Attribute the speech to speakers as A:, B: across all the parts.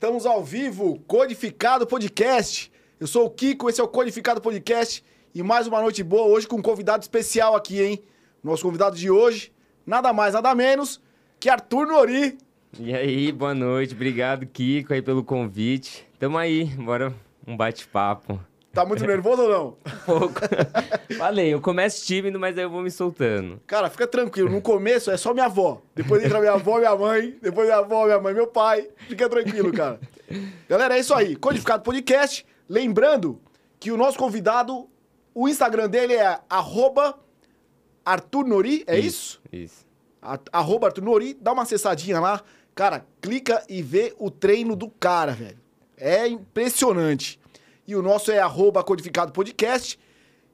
A: Estamos ao vivo, Codificado Podcast. Eu sou o Kiko, esse é o Codificado Podcast. E mais uma noite boa hoje com um convidado especial aqui, hein? Nosso convidado de hoje, nada mais, nada menos que Arthur Nori.
B: E aí, boa noite. Obrigado, Kiko, aí pelo convite. Tamo aí, bora um bate-papo.
A: Tá muito nervoso ou não?
B: Pouco. Falei, eu começo tímido, mas aí eu vou me soltando.
A: Cara, fica tranquilo. No começo é só minha avó. Depois entra minha avó, minha mãe. Depois minha avó, minha mãe, meu pai. Fica tranquilo, cara. Galera, é isso aí. Codificado Podcast. Lembrando que o nosso convidado, o Instagram dele é arroba Arthur Nori, é isso?
B: Isso.
A: Arroba Arthur Nori. Dá uma acessadinha lá. Cara, clica e vê o treino do cara, velho. É impressionante. E o nosso é arroba Codificado Podcast.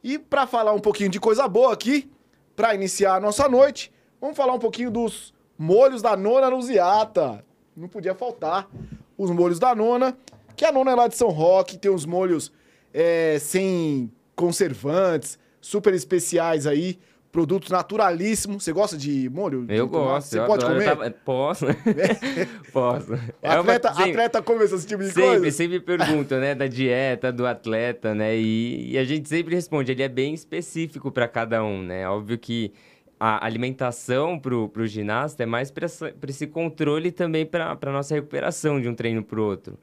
A: E pra falar um pouquinho de coisa boa aqui, pra iniciar a nossa noite, vamos falar um pouquinho dos molhos da nona Luziata. Não podia faltar os molhos da nona, que a nona é lá de São Roque, tem uns molhos é, sem conservantes, super especiais aí, produtos naturalíssimos. Você gosta de molho?
B: Eu gosto.
A: Você
B: eu
A: pode
B: adoro.
A: comer?
B: Tava- Posso? Posso. É uma-
A: Atleta,
B: sempre-
A: atleta come esse tipo de
B: Sempre,
A: coisa?
B: sempre perguntam, né, da dieta do atleta, né, e, e a gente sempre responde, ele é bem específico para cada um, né, óbvio que a alimentação pro, pro ginasta é mais para esse controle também para nossa recuperação de um treino pro outro.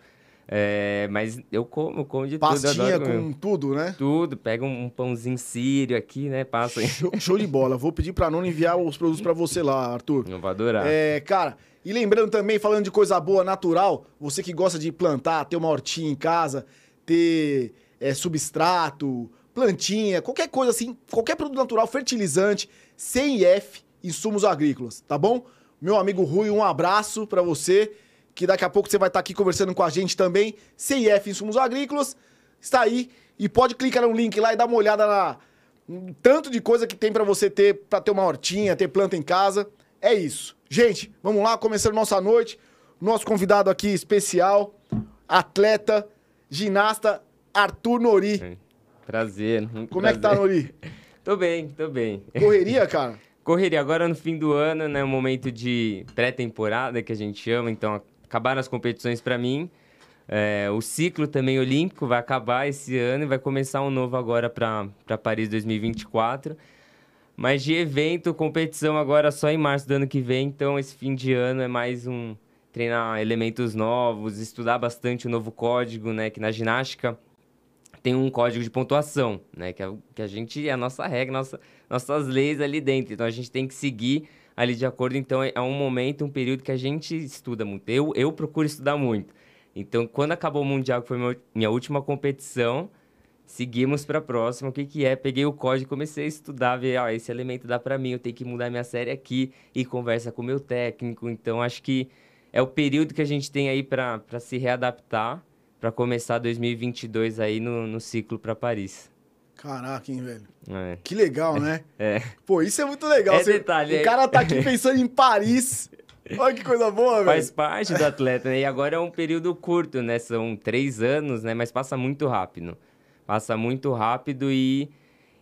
B: É, mas eu como, eu como de tudo,
A: Pastinha
B: adoro comer.
A: com tudo, né?
B: tudo, pega um, um pãozinho sírio aqui, né, passa aí.
A: Show, show de bola. Vou pedir pra nona enviar os produtos pra você lá, Arthur.
B: Eu vou adorar.
A: É, cara, e lembrando também, falando de coisa boa, natural, você que gosta de plantar, ter uma hortinha em casa, ter é, substrato, plantinha, qualquer coisa assim, qualquer produto natural, fertilizante, CIF, insumos agrícolas, tá bom? Meu amigo Rui, um abraço pra você, que daqui a pouco você vai estar aqui conversando com a gente também. CIF, insumos agrícolas, está aí e pode clicar no link lá e dar uma olhada na tanto de coisa que tem pra você ter, pra ter uma hortinha, ter planta em casa. É isso. Gente, vamos lá, começando nossa noite. Nosso convidado aqui especial, atleta, ginasta Arthur Nori.
B: Prazer.
A: Como é que tá,
B: prazer.
A: Nori?
B: Tô bem, tô bem.
A: Correria, cara?
B: Correria agora no fim do ano, né? Um momento de pré-temporada que a gente chama, então acabaram as competições para mim. É, o ciclo também olímpico vai acabar esse ano e vai começar um novo agora para Paris 2024. Mas de evento, competição agora só em março do ano que vem, então esse fim de ano é mais um treinar elementos novos, estudar bastante o novo código, né? Que na ginástica tem um código de pontuação, né? Que, é, o- que a gente, é a nossa regra, nossa, nossas leis ali dentro. Então a gente tem que seguir ali de acordo. Então é é um momento, um período que a gente estuda muito. Eu, eu procuro estudar muito. Então quando acabou o Mundial, que foi minha última competição, seguimos para a próxima. O que, que é? Peguei o código, comecei a estudar, ver, ó, esse elemento dá para mim, eu tenho que mudar minha série aqui e conversa com o meu técnico. Então acho que é o período que a gente tem aí para se readaptar para começar 2022 aí no, no ciclo para Paris.
A: Caraca, hein, velho?
B: É.
A: Que legal, né?
B: É.
A: Pô, isso é muito legal.
B: É detalhe,
A: o
B: é.
A: cara tá aqui pensando em Paris. Olha que coisa boa,
B: Faz
A: velho.
B: parte do atleta, né? E agora é um período curto, né? São três anos, né? Mas passa muito rápido. Passa muito rápido e,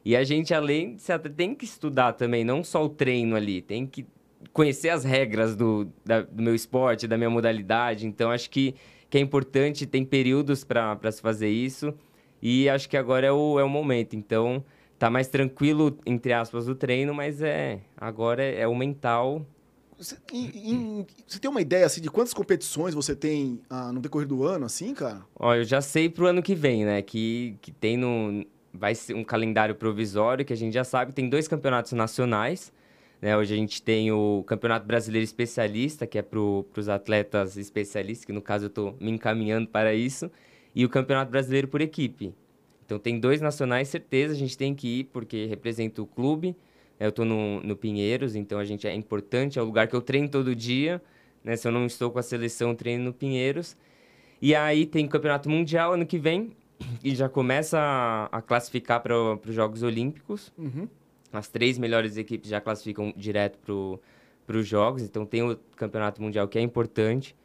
B: e a gente, além de tem que estudar também, não só o treino ali. Tem que conhecer as regras do, da- do meu esporte, da minha modalidade. Então, acho que, que é importante, tem períodos para se fazer isso. E acho que agora é o, é o momento. Então, tá mais tranquilo, entre aspas, o treino, mas é agora é, é o mental
A: Você, em- em- você tem uma ideia, assim, de quantas competições você tem ah, no decorrer do ano, assim, cara?
B: Ó, eu já sei pro ano que vem, né? Que, que tem no. Vai ser um calendário provisório que a gente já sabe. Tem dois campeonatos nacionais. Né? Hoje a gente tem o Campeonato Brasileiro Especialista, que é para os atletas especialistas, que no caso eu estou me encaminhando para isso, e o Campeonato Brasileiro por equipe. Então tem dois nacionais, certeza, a gente tem que ir, porque representa o clube. Eu estou no, no Pinheiros, então a gente é importante, é o lugar que eu treino todo dia. Né? Se eu não estou com a seleção, treino no Pinheiros. E aí tem Campeonato Mundial ano que vem, e já começa a, a classificar para os Jogos Olímpicos.
A: Uhum.
B: As três melhores equipes já classificam direto para os Jogos, então tem o Campeonato Mundial que é importante.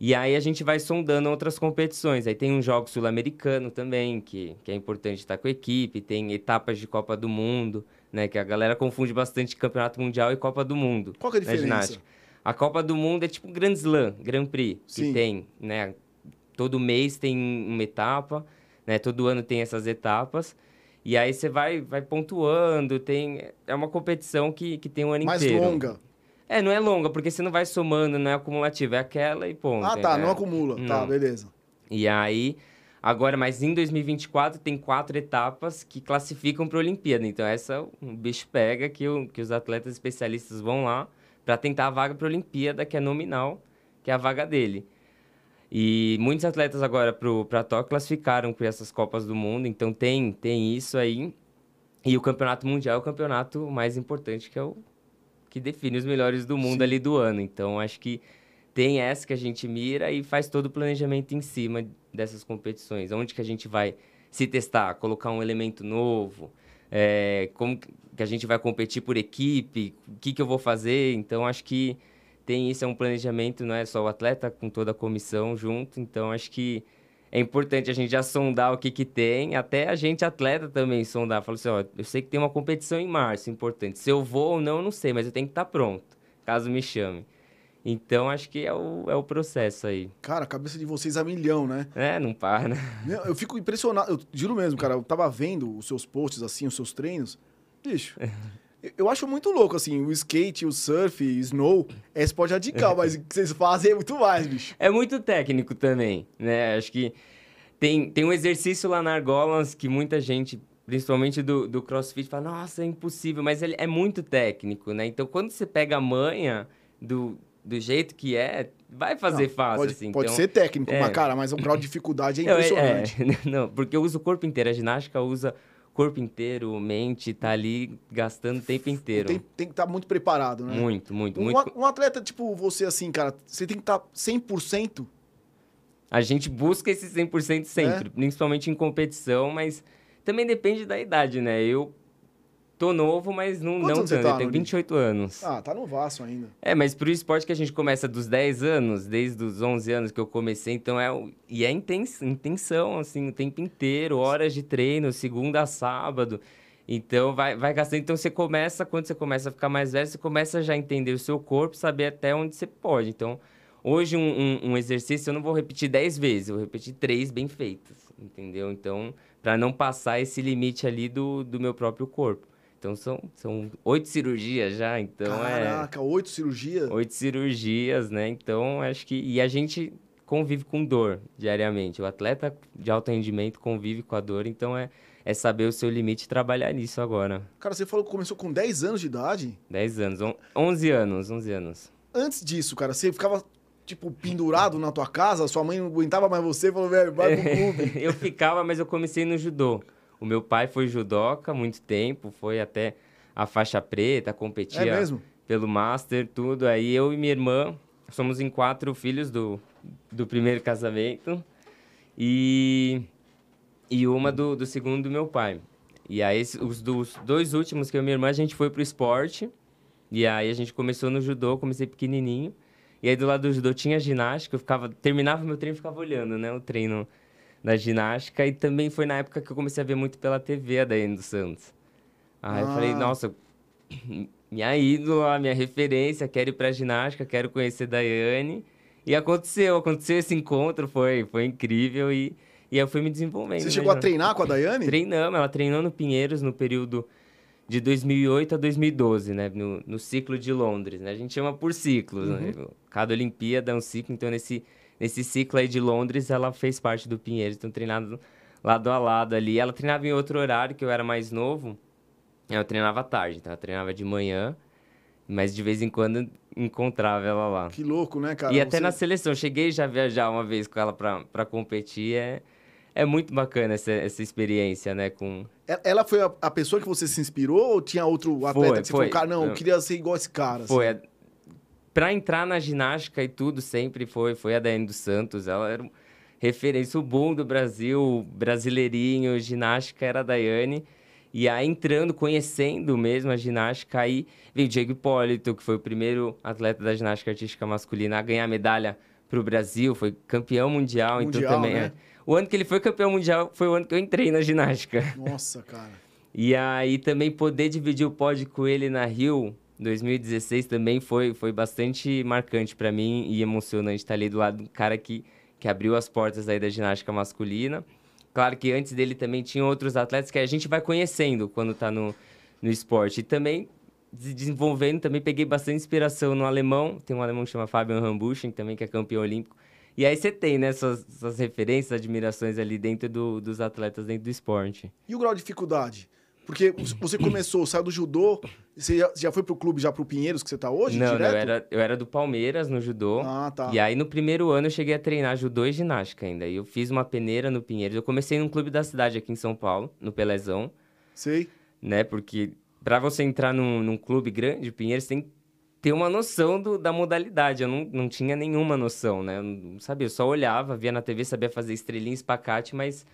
B: E aí a gente vai sondando outras competições. Aí tem um jogo sul-americano também, que, que é importante estar com a equipe. Tem etapas de Copa do Mundo, né? Que a galera confunde bastante Campeonato Mundial e Copa do Mundo.
A: Qual que é a
B: na
A: diferença?
B: ginástica. A Copa do Mundo é tipo um Grand Slam, Grand Prix, que
A: Sim.
B: tem, né? Todo mês tem uma etapa, né? Todo ano tem essas etapas. E aí você vai, vai pontuando, tem... É uma competição que, que tem um ano
A: Mais
B: inteiro.
A: longa.
B: É, não é longa, porque você não vai somando, não é acumulativa, é aquela e ponto.
A: Ah, tá,
B: né?
A: não acumula. Tá,
B: Não.
A: beleza.
B: E aí, agora, mas em 2024 tem quatro etapas que classificam para a Olimpíada. Então, essa o bicho pega que, o, que os atletas especialistas vão lá para tentar a vaga para a Olimpíada, que é nominal, que é a vaga dele. E muitos atletas agora para Tóquio classificaram para essas Copas do Mundo, então tem, tem isso aí. E o Campeonato Mundial é o campeonato mais importante, que é o que define os melhores do mundo
A: Sim.
B: ali do ano. Então, acho que tem essa que a gente mira e faz todo o planejamento em cima dessas competições. Onde que a gente vai se testar, colocar um elemento novo, é, como que a gente vai competir por equipe, o que, que eu vou fazer. Então, acho que tem isso, é um planejamento, não é só o atleta, com toda a comissão junto. Então, acho que é importante a gente já sondar o que, que tem, até a gente, atleta, também sondar. Falar assim, ó, eu sei que tem uma competição em março, importante. Se eu vou ou não, eu não sei, mas eu tenho que estar pronto, caso me chame. Então, acho que é o, é o processo aí.
A: Cara, a cabeça de vocês a milhão, né?
B: É, não para.
A: Meu, Eu fico impressionado, eu juro mesmo, cara. Eu tava vendo os seus posts, assim, os seus treinos. Bicho, eu- acho muito louco, assim, o skate, o surf, snow, é esporte radical, mas o que vocês fazem é muito mais, bicho.
B: É muito técnico também, né? Acho que tem, tem um exercício lá na Argolas que muita gente, principalmente do, do CrossFit, fala, nossa, é impossível, mas ele é muito técnico, né? Então, quando você pega a manha do, do jeito que é, vai fazer
A: Não,
B: fácil,
A: pode,
B: assim.
A: pode
B: então,
A: ser técnico,
B: é.
A: mas, cara, mas o grau de dificuldade é
B: Não,
A: impressionante.
B: É, não, porque eu uso o corpo inteiro. A ginástica usa corpo inteiro, mente, tá ali gastando o tempo inteiro.
A: Tem, tem que estar muito preparado, né?
B: Muito, muito,
A: Um,
B: muito.
A: um atleta tipo você, assim, cara, você tem que estar 100%.
B: A gente busca esse 100%
A: É?
B: sempre, principalmente em competição, mas também depende da idade, né? Eu tô novo, mas não,
A: Quantos
B: não
A: você
B: tanto.
A: tá,
B: eu tenho
A: Noni?
B: 28 anos.
A: Ah, tá no Vasco ainda.
B: É, mas pro esporte que a gente começa dos 10 anos, desde os 11 anos que eu comecei, então é... o- E é intens, intenção, assim, o tempo inteiro, horas de treino, segunda a sábado. Então, vai, vai gastando. Então, você começa, quando você começa a ficar mais velho, você começa já a entender o seu corpo, saber até onde você pode. Então, hoje, um, um, um exercício, eu não vou repetir 10 vezes, eu vou repetir 3 bem feitas, entendeu? Então, para não passar esse limite ali do, do meu próprio corpo. Então, são, são oito cirurgias já, então é
A: Caraca, oito cirurgias.
B: oito cirurgias, né? Então, acho que. E a gente convive com dor diariamente. O atleta de alto rendimento convive com a dor, então é, é saber o seu limite e trabalhar nisso agora.
A: Cara, você falou que começou com 10 anos de idade.
B: 10 anos, on- 11 anos, 11 anos.
A: Antes disso, cara, você ficava, tipo, pendurado na tua casa, sua mãe não aguentava mais você, falou, velho, vai pro clube.
B: eu ficava, mas eu comecei no judô. O meu pai foi judoca há muito tempo, foi até a faixa preta, competia
A: É
B: pelo Master, tudo. Aí eu e minha irmã, somos em quatro filhos do, do primeiro casamento e, e uma do, do segundo do meu pai. E aí os dos dois últimos, que eu e minha irmã, a gente foi pro esporte. E aí a gente começou no judô, comecei pequenininho. E aí do lado do judô tinha ginástica, eu ficava, terminava meu treino e ficava olhando, né, o treino da ginástica. E também foi na época que eu comecei a ver muito pela TV a Daiane dos Santos. Aí eu falei,
A: Ah.
B: nossa, minha ídola, minha referência, quero ir pra ginástica, quero conhecer Daiane. E aconteceu, aconteceu esse encontro, foi, foi incrível e, e eu fui me desenvolvendo.
A: Você
B: né,
A: chegou a
B: já.
A: treinar com a Daiane?
B: Treinamos, ela treinou no Pinheiros no período de 2008 a 2012, né? No, no ciclo de Londres, né? A gente chama por ciclos, né? Cada Olimpíada é um ciclo, então nesse, nesse ciclo aí de Londres ela fez parte do Pinheiros, então treinado lado a lado ali. Ela treinava em outro horário, que eu era mais novo, eu treinava à tarde, então ela treinava de manhã, mas de vez em quando encontrava ela lá.
A: Que louco, né, cara?
B: e até
A: Você-
B: na seleção, cheguei já a viajar uma vez com ela pra competir, é, é muito bacana essa, essa experiência, né? Com,
A: Ela foi a, a pessoa que você se inspirou ou tinha outro atleta que você
B: foi.
A: falou, cara, não, eu queria ser igual esse cara?
B: Foi.
A: assim?
B: A- Pra entrar na ginástica e tudo, sempre foi, foi a Daiane dos Santos. Ela era referência, o boom do Brasil, brasileirinho, ginástica era a Daiane. E aí, entrando, conhecendo mesmo a ginástica, aí veio o Diego Hipólito, que foi o primeiro atleta da ginástica artística masculina a ganhar medalha pro Brasil, foi campeão mundial, então
A: Mundial,
B: também
A: né?
B: é. O ano que ele foi campeão mundial foi o ano que eu entrei na ginástica.
A: Nossa, cara.
B: E aí também poder dividir o pódio com ele na Rio 2016 também foi, foi bastante marcante para mim e emocionante estar ali do lado do cara que, que abriu as portas aí da ginástica masculina. Claro que antes dele também tinha outros atletas que a gente vai conhecendo quando está no, no esporte. E também desenvolvendo, também peguei bastante inspiração no alemão. Tem um alemão que chama Fabian Rambuschen, também que é campeão olímpico. E aí você tem, né, essas, essas referências, admirações ali dentro do, dos atletas, dentro do esporte.
A: E o grau de dificuldade? Porque você começou, saiu do judô, você já, já foi pro clube, já pro Pinheiros que você tá hoje,
B: Não, não, eu era, eu era do Palmeiras no judô.
A: Ah, tá.
B: E aí no primeiro ano eu cheguei a treinar judô e ginástica ainda. E eu fiz uma peneira no Pinheiros. Eu comecei num clube da cidade aqui em São Paulo, no Pelezão,
A: Sei.
B: né? Porque para você entrar num, num clube grande, Pinheiros, tem que ter uma noção do, da modalidade. Eu não, não tinha nenhuma noção, né? Eu não sabia, eu só olhava, via na TV, sabia fazer estrelinha espacate, mas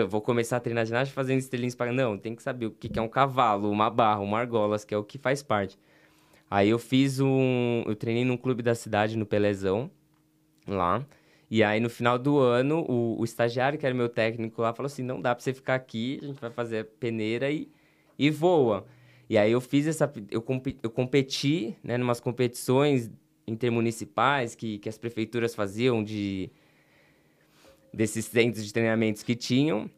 B: eu vou começar a treinar ginástica fazendo estrelinha espacate. Não, tem que saber o que, que é um cavalo, uma barra, uma argolas, que é o que faz parte. Aí eu fiz um... Eu treinei num clube da cidade, no Pelezão, lá. E aí, no final do ano, o, o estagiário, que era meu técnico lá, falou assim, não dá pra você ficar aqui, a gente vai fazer a peneira e, e voa. E aí eu fiz essa... Eu, eu competi, né, numas competições intermunicipais que, que as prefeituras faziam de... Desses centros de treinamentos que tinham.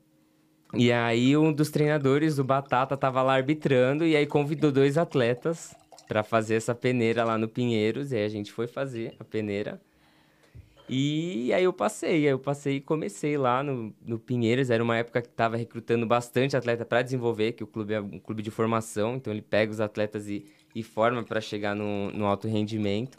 B: E aí um dos treinadores, o Batata, tava lá arbitrando e aí convidou dois atletas para fazer essa peneira lá no Pinheiros. E aí a gente foi fazer a peneira. E aí eu passei, aí eu passei e comecei lá no, no Pinheiros. Era uma época que estava recrutando bastante atleta para desenvolver, que o clube é um clube de formação, então ele pega os atletas e, e forma para chegar no, no alto rendimento.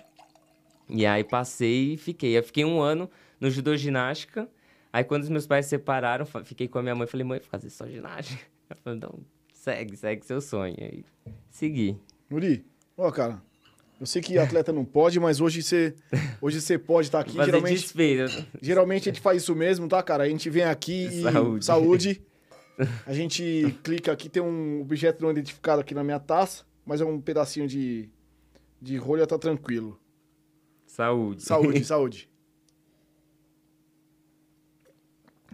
B: E aí passei e fiquei. Eu fiquei um ano no judô ginástica. Aí quando os meus pais se separaram, fiquei com a minha mãe e falei, mãe, vou fazer só ginástica. Ela falou, não, segue, segue seu sonho. Aí segui.
A: Muri, ó, cara, eu sei que atleta não pode, mas hoje você, hoje você pode estar aqui.
B: Fazer
A: Geralmente,
B: desfeita.
A: geralmente a gente faz isso mesmo, tá, cara? A gente vem aqui e...
B: Saúde.
A: Saúde. A gente clica aqui, tem um objeto não identificado aqui na minha taça, mas é um pedacinho de, de rolha, tá tranquilo.
B: Saúde.
A: Saúde, saúde.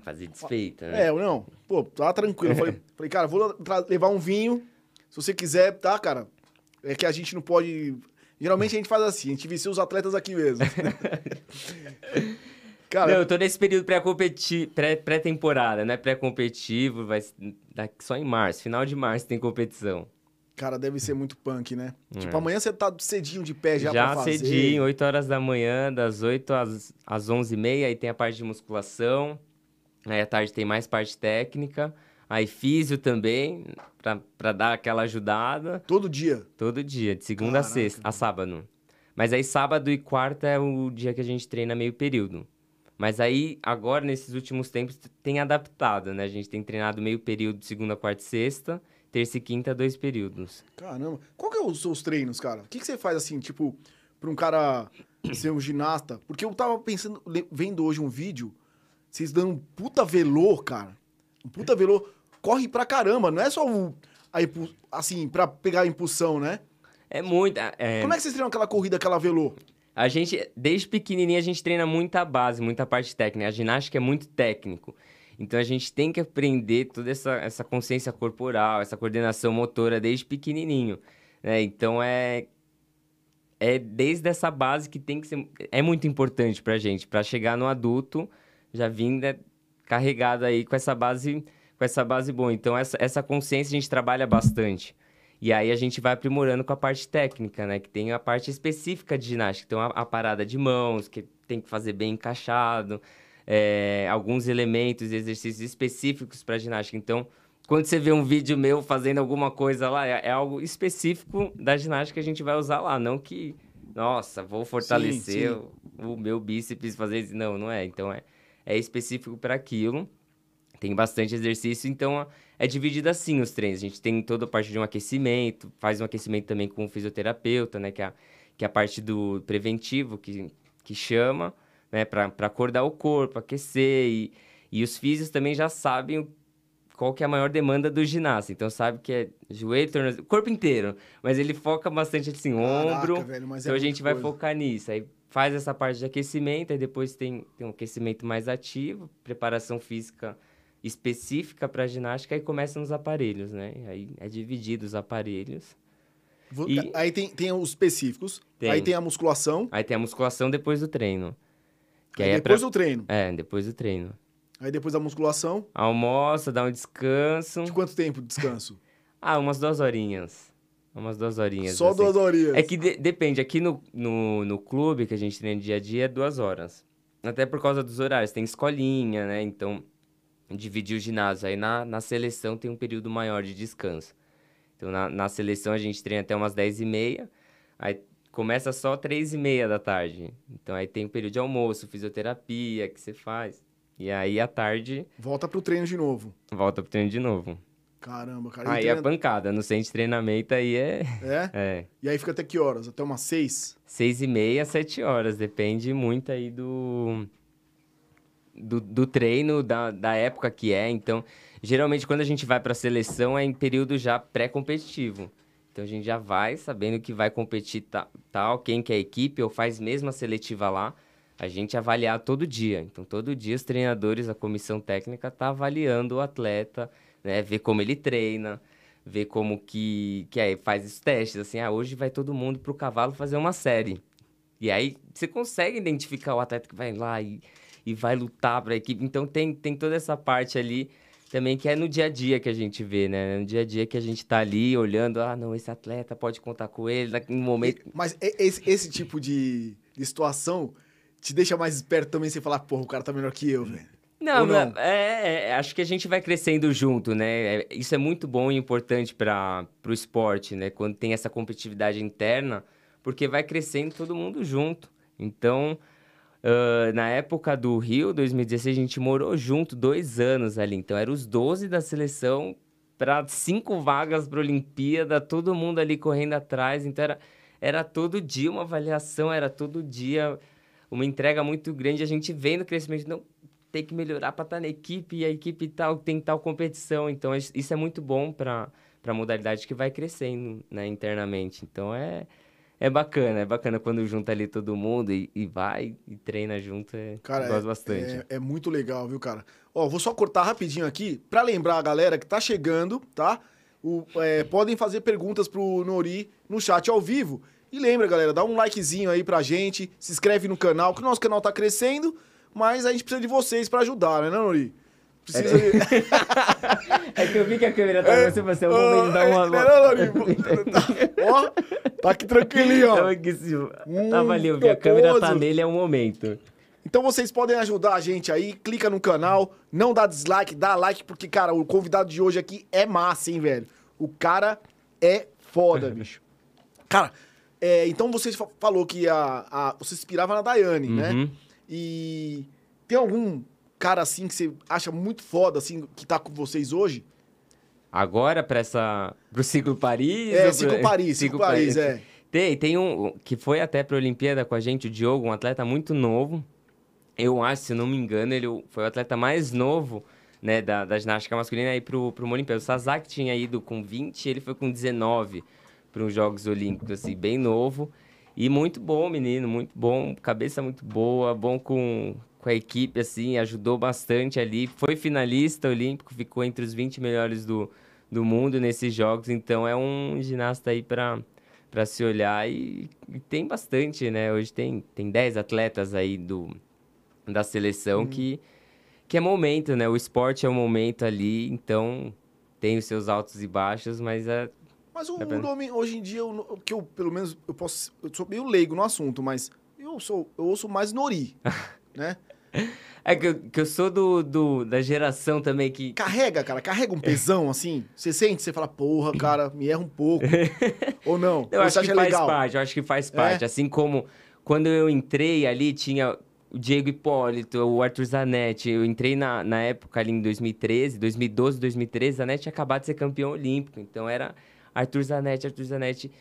B: Fazer desfeita, né?
A: É, eu não. Pô, tá tranquilo. Eu falei, falei, cara, vou levar um vinho. Se você quiser, tá, cara? É que a gente não pode. Geralmente a gente faz assim, a gente vicia os atletas aqui mesmo. cara,
B: Não, eu tô nesse período pré-competi- pré- pré-temporada, né? Pré-competitivo, vai só em março, final de março tem competição.
A: cara, deve ser muito punk, né?
B: É.
A: Tipo, amanhã você tá cedinho de pé já,
B: Já,
A: pra fazer.
B: cedinho, 8 horas da manhã, das 8 às, às 11h30, aí tem a parte de musculação, aí à tarde tem mais parte técnica, aí físio também, pra, pra dar aquela ajudada,
A: Todo dia.
B: todo dia, de segunda a
A: Caraca,
B: sexta, a sábado. Mas aí sábado e quarta é o dia que a gente treina meio período. Mas aí, agora, nesses últimos tempos, tem adaptado, né? A gente tem treinado meio período, segunda, quarta e sexta, terça e quinta, dois períodos.
A: Caramba. Qual que é os seus treinos, cara? O que, que você faz assim, tipo, pra um cara ser um ginasta? Porque eu tava pensando, vendo hoje um vídeo, vocês dando um puta velô, cara. Um puta velô. Corre pra caramba, não é só o. A impu- assim, pra pegar a impulsão, né?
B: É muito... é-
A: Como é que vocês treinam aquela corrida, aquela velô?
B: A gente, desde pequenininho, a gente treina muita base, muita parte técnica. A ginástica é muito técnico. Então, a gente tem que aprender toda essa, essa consciência corporal, essa coordenação motora desde pequenininho. Né? Então, é, é desde essa base que tem que ser... É muito importante pra gente, pra chegar no adulto já vindo né, carregado aí com essa base, com essa base boa. Então, essa, essa consciência a gente trabalha bastante. E aí a gente vai aprimorando com a parte técnica, né? Que tem a parte específica de ginástica. Então, a, a parada de mãos, que tem que fazer bem encaixado. é, alguns elementos e exercícios específicos para ginástica. Então, quando você vê um vídeo meu fazendo alguma coisa lá, é, é algo específico da ginástica que a gente vai usar lá. Não que, nossa, vou fortalecer
A: sim.
B: O, o meu bíceps, fazer isso. Não, não é. Então, é, é específico para aquilo. Tem bastante exercício, então é dividido assim os treinos. A gente tem toda a parte de um aquecimento, faz um aquecimento também com o fisioterapeuta, né? Que é a, que é a parte do preventivo, que, que chama, né? Para acordar o corpo, aquecer. E, e os físios também já sabem o- qual que é a maior demanda do ginasta. Então sabe que é joelho, tornozelo, corpo inteiro. Mas ele foca bastante assim, ombro.
A: Caraca, velho, mas é
B: Então a gente vai
A: coisa.
B: focar nisso. Aí faz essa parte de aquecimento, aí depois tem, tem um aquecimento mais ativo, preparação física específica para ginástica, aí começam os aparelhos, né? Aí é dividido os aparelhos.
A: Vo-
B: E-
A: Aí tem, tem os específicos,
B: Tem.
A: aí tem a musculação,
B: Aí tem a musculação depois do treino. Que
A: aí
B: aí é
A: depois
B: pra-
A: do treino.
B: É, depois do treino.
A: Aí depois da musculação,
B: Almoça, dá um descanso.
A: de quanto tempo de descanso?
B: Ah, umas duas horinhas. Umas duas horinhas.
A: Só
B: assim.
A: duas horinhas.
B: É que de- depende, aqui no, no, no clube que a gente treina dia a dia é duas horas. Até por causa dos horários, tem escolinha, né? Então, dividir o ginásio. Aí na, na seleção tem um período maior de descanso. Então, na, na seleção a gente treina até umas 10 e meia, aí começa só 3 e meia da tarde. Então, aí tem o período de almoço, fisioterapia que você faz. E aí, à tarde,
A: Volta pro treino de novo.
B: volta pro treino de novo.
A: Caramba, cara.
B: Aí
A: treina-
B: pancada, no centro de treinamento aí é...
A: É?
B: é
A: E aí fica até que horas? Até umas seis?
B: Seis e meia, sete horas. Depende muito aí do, do, do treino, da, da época que é. Então, geralmente, quando a gente vai para a seleção, é em período já pré-competitivo. Então, a gente já vai sabendo que vai competir ta- tal, quem que é a equipe, ou faz mesmo a seletiva lá. A gente avaliar todo dia. Então, todo dia os treinadores, a comissão técnica tá avaliando o atleta, né? Ver como ele treina, ver como que, que é, faz os testes. Assim, ah, hoje vai todo mundo pro cavalo fazer uma série. E aí você consegue identificar o atleta que vai lá e, e vai lutar para a equipe. Então tem, tem toda essa parte ali também que é no dia a dia que a gente vê, né? No dia a dia que a gente tá ali olhando, ah, não, esse atleta pode contar com ele, naquele momento.
A: Mas esse, esse tipo de, de situação te deixa mais esperto também você falar, porra, o cara tá melhor que eu, velho.
B: Não,
A: não?
B: É, é, acho que a gente vai crescendo junto, né? É, isso é muito bom e importante para o esporte, né? Quando tem essa competitividade interna, porque vai crescendo todo mundo junto. Então, ah, na época do Rio, 2016, a gente morou junto dois anos ali. Então, eram os 12 da seleção para cinco vagas para Olimpíada, todo mundo ali correndo atrás. Então, era, era todo dia uma avaliação, era todo dia uma entrega muito grande. A gente vendo o crescimento, não tem que melhorar para estar na equipe e a equipe tal tem tal competição. Então, isso é muito bom para a modalidade que vai crescendo né, internamente. Então, é, é bacana, é bacana quando junta ali todo mundo e, e vai e treina junto. É,
A: Cara,
B: gosto
A: é,
B: bastante.
A: É, é muito legal, viu, cara? Ó, vou só cortar rapidinho aqui pra lembrar a galera que tá chegando, tá? O- é, podem fazer perguntas pro Nori no chat ao vivo. E lembra, galera, dá um likezinho aí pra gente, se inscreve no canal, que o nosso canal tá crescendo, mas a gente precisa de vocês pra ajudar, né, Nori? Precisa de...
B: É que eu vi que a câmera tá você, você é o momento de dar uma.
A: É, não, Nori, Ó, tá aqui tranquilinho, ó.
B: Tava, aqui, assim, tava ali, eu vi, a
A: Hum,
B: câmera tá nele, é o momento.
A: Então vocês podem ajudar a gente aí, clica no canal, não dá dislike, dá like, porque, cara, o convidado de hoje aqui é massa, hein, velho? O cara é foda, bicho. Cara, é, então você fa- falou que a, a- você se inspirava na Daiane, né? E tem algum cara assim que você acha muito foda, assim, que tá com vocês hoje?
B: Agora pra essa. pro Ciclo Paris?
A: É, Ciclo Paris, Ciclo Paris, é.
B: Tem, tem um que foi até pra Olimpíada com a gente, o Diogo, um atleta muito novo. Eu acho, se não me engano, ele foi o atleta mais novo, né, da, da ginástica masculina aí pro, pro Olimpíada. O Sasaki tinha ido com 20, ele foi com 19 para os Jogos Olímpicos, assim, bem novo. E muito bom, menino, muito bom, cabeça muito boa, bom com, com a equipe, assim, ajudou bastante ali. Foi finalista olímpico, ficou entre os 20 melhores do, do mundo nesses Jogos, então é um ginasta aí para para se olhar e, e tem bastante, né? Hoje tem, tem 10 atletas aí do, da seleção que, que é momento, né? O esporte é o momento ali, então tem os seus altos e baixos, mas é,
A: Mas o
B: É pra-
A: nome, hoje em dia, o o que eu, pelo menos, eu posso. Eu sou meio leigo no assunto, mas eu sou, eu ouço mais Nori, né?
B: é que, eu, que eu sou do, do, da geração também que.
A: Carrega, cara, carrega um pesão assim. Você sente, você fala, porra, cara, me erra um pouco. Ou não?
B: Eu
A: Ou
B: acho que faz
A: legal?
B: parte, eu acho que faz
A: É?
B: parte. Assim como quando eu entrei ali, tinha o Diego Hipólito, o Arthur Zanetti. Eu entrei na, na época ali em 2013, 2012, 2013, Zanetti tinha acabado de ser campeão olímpico. Então era Arthur Zanetti, Arthur Zanetti.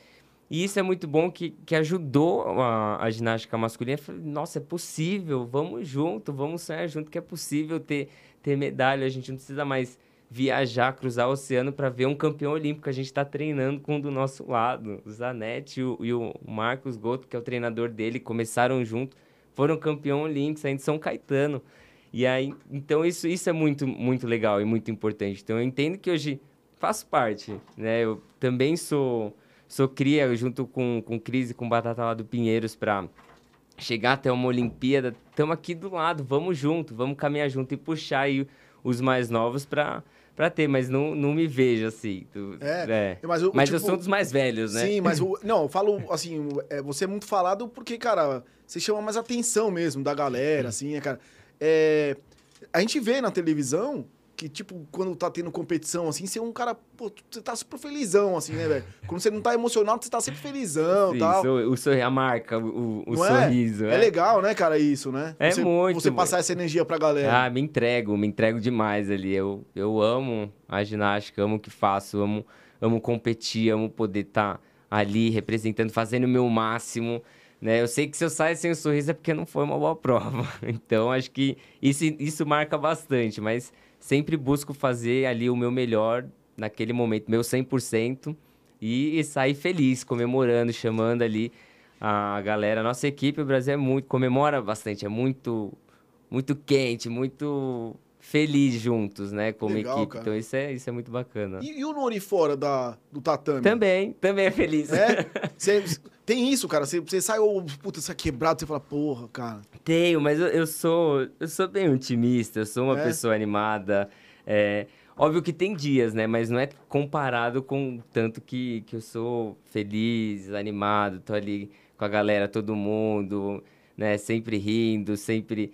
B: E isso é muito bom que, que ajudou a, a ginástica masculina. Falei, Nossa, é possível, vamos junto, vamos sonhar junto, que é possível ter, ter medalha. A gente não precisa mais viajar, cruzar o oceano para ver um campeão olímpico. A gente está treinando com um do nosso lado. O Zanetti e o, e o Marcos Goto, que é o treinador dele, começaram junto, foram campeão olímpico, saindo de São Caetano. E aí, então isso, isso é muito, muito legal e muito importante. Então eu entendo que hoje faço parte, né? Eu também sou sou cria junto com, com Cris e com Batata lá do Pinheiros para chegar até uma Olimpíada. Estamos aqui do lado, vamos junto, vamos caminhar junto e puxar aí os mais novos para para ter, mas não, não me vejo assim. Tu,
A: é,
B: é, mas, o, mas tipo, eu sou um dos mais velhos, né?
A: Sim, mas o, não, eu falo assim, é, você é muito falado porque, cara, você chama mais atenção mesmo da galera, assim, é, cara. É, a gente vê na televisão que, tipo, quando tá tendo competição, assim, você é um cara, pô, você tá super felizão, assim, né, velho? Quando você não tá emocionado, você tá sempre felizão e tal.
B: Sou, o sorriso, a marca, o, o sorriso.
A: É? é? legal, né, cara, isso, né?
B: É
A: você,
B: muito.
A: Você passar essa energia pra galera.
B: Ah, me entrego, me entrego demais ali. Eu, eu amo a ginástica, amo o que faço, amo, amo competir, amo poder estar tá ali representando, fazendo o meu máximo. Né? Eu sei que se eu saio sem o sorriso é porque não foi uma boa prova. Então, acho que isso, isso marca bastante, mas sempre busco fazer ali o meu melhor naquele momento, meu 100%, e, e sair feliz, comemorando, chamando ali a galera. Nossa equipe, o Brasil é muito, comemora bastante, é muito, muito quente, muito feliz juntos, né, como Legal, equipe. Cara. Então isso é, isso é muito bacana.
A: E, e o Nori fora da, do tatame?
B: Também, também é feliz.
A: É? Cê, tem isso, cara? Você, você sai, oh, puta, você é quebrado, você fala, porra, cara.
B: Tenho, mas eu, eu sou eu sou bem otimista, eu sou uma é? pessoa animada. É, óbvio que tem dias, né? Mas não é comparado com tanto que, que eu sou feliz, animado, tô ali com a galera, todo mundo, né? Sempre rindo, sempre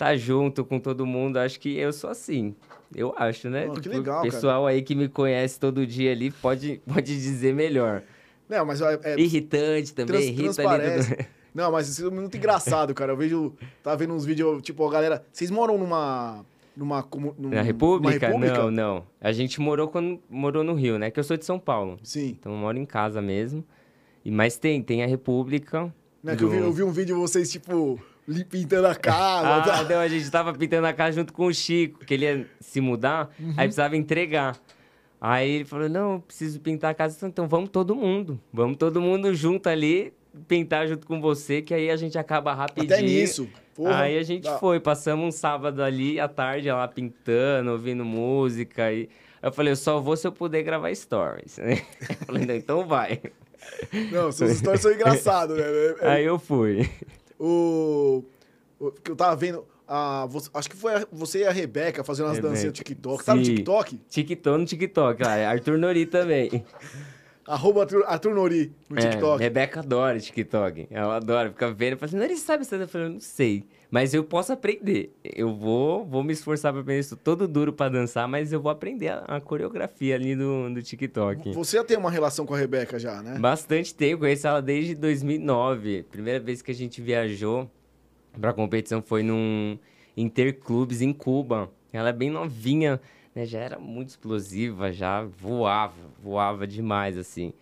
B: tá junto com todo mundo. Acho que eu sou assim. Eu acho, né?
A: Oh, que tipo, legal,
B: o pessoal
A: cara.
B: aí que me conhece todo dia ali pode, pode dizer melhor.
A: Não, mas é,
B: é Irritante também, trans, irrita ali.
A: Não, mas isso é muito engraçado, cara. Eu vejo. Tava vendo uns vídeos, tipo, a galera. Vocês moram numa. Numa,
B: Na República? República? Não, não. A gente morou quando morou no Rio, né? Que eu sou de São Paulo.
A: Sim.
B: Então eu moro em casa mesmo. E, mas tem, tem a República.
A: Não, é do... que eu vi, eu vi um vídeo de vocês, tipo, pintando a casa.
B: ah, tá? não, a gente tava pintando a casa junto com o Chico, que ele ia se mudar, uhum. aí precisava entregar. Aí ele falou: Não, eu preciso pintar a casa. Então vamos todo mundo. Vamos todo mundo junto ali, pintar junto com você, que aí a gente acaba rapidinho.
A: Até nisso.
B: Porra, aí a gente foi, passamos um sábado ali à tarde lá pintando, ouvindo música. E eu falei: Eu só vou se eu puder gravar stories. Eu falei: Não, então vai.
A: Não, suas stories são engraçadas, né?
B: Aí eu fui.
A: O. o que eu tava vendo. Você, acho que foi a, você e a Rebeca fazendo umas dancinhas no TikTok. Sim. Tá no TikTok?
B: TikTok no TikTok, ah, Arthur Nori também.
A: Arroba Arthur, Arthur Nori no é, TikTok.
B: Rebeca adora TikTok. Ela adora, fica vendo fala assim, Nori, sabe você tá falando? Não sei. Mas eu posso aprender. Eu vou, vou me esforçar para aprender isso todo duro para dançar, mas eu vou aprender a, a, coreografia ali do, do TikTok.
A: Você já tem uma relação com a Rebeca já, né?
B: Bastante tempo. Conheço ela desde 2009. Primeira vez que a gente viajou para competição foi num Interclubes em Cuba. Ela é bem novinha, né? Já era muito explosiva, já voava, voava demais, assim.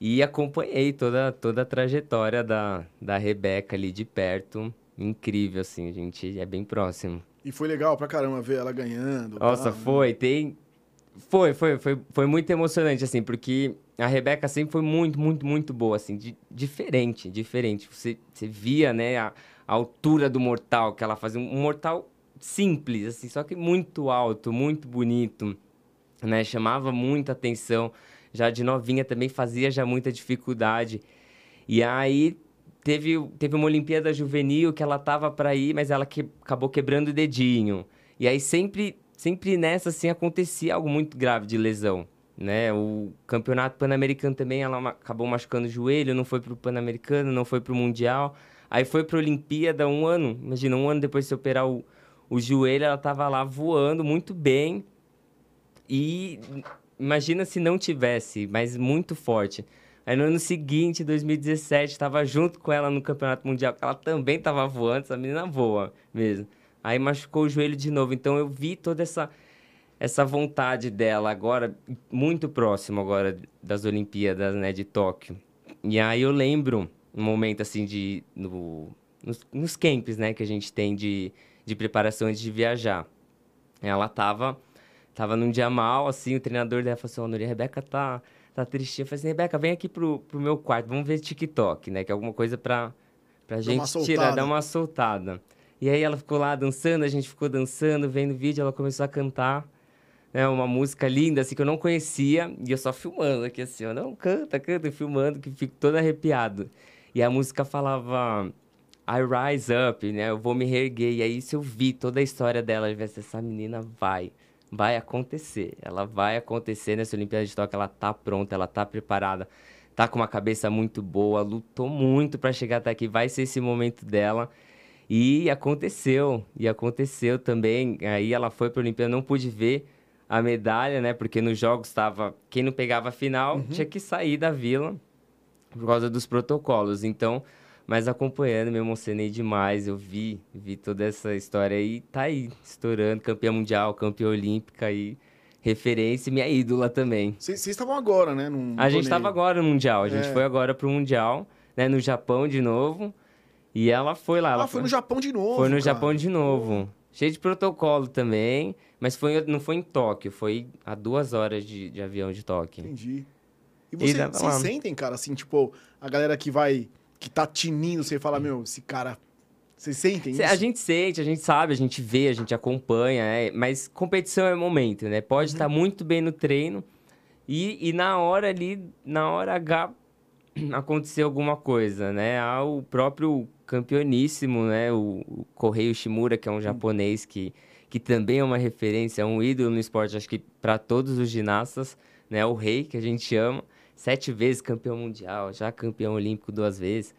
B: E acompanhei toda, toda a trajetória da, da Rebeca ali de perto. Incrível, assim, a gente é bem próximo.
A: E foi legal pra caramba ver ela ganhando.
B: Nossa, tá, foi. Né? Tem. Foi, foi, foi, foi muito emocionante, assim, porque a Rebeca sempre foi muito, muito, muito boa, assim, de, diferente, diferente. Você, você via, né, a, a altura do mortal que ela fazia. Um mortal simples, assim, só que muito alto, muito bonito, né? Chamava muita atenção. Já de novinha também fazia já muita dificuldade. E aí teve, teve uma Olimpíada Juvenil que ela tava para ir, mas ela que, acabou quebrando o dedinho. E aí sempre, sempre nessa, assim, acontecia algo muito grave de lesão. Né? O campeonato pan-americano também, ela acabou machucando o joelho, não foi pro pan-americano, não foi pro mundial. Aí foi pra Olimpíada um ano, imagina, um ano depois de se operar o, o joelho, ela tava lá voando muito bem. E imagina se não tivesse, mas muito forte. Aí no ano seguinte, 2017, estava junto com ela no Campeonato Mundial, ela também estava voando, essa menina voa mesmo. Aí machucou o joelho de novo. Então eu vi toda essa essa vontade dela agora muito próximo agora das Olimpíadas, né, de Tóquio. E aí eu lembro um momento assim de no, nos, nos camps, né, que a gente tem de, de preparação antes de viajar. Ela tava tava num dia mal, assim, o treinador dela falou assim, oh, Nuri, a Rebeca tá, tá tristinha. Eu falei assim, Rebeca, vem aqui pro, pro meu quarto, vamos ver TikTok, né, que é alguma coisa pra, pra gente tirar, dar uma soltada. E aí ela ficou lá dançando, a gente ficou dançando, vendo vídeo, ela começou a cantar, né, uma música linda, assim, que eu não conhecia, e eu só filmando aqui, assim, ó, não, canta, canta, filmando, que fico todo arrepiado. E a música falava I rise up, né, eu vou me reerguer, e aí se eu vi toda a história dela, eu assim, essa menina vai, vai acontecer, ela vai acontecer nessa Olimpíada de Tóquio, ela tá pronta, ela tá preparada, tá com uma cabeça muito boa, lutou muito para chegar até aqui, vai ser esse momento dela, e aconteceu, e aconteceu também, aí ela foi para a Olimpíada, não pude ver, a medalha, né? Porque nos jogos estava quem não pegava a final uhum. tinha que sair da vila por causa dos protocolos. Então, mas acompanhando, me emocionei demais. Eu vi, vi toda essa história aí, tá aí, estourando, campeã mundial, campeã olímpica e referência e minha ídola também.
A: Vocês estavam agora, né?
B: Num a gente estava agora no Mundial, a gente é. foi agora pro Mundial, né? No Japão de novo. E ela foi lá.
A: Ah,
B: ela
A: foi, no Japão de novo.
B: Foi no
A: cara.
B: Japão de novo. Cheio de protocolo também. Mas foi, não foi em Tóquio, foi a duas horas de, de avião de Tóquio.
A: Entendi. E vocês você sentem, cara, assim, tipo, a galera que vai, que tá tinindo, você fala, meu, esse cara. Vocês sentem isso?
B: A gente sente, a gente sabe, a gente vê, a gente acompanha, é, mas competição é momento, né? Pode estar uhum. tá muito bem no treino e, e na hora ali, na hora H, acontecer alguma coisa, né? Há o próprio campeoníssimo, né? O, o Correio Shimura, que é um japonês que que também é uma referência, é um ídolo no esporte, acho que para todos os ginastas, né? O rei, que a gente ama, sete vezes campeão mundial, já campeão olímpico duas vezes.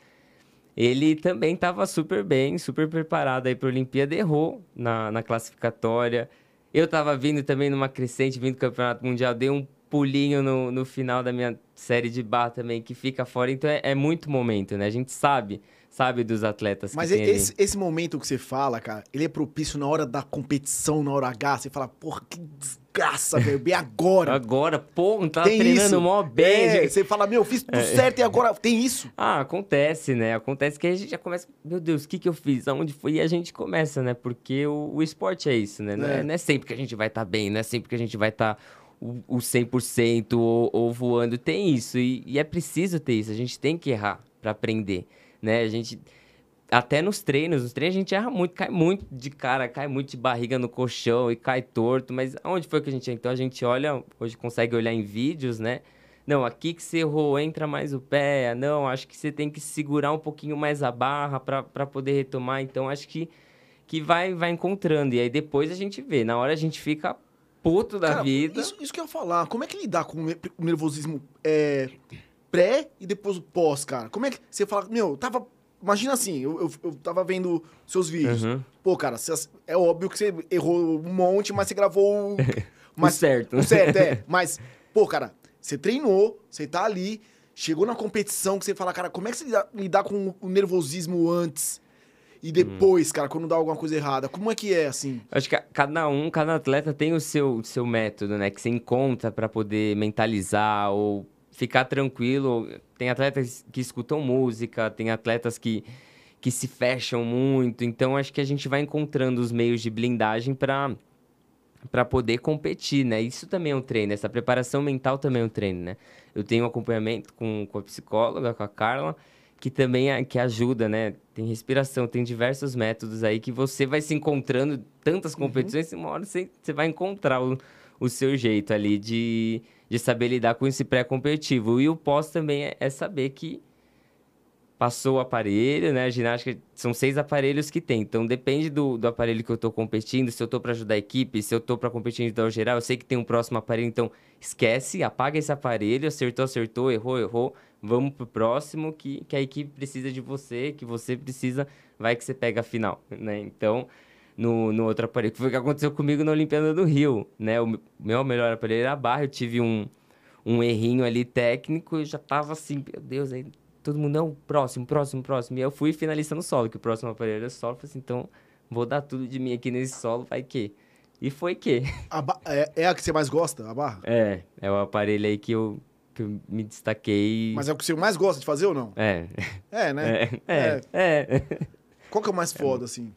B: Ele também estava super bem, super preparado aí para a Olimpíada, errou na, na classificatória. Eu estava vindo também numa crescente, vindo do Campeonato Mundial, dei um pulinho no, no final da minha série de bar também, que fica fora. Então é, é muito momento, né? A gente sabe sabe dos atletas
A: Mas esse, esse momento que você fala, cara, ele é propício na hora da competição, na hora H. Você fala, porra, que desgraça, velho. Bem agora.
B: Agora, pô, não tava tem treinando isso. mó bem. É,
A: você fala, meu, fiz tudo é. certo e agora tem isso.
B: Ah, acontece, né? Acontece que a gente já começa, meu Deus, o que que eu fiz? Aonde foi? E a gente começa, né? Porque o, o esporte é isso, né? Não é, é não é sempre que a gente vai estar tá bem, não é sempre que a gente vai estar... Tá o, o 100% ou, ou voando, tem isso. E, e é preciso ter isso. A gente tem que errar para aprender né? A gente até nos treinos, nos treinos a gente erra muito, cai muito de cara, cai muito de barriga no colchão e cai torto, mas aonde foi que a gente então a gente olha, hoje consegue olhar em vídeos, né? Não, aqui que você errou, entra mais o pé. Não, acho que você tem que segurar um pouquinho mais a barra para poder retomar. Então acho que que vai vai encontrando e aí depois a gente vê. Na hora a gente fica puto da
A: Cara,
B: vida.
A: Isso, isso que eu ia falar. Como é que lidar com o nervosismo é, pré e depois o pós, cara? Como é que você fala, meu, tava. Imagina assim, eu, eu, eu tava vendo seus vídeos. Uhum. Pô, cara, você, é óbvio que você errou um monte, mas você gravou.
B: Mas, o certo.
A: O certo, é. Mas, pô, cara, você treinou, você tá ali, chegou na competição que você fala, cara, como é que você lidar, lidar com o nervosismo antes? E depois, hum. cara, quando dá alguma coisa errada, como é que é assim?
B: Acho que cada um, cada atleta tem o seu, seu método, né? Que você encontra para poder mentalizar ou ficar tranquilo. Tem atletas que escutam música, tem atletas que, que se fecham muito. Então, acho que a gente vai encontrando os meios de blindagem para para poder competir, né? Isso também é um treino, essa preparação mental também é um treino, né? Eu tenho acompanhamento com, com a psicóloga, com a Carla, que também é, que ajuda, né? Tem respiração, tem diversos métodos aí que você vai se encontrando tantas uhum. competições, uhum. uma hora você, você vai encontrar o, o seu jeito ali de, de saber lidar com esse pré-competitivo. E o pós também é, é, saber que passou o aparelho, né? A ginástica são seis aparelhos que tem. Então depende do, do aparelho que eu estou competindo, se eu estou para ajudar a equipe, se eu estou para competir em geral, eu sei que tem um próximo aparelho, então esquece, apaga esse aparelho, acertou, acertou, errou, errou. Vamos pro próximo que, que a equipe precisa de você, que você precisa, vai que você pega a final, né? Então, no, no outro aparelho. Que foi o que aconteceu comigo na Olimpíada do Rio, né? O meu melhor aparelho era a barra, eu tive um, um errinho ali técnico e já tava assim, meu Deus, aí todo mundo, não, próximo, próximo, próximo. E eu fui finalista no solo, que o próximo aparelho era solo. Falei assim, então vou dar tudo de mim aqui nesse solo, vai que. E foi que.
A: É, é, a que você mais gosta, a barra?
B: É, é o aparelho aí que eu, que eu me destaquei.
A: Mas é o que você mais gosta de fazer ou não?
B: É.
A: É, né?
B: É. é. é.
A: Qual que é o mais foda, assim?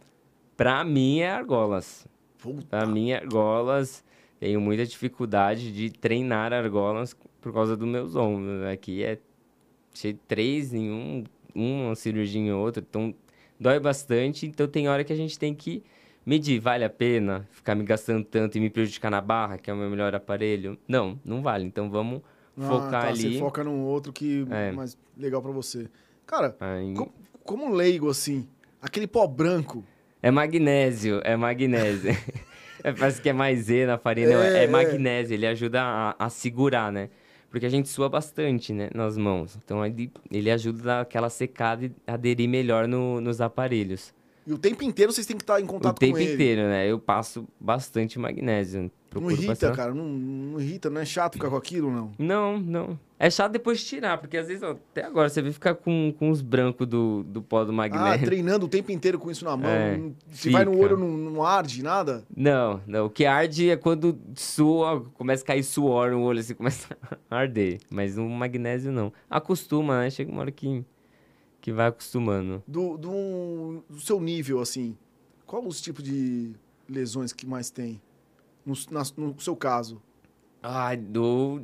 B: Pra mim é argolas. Puta. Pra mim é argolas. Tenho muita dificuldade de treinar argolas por causa dos meus ombros. Aqui é três em um, uma cirurgia em outra. Então dói bastante. Então tem hora que a gente tem que medir, vale a pena ficar me gastando tanto e me prejudicar na barra, que é o meu melhor aparelho? Não, não vale. Então vamos
A: Ah,
B: focar
A: tá,
B: ali.
A: Você foca num outro que é mais legal pra você. Cara,
B: Aí-
A: co- como leigo, assim, aquele pó branco.
B: É magnésio, é magnésio. É, Parece que é maisena a farinha, não,
A: É,
B: é,
A: é.
B: magnésio, ele ajuda a, a segurar, né? Porque a gente sua bastante, né, nas mãos. Então ele, ele ajuda aquela secada e aderir melhor no- nos aparelhos.
A: E o tempo inteiro vocês têm que estar em
B: O
A: contato
B: tempo
A: com ele.
B: inteiro, né? Eu passo bastante magnésio.
A: Não irrita,
B: passar-
A: cara. Não, não irrita, não é chato ficar com aquilo, não.
B: Não, não. É chato depois de tirar, porque às vezes, ó, até agora, você vê ficar com, com os brancos do, do pó do
A: Ah,
B: magnésio.
A: treinando o tempo inteiro com isso na mão.
B: É,
A: se vai no
B: fica.
A: olho, não, não arde nada.
B: Não, não. O que arde é quando sua, começa a cair suor no olho, assim, começa a arder. Mas no magnésio, não. Acostuma, né? Chega uma hora que, que vai acostumando.
A: Do, do, do seu nível, assim, qual os tipos de lesões que mais tem? No, na- no seu caso.
B: Ai, do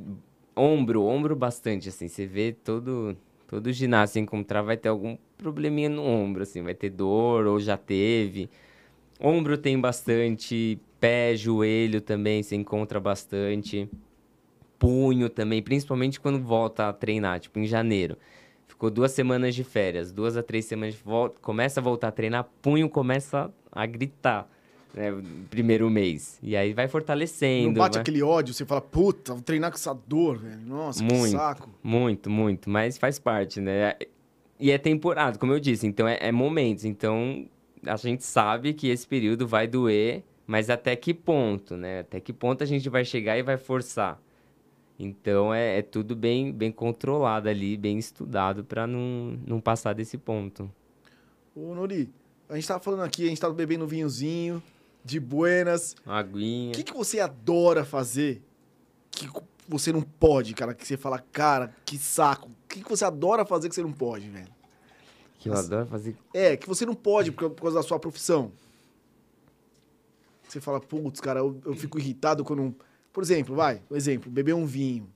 B: ombro, ombro bastante, assim. Você vê todo, todo ginasta encontrar vai ter algum probleminha no ombro, assim. Vai ter dor ou já teve. Ombro tem bastante, pé, joelho também se encontra bastante. Punho também, principalmente quando volta a treinar, tipo em janeiro. Ficou duas semanas de férias, duas a três semanas volta, começa a voltar a treinar, punho começa a gritar, né, primeiro mês. E aí vai fortalecendo.
A: Não bate
B: vai-
A: aquele ódio, você fala, puta, vou treinar com essa dor, velho. Nossa, que
B: Muito.
A: saco.
B: Muito, muito, mas faz parte, né? E é temporada, como eu disse, então é, é momentos. Então a gente sabe que esse período vai doer, mas até que ponto, né? Até que ponto a gente vai chegar e vai forçar. Então é, é tudo bem, bem controlado ali, bem estudado para não, não passar desse ponto.
A: Ô, Nori, a gente tava falando aqui, a gente tava bebendo vinhozinho, de buenas.
B: Aguinha.
A: O que, que você adora fazer que você não pode, cara? Que você fala, cara, que saco. O que, que você adora fazer que você não pode, velho?
B: Que eu adoro fazer.
A: É, que você não pode por por causa da sua profissão. Você fala, putz, cara, eu, eu fico irritado quando. Por exemplo, vai, um exemplo, beber um vinho,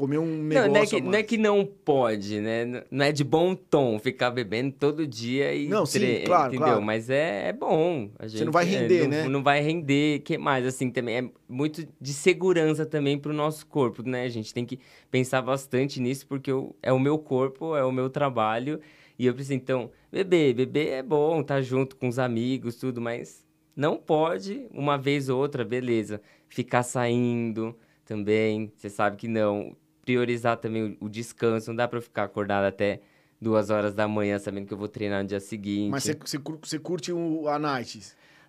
A: comer um
B: Não,
A: negócio.
B: não é, que, não é que não pode, né? Não é de bom tom ficar bebendo todo dia e.
A: Não, sim,
B: tre-
A: claro,
B: Entendeu?
A: claro.
B: Mas é, é bom. A gente,
A: não vai
B: é,
A: render,
B: não,
A: né?
B: Não vai render. que mais? Assim, também é muito de segurança também pro nosso corpo, né? A gente tem que pensar bastante nisso, porque eu- é o meu corpo, é o meu trabalho. E eu preciso, então, beber. Beber é bom, tá junto com os amigos, tudo, mas não pode, uma vez ou outra, beleza. Ficar saindo também, você sabe que não. Priorizar também o, o descanso, não dá pra eu ficar acordado até duas horas da manhã sabendo que eu vou treinar no dia seguinte.
A: Mas você, você, cur- você curte o, a night.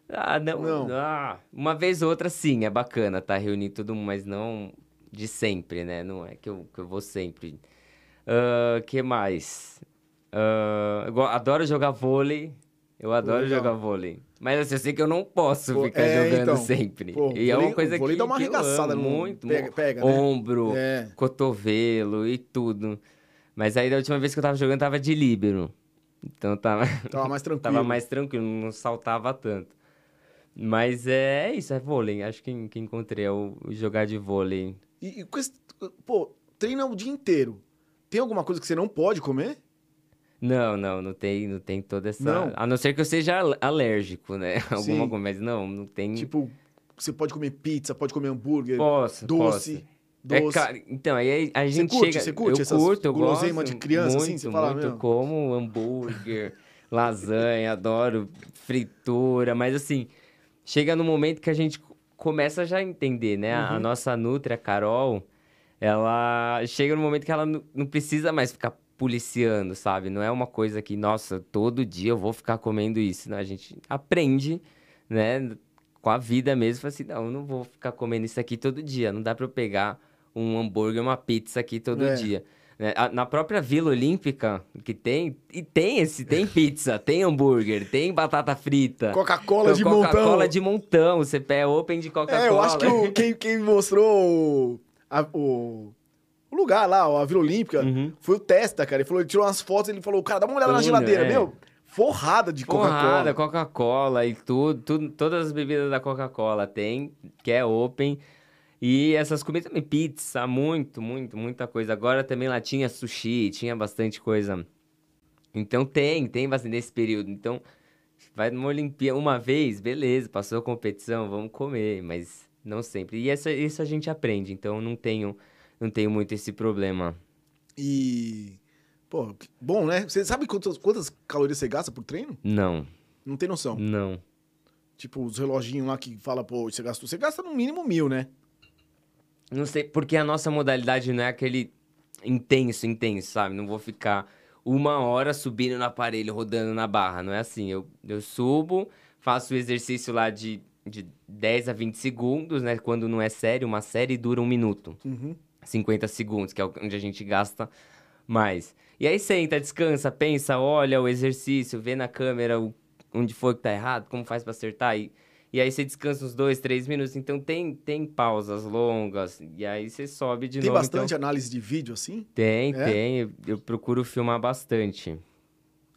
B: Ah, não,
A: Não.
B: Ah, uma vez ou outra, sim, é bacana, tá? Reunir todo mundo, mas não de sempre, né? Não é que eu, que eu vou sempre. O que mais? Ah, eu adoro jogar vôlei. Eu adoro
A: legal.
B: jogar vôlei. Mas assim, eu sei que eu não posso
A: Pô,
B: ficar
A: é,
B: jogando
A: então.
B: sempre.
A: Pô,
B: e é uma coisa que,
A: dá uma arregaçada
B: amo
A: no-
B: muito.
A: pega- pega, né?
B: Ombro,
A: É.
B: cotovelo e tudo. Mas aí da última vez que eu tava jogando, tava de líbero. Então tava...
A: Tava mais tranquilo.
B: Tava mais tranquilo, não saltava tanto. Mas é, é isso, é vôlei. Acho que, que encontrei é o, jogar de vôlei.
A: E, e com esse- pô, treina o dia inteiro. Tem alguma coisa que você não pode comer?
B: Não, não, não tem, não tem toda essa.
A: Não?
B: A não ser que eu seja al- alérgico, né? Alguma coisa, mas não, não tem.
A: Tipo, você pode comer pizza, pode comer hambúrguer,
B: posso,
A: doce.
B: posso.
A: Doce.
B: É caro. Então, aí a
A: Você
B: gente
A: curte?
B: chega.
A: Você curte
B: eu
A: essas
B: curto, eu
A: guloseima
B: gosto
A: de criança,
B: muito,
A: assim? Você fala,
B: muito,
A: meu?
B: como hambúrguer, lasanha, adoro fritura, mas assim, chega no momento que a gente começa já a entender, né? A- A
A: Uhum.
B: nossa Nutri, a Carol, ela chega no momento que ela não não precisa mais ficar policiando, sabe? Não é uma coisa que, nossa, todo dia eu vou ficar comendo isso, né? A gente aprende, né? Com a vida mesmo, assim, não, eu não vou ficar comendo isso aqui todo dia. Não dá pra eu pegar um hambúrguer, uma pizza aqui todo
A: É.
B: dia. né? Na própria Vila Olímpica, que tem, e tem esse, tem pizza, tem hambúrguer, tem batata frita.
A: Coca-Cola de
B: Coca-Cola
A: montão.
B: de montão, você pé open de Coca-Cola.
A: É, eu acho que o- quem, quem mostrou a- o, o lugar lá, a Vila Olímpica,
B: Uhum.
A: foi o Testa, cara. Ele falou, ele tirou umas fotos, ele falou, cara, dá uma olhada na geladeira,
B: é.
A: meu. Forrada de Coca-Cola.
B: Coca-Cola e tudo, tudo, todas as bebidas da Coca-Cola tem, que é open. E essas comidas também, pizza, muito, muito, muita coisa. Agora também lá tinha sushi, tinha bastante coisa. Então tem, tem bastante nesse período. Então, vai numa Olimpíada uma vez, beleza, passou a competição, vamos comer, mas não sempre. E essa, isso a gente aprende, então não tenho, não tenho muito esse problema.
A: E. Pô, bom, né? Você sabe quantas, quantas calorias você gasta por treino?
B: Não,
A: Não tem noção.
B: não.
A: Tipo, os reloginhos lá que fala, pô, você gastou. Você gasta no mínimo mil, né?
B: Não sei, porque a nossa modalidade não é aquele intenso, intenso, sabe? Não vou ficar uma hora subindo no aparelho, rodando na barra. Não é assim. Eu, eu subo, faço o exercício lá de, de 10 a 20 segundos, né? Quando não é sério, uma série dura um minuto.
A: Uhum.
B: 50 segundos, que é onde a gente gasta mais. E aí senta, descansa, pensa, olha o exercício, vê na câmera o, onde foi que tá errado, como faz pra acertar. E, e aí você descansa uns dois, três minutos. Então tem, tem pausas longas. E aí você sobe de
A: Tem
B: novo.
A: bastante
B: então...
A: análise de vídeo assim?
B: Tem,
A: É?
B: tem. Eu, eu procuro filmar bastante.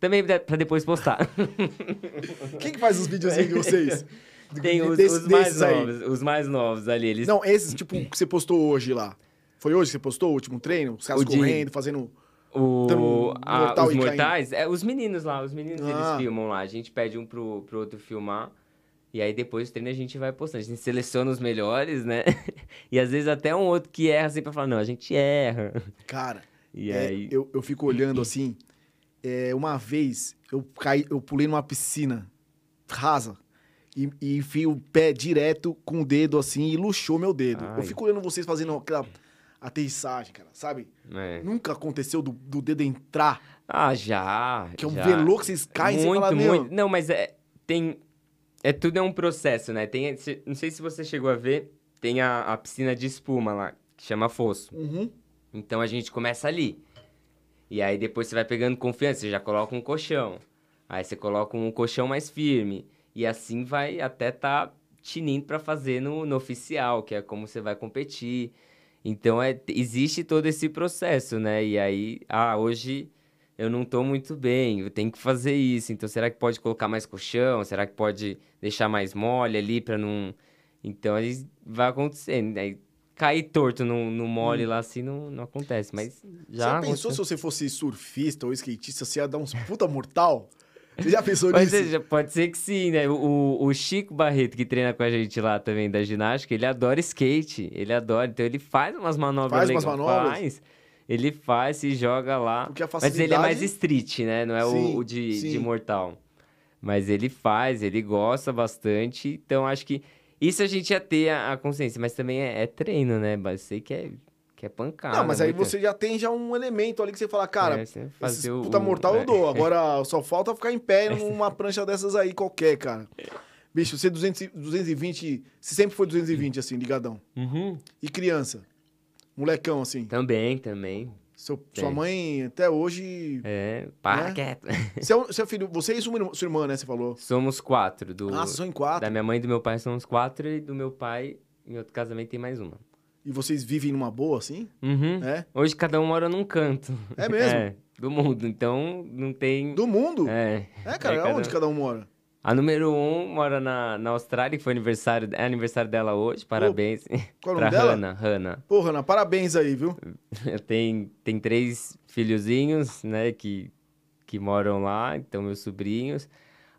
B: Também pra depois postar.
A: Quem que faz os videozinhos de vocês?
B: tem os,
A: Desse-
B: os mais
A: desses aí.
B: novos. Os mais novos ali. Eles
A: Não, esses, tipo, que você postou hoje lá. Foi hoje que você postou o último treino? Os caras
B: O de-
A: correndo, fazendo.
B: O,
A: um
B: a- os
A: caindo.
B: mortais, é, os meninos lá, os meninos
A: Ah.
B: eles filmam lá. A gente pede um pro, pro outro filmar. E aí depois do treino a gente vai postando. A gente seleciona os melhores, né? e às vezes até um outro que erra assim pra falar, não, a gente erra.
A: Cara,
B: E
A: é,
B: aí.
A: eu, eu fico olhando assim. é, uma vez eu caí, eu pulei numa piscina rasa e, e o pé direto com o dedo assim e luxou meu dedo.
B: Ai.
A: Eu fico olhando vocês fazendo aquela aterrissagem, cara, sabe?
B: é.
A: Nunca aconteceu do, do dedo entrar,
B: Ah, já.
A: que é um
B: já.
A: velô que vocês caem e
B: muito,
A: você fala,
B: muito. Não, mas é. Tem. É tudo é um processo, né? Tem. Não sei se você chegou a ver, tem a, a piscina de espuma lá, que chama Fosso.
A: Uhum.
B: Então a gente começa ali. E aí depois você vai pegando confiança, você já coloca um colchão. Aí você coloca um colchão mais firme. E assim vai até tá tinindo pra fazer no, no oficial, que é como você vai competir. Então é, existe todo esse processo, né? E aí, ah, hoje eu não tô muito bem, eu tenho que fazer isso. Então será que pode colocar mais colchão? Será que pode deixar mais mole ali pra não. Então aí vai acontecendo. Aí cair torto no, no mole lá assim não, não acontece. Mas já.
A: você pensou se você fosse surfista ou skatista, você ia dar uns puta mortal? Você já pensou
B: Pode
A: nisso?
B: ser, já- pode ser que sim, né? O, o Chico Barreto, que treina com a gente lá também da ginástica, ele adora skate. Ele adora. Então ele faz umas manobras
A: Faz umas manobras?
B: Faz. Ele faz, se joga lá.
A: A
B: Mas ele é mais
A: facilidade-
B: street, né? Não é o-
A: Sim,
B: o, de,
A: sim.
B: de mortal. Mas ele faz, ele gosta bastante. Então acho que isso a gente ia ter a, a consciência. Mas também é, é treino, né? Mas sei que é, que é pancada.
A: Não, mas aí
B: muito-
A: você já tem já um elemento ali que você fala, cara,
B: É, você
A: esses
B: fazer o-
A: puta mortal
B: é.
A: eu dou. Agora só falta ficar em pé numa prancha dessas aí qualquer, cara. Bicho, você 200, e- 220, você sempre foi 220 assim, ligadão.
B: Uhum.
A: E criança? Molecão assim.
B: Também, também.
A: Seu, sua mãe até hoje.
B: É, para
A: Né?
B: quieto.
A: Seu, seu filho, você e sua irmã, sua irmã, né? Você falou.
B: Somos quatro. Do,
A: Ah, são em quatro.
B: Da minha mãe e do meu pai somos quatro. E do meu pai, em outro casamento, tem mais uma.
A: E vocês vivem numa boa, assim?
B: Uhum.
A: É?
B: Hoje cada um mora num canto.
A: É mesmo?
B: É, do mundo. Então não tem.
A: Do mundo?
B: É.
A: É, cara,
B: É, cada-
A: onde cada um mora?
B: A número um mora na, na Austrália, que foi aniversário, é aniversário dela hoje. Parabéns.
A: Qual é o nome dela?
B: Hannah. Hannah.
A: Porra, Ana, parabéns aí, viu?
B: Tem, tem três filhozinhos, né, que, que moram lá, então meus sobrinhos.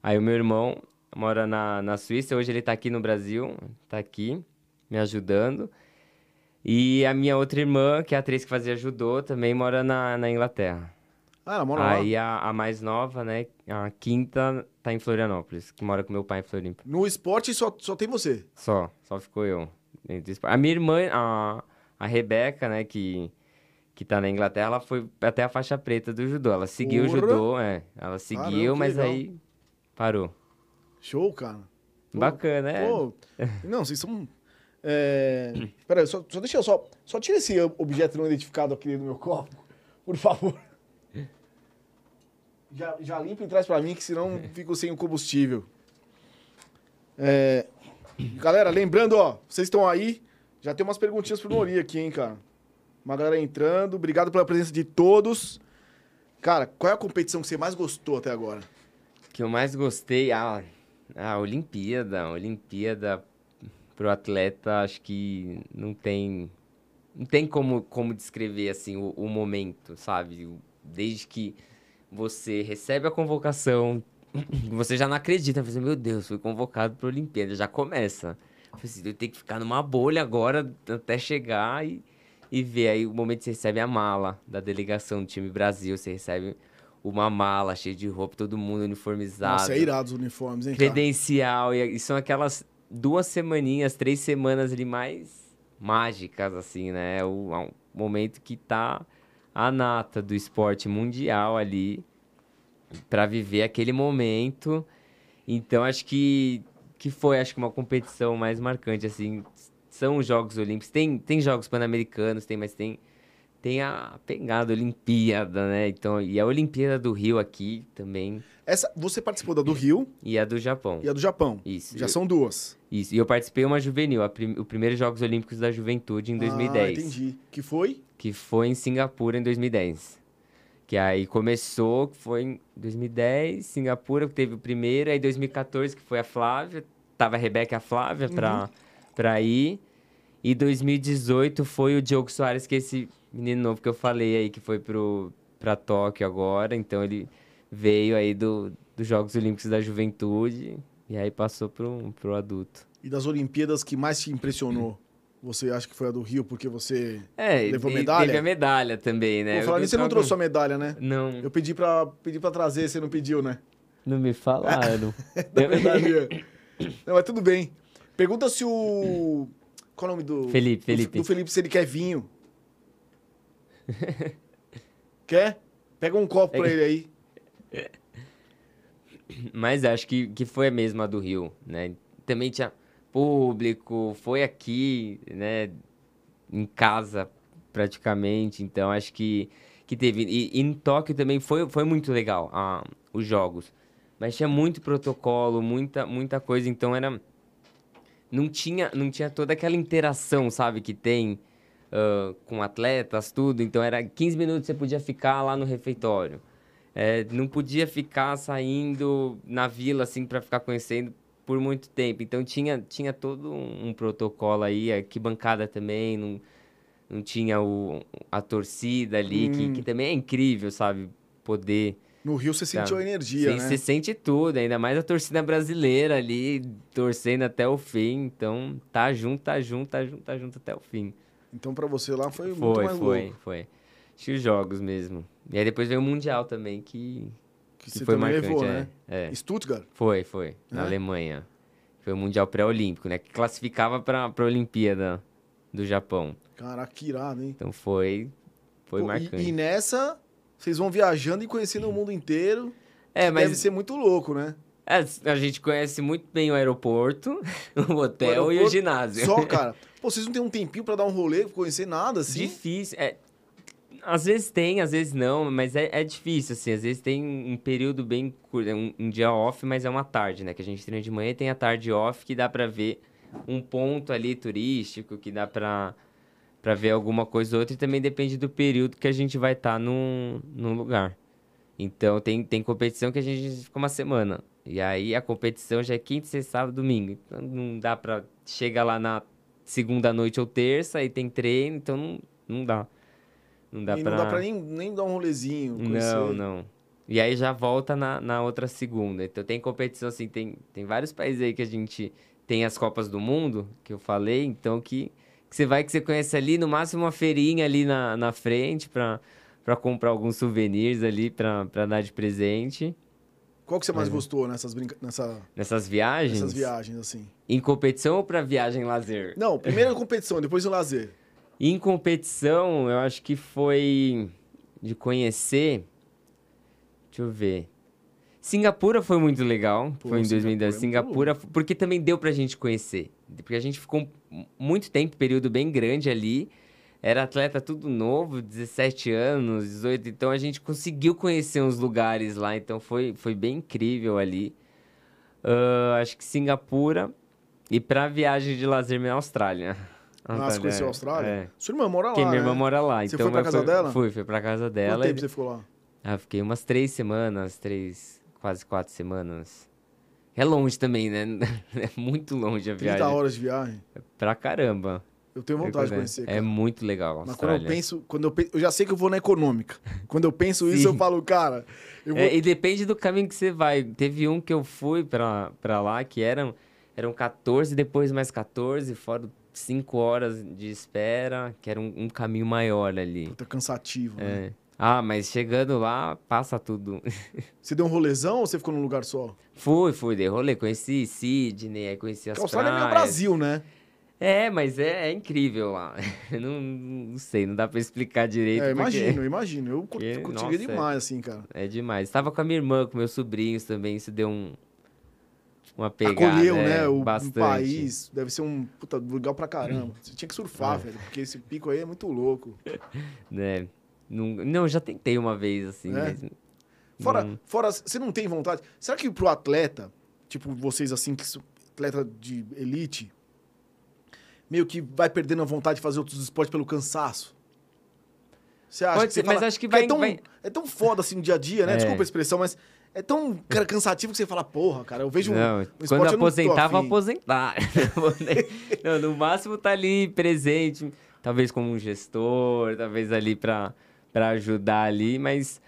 B: Aí o meu irmão mora na, na Suíça, hoje ele tá aqui no Brasil, tá aqui me ajudando. E a minha outra irmã, que é a atriz que fazia judô, também mora na, na Inglaterra.
A: Ah, ela mora lá.
B: Aí a, a mais nova, né, a quinta, tá em Florianópolis, que mora com meu pai em Floripa.
A: No esporte só, só tem você.
B: Só, só ficou eu. A minha irmã, a, a Rebeca, né, que, que tá na Inglaterra, ela foi até a faixa preta do judô. Ela seguiu o
A: Porra!
B: judô, é. Ela seguiu,
A: Caramba,
B: mas
A: legal.
B: aí parou.
A: Show, cara. Pô,
B: Bacana, é.
A: Pô, não, vocês são. É... Pera aí, só, só deixa eu só. Só tira esse objeto não identificado aqui do meu copo, por favor. Já, já limpa e traz pra mim, que senão fico sem o combustível. É, Galera, lembrando, ó, vocês estão aí, já tem umas perguntinhas pro Nori aqui, hein, cara. Uma galera entrando, obrigado pela presença de todos. Cara, qual é a competição que você mais gostou até agora?
B: que eu mais gostei, a, a Olimpíada. A Olimpíada pro atleta, acho que não tem. Não tem como, como descrever assim o, o momento, sabe? O- Desde que você recebe a convocação, você já não acredita. Você, meu Deus, fui convocado para a Olimpíada. Já começa. Eu assim, eu tenho que ficar numa bolha agora até chegar e, e ver. Aí o momento que você recebe a mala da delegação do time Brasil, você recebe uma mala cheia de roupa, todo mundo uniformizado.
A: Nossa, é irado os uniformes, hein,
B: Credencial. E, e são aquelas duas semaninhas, três semanas ali mais mágicas, assim, né? O, o momento que tá a nata do esporte mundial ali para viver aquele momento. Então acho que que foi acho que uma competição mais marcante assim. São os Jogos Olímpicos. Tem tem jogos pan-americanos, tem, mas tem tem a pegada Olimpíada, né? Então, e a Olimpíada do Rio aqui também.
A: Essa, você participou da do Rio
B: e a do Japão.
A: E a do Japão.
B: Isso.
A: Já
B: eu,
A: são duas.
B: Isso. E eu participei uma juvenil, a prim, o primeiro Jogos Olímpicos da Juventude em 2010.
A: Ah, entendi. Que foi?
B: Que foi em Singapura em 2010. Que aí começou, foi em 2010, Singapura, que teve o primeiro, aí 2014, que foi a Flávia, tava a Rebeca e a Flávia uhum. pra, pra ir. E 2018 foi o Diogo Soares, que é esse menino novo que eu falei aí, que foi pro, pra Tóquio agora. Então ele veio aí do, dos Jogos Olímpicos da Juventude e aí passou pro, pro adulto.
A: E das Olimpíadas que mais te impressionou? Você acha que foi a do Rio porque você é, levou medalha?
B: Teve a medalha também, né?
A: Vou falar você não trouxe sua medalha, né?
B: Não.
A: Eu pedi pra, pedi pra trazer, você não pediu, né?
B: Não me falaram.
A: é verdade. não, mas tudo bem. Pergunta se o... Qual é o nome do...
B: Felipe, Felipe.
A: Do, do Felipe, se ele quer vinho. quer? Pega um copo é... pra ele aí.
B: Mas acho que, que foi a mesma do Rio, né? Também tinha público, foi aqui, né, em casa praticamente, então acho que, que teve. E, e em Tóquio também foi, foi muito legal ah, os jogos, mas tinha muito protocolo, muita, muita coisa, então era. Não tinha, não tinha toda aquela interação, sabe, que tem uh, com atletas, tudo, então era 15 minutos você podia ficar lá no refeitório. É, não podia ficar saindo na vila assim para ficar conhecendo por muito tempo. Então tinha, tinha todo um, um protocolo aí, que bancada também, não, não tinha o, a torcida ali, hum. que, que também é incrível, sabe? Poder.
A: No Rio você sentiu a energia,
B: Sim,
A: né?
B: Você sente tudo, ainda mais a torcida brasileira ali, torcendo até o fim. Então, tá junto, tá junto, tá junto, tá junto até o fim.
A: Então, para você lá foi,
B: foi
A: muito mais
B: foi,
A: louco.
B: Foi, foi. os jogos mesmo. E aí depois veio o Mundial também, que,
A: que, que foi marcante. Levou, né?
B: É.
A: Stuttgart?
B: Foi, foi. Na é? Alemanha. Foi o Mundial Pré-Olímpico, né? Que classificava para a Olimpíada do Japão.
A: Caraca, que irado, hein?
B: Então foi, foi Pô, marcante.
A: E, e, nessa, vocês vão viajando e conhecendo o mundo inteiro.
B: É, mas...
A: Deve ser muito louco, né?
B: É, a gente conhece muito bem o aeroporto, o hotel o aeroporto, e o ginásio.
A: Só, cara. Pô, vocês não tem um tempinho para dar um rolê, conhecer nada, assim?
B: Difícil. É, às vezes tem, às vezes não, mas é, é difícil, assim. Às vezes tem um período bem curto, um, um, dia off, mas é uma tarde, né? Que a gente treina de manhã e tem a tarde off que dá pra ver um ponto ali turístico, que dá pra, pra ver alguma coisa ou outra. E também depende do período que a gente vai estar tá num, num lugar. Então, tem, tem competição que a gente fica uma semana. E aí, a competição já é quinta, sexta, sábado, domingo. Então, não dá pra... chegar lá na segunda noite ou terça e tem treino, então não, não dá.
A: Não dá e pra... não dá pra nem, nem dar um rolezinho.
B: Não, não. E aí já volta na, na outra segunda. Então tem competição, assim, tem, tem vários países aí que a gente tem as Copas do Mundo, que eu falei, então que, que você vai, que você conhece ali, no máximo uma feirinha ali na, na frente pra, pra comprar alguns souvenirs ali pra, pra dar de presente.
A: Qual que você mais é. gostou nessas, brinca... Nessa...
B: nessas viagens?
A: Nessas viagens, assim.
B: Em competição ou pra viagem lazer?
A: Não, primeiro competição, depois o lazer.
B: Em competição, eu acho que foi de conhecer. Deixa eu ver. Singapura foi muito legal. Pô, foi em 2010. Singapura, Singapura, porque também deu pra gente conhecer. Porque a gente ficou muito tempo, período bem grande ali. Era atleta tudo novo, 17 anos, 18. Então a gente conseguiu conhecer uns lugares lá. Então foi, foi bem incrível ali. Uh, acho que Singapura. E pra viagem de lazer, minha Austrália.
A: Ah, você conheceu a Austrália? É. Sua irmã mora lá,
B: Porque minha
A: irmã
B: né? mora lá.
A: Você
B: então
A: foi pra casa
B: fui,
A: dela?
B: Fui, fui pra casa dela.
A: Quanto tempo você ficou lá?
B: Ah, fiquei umas três semanas, três, quase quatro semanas. É longe também, né? É muito longe a viagem.
A: 30 horas de viagem?
B: Pra caramba.
A: Eu tenho vontade de conhecer.
B: É
A: cara.
B: muito legal.
A: Mas quando eu
B: Austrália.
A: penso, quando eu, penso, eu já sei que eu vou na econômica. Quando eu penso isso, eu falo, cara, eu vou.
B: É, e depende do caminho que você vai. Teve um que eu fui pra, pra lá que eram, eram 14, depois mais 14, fora 5 horas de espera, que era um, um caminho maior ali.
A: Puta, cansativo, né?
B: É. Ah, mas chegando lá, passa tudo.
A: Você deu um rolezão ou você ficou num lugar só?
B: fui, fui, dei rolê, conheci Sydney, aí conheci as
A: Porque a Austrália é meio
B: praias.
A: Brasil, né?
B: É, mas é, é incrível lá. não, não sei, não dá pra explicar direito.
A: É,
B: porque
A: imagino, imagino. Eu cur-
B: porque,
A: curtiria
B: nossa,
A: demais, assim, cara.
B: É demais. Tava com a minha irmã, com meus sobrinhos também, isso deu um... Uma pegada,
A: Acolheu,
B: é,
A: né? O, um
B: bastante.
A: país. Deve ser um puta, legal pra caramba. Você tinha que surfar,
B: É.
A: velho. Porque esse pico aí é muito louco.
B: né? Não, não, já tentei uma vez, assim,
A: É?
B: mas...
A: Fora,
B: não-
A: fora, você não tem vontade. Será que pro atleta, tipo vocês assim, que atleta de elite, meio que vai perdendo a vontade de fazer outros esportes pelo cansaço? Você acha
B: Pode
A: que
B: ser, mas
A: fala-
B: acho que
A: porque
B: vai-
A: É tão,
B: vai-
A: é tão foda assim no dia a dia, né?
B: É.
A: Desculpa a expressão, mas é tão cara, cansativo que você fala, porra, cara, eu vejo um,
B: Não,
A: um esporte
B: quando
A: eu
B: aposentar, vou aposentar. Não no máximo tá ali presente, talvez como um gestor, talvez ali pra, pra ajudar ali, mas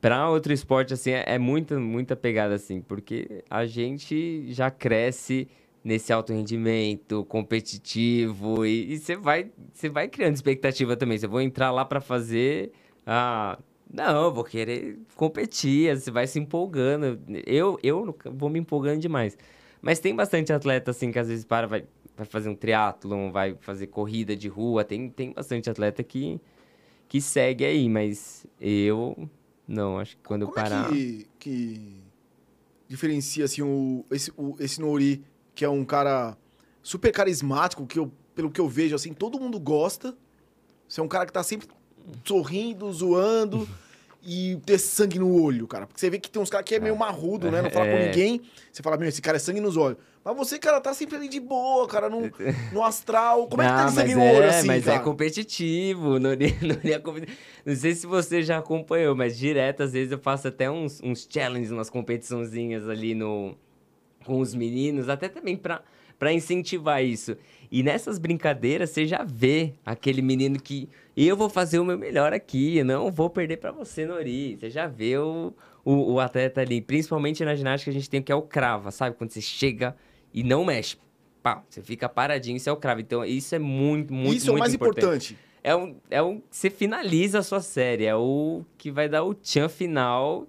B: pra outro esporte, assim, é, é muita, muita pegada, assim, porque a gente já cresce nesse alto rendimento, competitivo, e você vai, vai criando expectativa também. Você vou entrar lá pra fazer... Ah, não, eu vou querer competir, você vai se empolgando. Eu, eu vou me empolgando demais. Mas tem bastante atleta, assim, que às vezes para, vai, vai fazer um triatlon, vai fazer corrida de rua. Tem, tem bastante atleta que, que segue aí, mas eu... Não, acho que quando eu
A: Como
B: parar...
A: é que, que diferencia assim o esse, o esse Nori, que é um cara super carismático, que eu, pelo que eu vejo assim, todo mundo gosta. Você é um cara que tá sempre sorrindo, zoando e ter sangue no olho, cara. Porque você vê que tem uns caras que é meio marrudo, né? Não fala com
B: É.
A: ninguém. Você fala, meu, esse cara é sangue nos olhos. Mas você, cara, tá sempre ali de boa, cara, no, no astral. Como é que tá de sangue no olho
B: é,
A: assim,
B: mas
A: cara?
B: é competitivo. Não, não, não sei se você já acompanhou, mas direto, às vezes, eu faço até uns, uns challenges, umas competiçãozinhas ali no, com os meninos, até também pra, pra incentivar isso. E nessas brincadeiras, você já vê aquele menino que eu vou fazer o meu melhor aqui, eu não vou perder pra você, Nori. Você já vê o, o, o atleta ali. Principalmente na ginástica, a gente tem o que é o crava, sabe? Quando você chega e não mexe. Pá, você fica paradinho, isso é o cravo. Então, isso é muito, muito,
A: Isso é o
B: muito
A: mais importante.
B: É o, é que você finaliza a sua série, é o que vai dar o tchan final.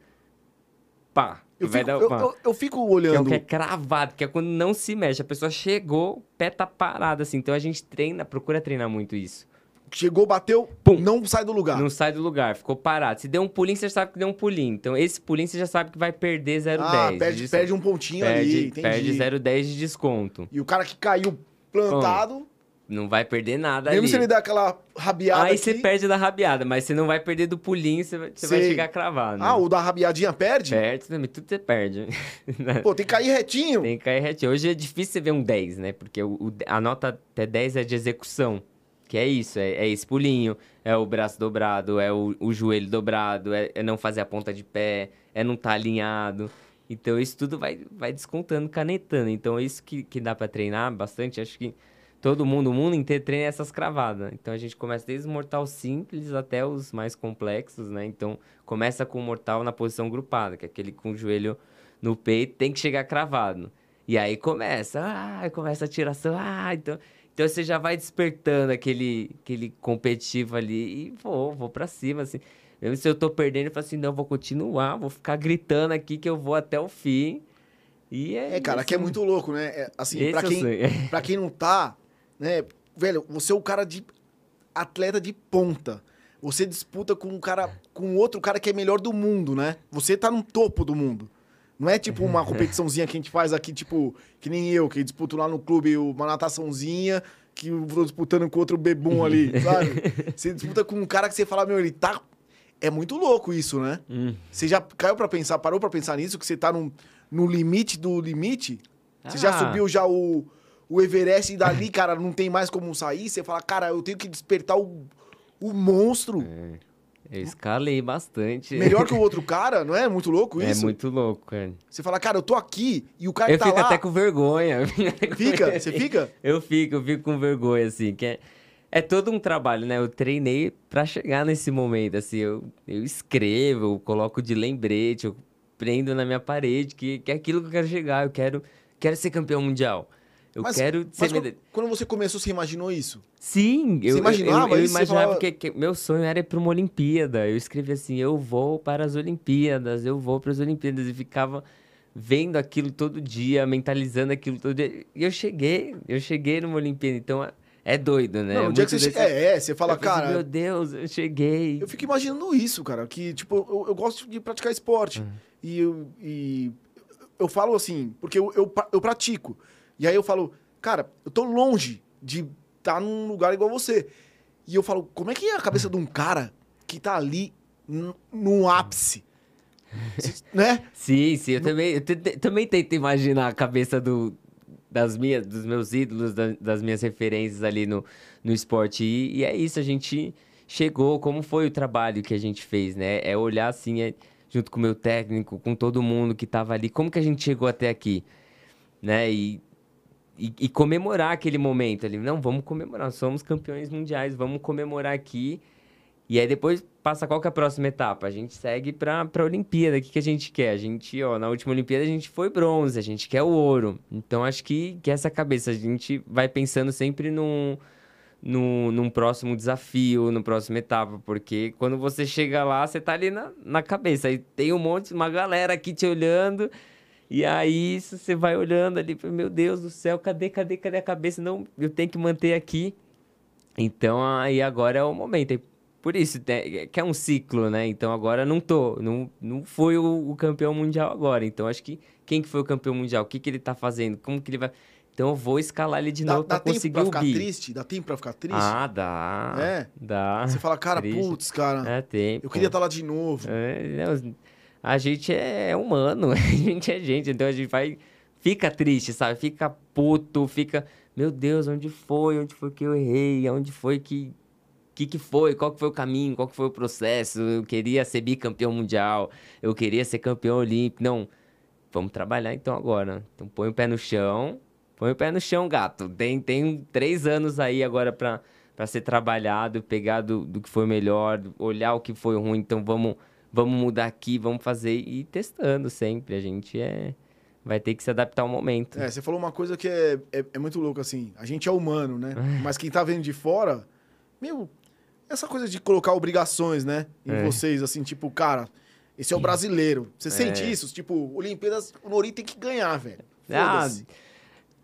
B: Pá.
A: Eu
B: vai
A: fico,
B: dar,
A: eu, eu- eu fico
B: Que é o
A: olhando.
B: que é cravado, que é quando não se mexe. A pessoa chegou, o pé tá parado, assim. Então a gente treina, procura treinar muito isso.
A: Chegou, bateu,
B: Pum.
A: não sai do lugar.
B: Não sai do lugar, ficou parado. Se deu um pulinho, você já sabe que deu um pulinho. Então esse pulinho você já sabe que vai perder 0,10.
A: Ah, perde, perde um pontinho ali,
B: perde,
A: entendi.
B: perde 0,10 de desconto.
A: E o cara que caiu plantado,
B: Não vai perder nada
A: mesmo
B: ali.
A: se ele der aquela rabiada
B: Aí
A: aqui...
B: você perde da rabiada, mas você não vai perder do pulinho, você vai, você vai chegar cravado.
A: Ah, o da rabiadinha perde?
B: Perde também, tudo você perde.
A: Pô, tem que cair retinho.
B: Tem que cair retinho. Hoje é difícil você ver um 10, né? Porque o, a nota até 10 é de execução. Que é isso, é, é esse pulinho, é o braço dobrado, é o, o joelho dobrado, é, é não fazer a ponta de pé, é não estar alinhado. Então isso tudo vai, vai descontando, canetando. Então é isso que, que dá pra treinar bastante. Acho que todo mundo, o mundo inteiro treina essas cravadas. Então a gente começa desde o mortal simples até os mais complexos, né? Então começa com o mortal na posição grupada, que é aquele com o joelho no peito, tem que chegar cravado. E aí começa, ah, começa a tiração, ah, então, então você já vai despertando aquele, aquele competitivo ali e vou, vou pra cima, assim. Mesmo se eu tô perdendo, eu falo assim, não, vou continuar, vou ficar gritando aqui que eu vou até o fim. E é,
A: É, cara,
B: esse
A: que é muito louco, né? É, assim, pra
B: é
A: quem, pra quem não tá, né? Velho, você é o cara de... Atleta de ponta. Você disputa com um cara... Com outro cara que é melhor do mundo, né? Você tá no topo do mundo. Não é tipo uma competiçãozinha que a gente faz aqui, tipo... Que nem eu, que disputo lá no clube uma nataçãozinha... Que eu vou disputando com outro bebum ali, sabe? Você disputa com um cara que você fala, meu, ele tá... É muito louco isso, né?
B: Hum.
A: Você já caiu pra pensar, parou pra pensar nisso? Que você tá no, no limite do limite? Você já
B: Ah.
A: subiu já o, o Everest e dali, cara, não tem mais como sair? Você fala, cara, eu tenho que despertar o, o monstro.
B: Eu escalei bastante.
A: Melhor que o outro cara, não é? Muito louco
B: É
A: isso?
B: muito louco, cara.
A: Você fala, cara, eu tô aqui e o cara
B: Eu
A: tá
B: fico
A: lá...
B: até com vergonha.
A: Fica? Você fica?
B: Eu fico, eu fico com vergonha, assim, que é, é todo um trabalho, né? Eu treinei pra chegar nesse momento, assim, eu, eu escrevo, eu coloco de lembrete, eu prendo na minha parede, que, que é aquilo que eu quero chegar, eu quero, quero ser campeão mundial. Eu
A: Mas-
B: quero ser...
A: Quando, quando você começou, você imaginou isso?
B: Sim, eu, eu-
A: imaginava
B: eu, eu?
A: Você
B: imaginava
A: falava-
B: que, que meu sonho era ir para uma Olimpíada. Eu escrevia assim, eu vou para as Olimpíadas, eu vou para as Olimpíadas e ficava vendo aquilo todo dia, mentalizando aquilo todo dia. E eu cheguei, eu cheguei numa Olimpíada, então é, doido, né?
A: não,
B: É
A: dia que você...
B: desse-
A: É, é, você fala,
B: eu
A: cara...
B: meu Deus, eu cheguei.
A: Eu fico imaginando isso, cara. Que, tipo, eu, eu gosto de praticar esporte.
B: Uhum.
A: E, eu, e eu falo assim, porque eu, eu, eu pratico. E aí eu falo, cara, eu tô longe de estar num lugar igual você. E eu falo, como é que é a cabeça de um cara que tá ali no ápice? Né?
B: Sim, sim, eu também, eu também tento imaginar a cabeça do, das minhas, dos meus ídolos, da- das minhas referências ali no, no esporte. E, e é isso, a gente chegou, como foi o trabalho que a gente fez, né? É olhar assim, é, junto com o meu técnico, com todo mundo que tava ali, como que a gente chegou até aqui, né? E, e, e comemorar aquele momento ali. Não, vamos comemorar, somos campeões mundiais, vamos comemorar aqui. E aí depois passa qual que é a próxima etapa? A gente segue pra, pra Olimpíada. O que, que a gente quer? A gente, ó, na última Olimpíada a gente foi bronze, a gente quer o ouro. Então acho que, que essa cabeça, a gente vai pensando sempre num, num, num próximo desafio, no próxima etapa. Porque quando você chega lá, você tá ali na, na cabeça. Aí tem um monte, uma galera aqui te olhando. E aí você vai olhando ali, fala, meu Deus do céu, cadê, cadê, cadê a cabeça? Não, eu tenho que manter aqui. Então aí agora é o momento. Por isso, né, que é um ciclo, né? Então agora não tô, não, não fui o, o campeão mundial agora. Então acho que quem que foi o campeão mundial? O que, que ele tá fazendo? Como que ele vai. Então eu vou escalar ele de
A: Dá,
B: novo
A: dá
B: pra
A: tempo
B: conseguir
A: pra
B: o
A: ficar
B: bi.
A: triste? Dá tempo pra ficar triste?
B: Ah, dá.
A: É?
B: Dá.
A: Você fala, cara,
B: triste.
A: putz, cara,
B: É tempo.
A: eu queria estar lá de novo.
B: É, não, a gente é humano, a gente é gente, então a gente vai. Fica triste, sabe? Fica puto, fica. Meu Deus, onde foi? Onde foi que eu errei? Onde foi que. Que, que foi? Qual que foi o caminho? Qual que foi o processo? Eu queria ser bicampeão mundial, eu queria ser campeão olímpico. Não, vamos trabalhar então agora. Então põe o pé no chão, põe o pé no chão, gato. Tem, tem três anos aí agora pra, pra ser trabalhado, pegar do, do que foi melhor, olhar o que foi ruim. Então vamos, vamos mudar aqui, vamos fazer e ir testando sempre. A gente é vai ter que se adaptar ao momento.
A: É, você falou uma coisa que é, é, é muito louca, assim. A gente é humano, né? Mas quem tá vendo de fora, meu, essa coisa de colocar obrigações, né? Em
B: É.
A: vocês, assim, tipo, cara, esse é o brasileiro. Você sente isso? Tipo, Olimpíadas, o Nori tem que ganhar, velho.
B: Ah,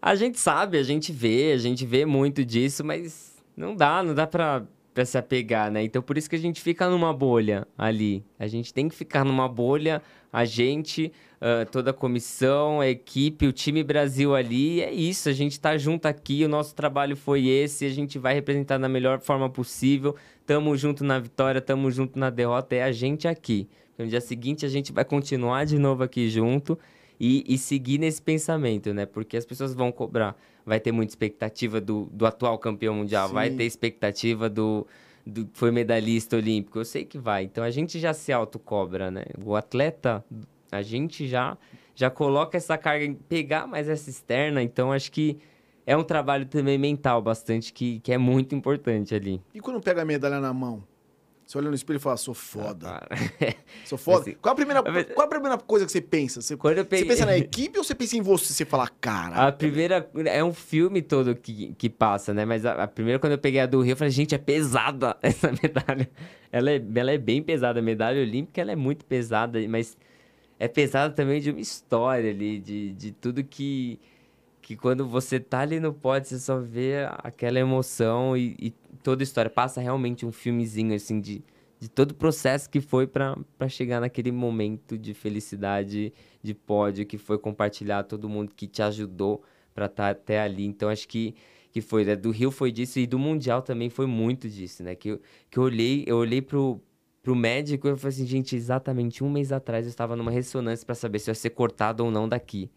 B: a gente sabe, a gente vê, a gente vê muito disso, mas não dá, não dá pra, pra se apegar, né? Então por isso que a gente fica numa bolha ali. A gente tem que ficar numa bolha, a gente, ah, toda a comissão, a equipe, o time Brasil ali, é isso, a gente tá junto aqui, o nosso trabalho foi esse, a gente vai representar da melhor forma possível, tamo junto na vitória, tamo junto na derrota, é a gente aqui. No dia seguinte a gente vai continuar de novo aqui junto e, e seguir nesse pensamento, né? Porque as pessoas vão cobrar. Vai ter muita expectativa do, do atual campeão mundial, vai
A: Sim.
B: ter expectativa do, do que foi medalhista olímpico. Eu sei que vai. Então a gente já se autocobra, né? O atleta, a gente já, já coloca essa carga em pegar mais essa externa. Então acho que é um trabalho também mental bastante que, que é muito importante ali.
A: E quando pega a medalha na mão? Você olha no espelho e fala, sou foda.
B: Ah,
A: Sou foda.
B: Assim,
A: qual, a primeira, qual a primeira coisa que você pensa? Você,
B: eu
A: você pensa na equipe ou você pensa em você? Você fala, cara.
B: A primeira. É um filme todo que, que passa, né? Mas a, a primeira, quando eu peguei a do Rio, eu falei, gente, é pesada essa medalha. Ela é, ela é bem pesada. A medalha olímpica, ela é muito pesada, mas é pesada também de uma história ali, de, de tudo que. Que quando você tá ali no pódio, você só vê aquela emoção e, e toda a história. Passa realmente um filmezinho, assim, de, de todo o processo que foi para chegar naquele momento de felicidade, de pódio, que foi compartilhar todo mundo que te ajudou para estar até ali. Então, acho que, que foi, né? Do Rio foi disso e do Mundial também foi muito disso, né? Que eu, que eu olhei, eu olhei pro, pro médico e eu falei assim, gente, exatamente um mês atrás eu estava numa ressonância para saber se eu ia ser cortado ou não daqui.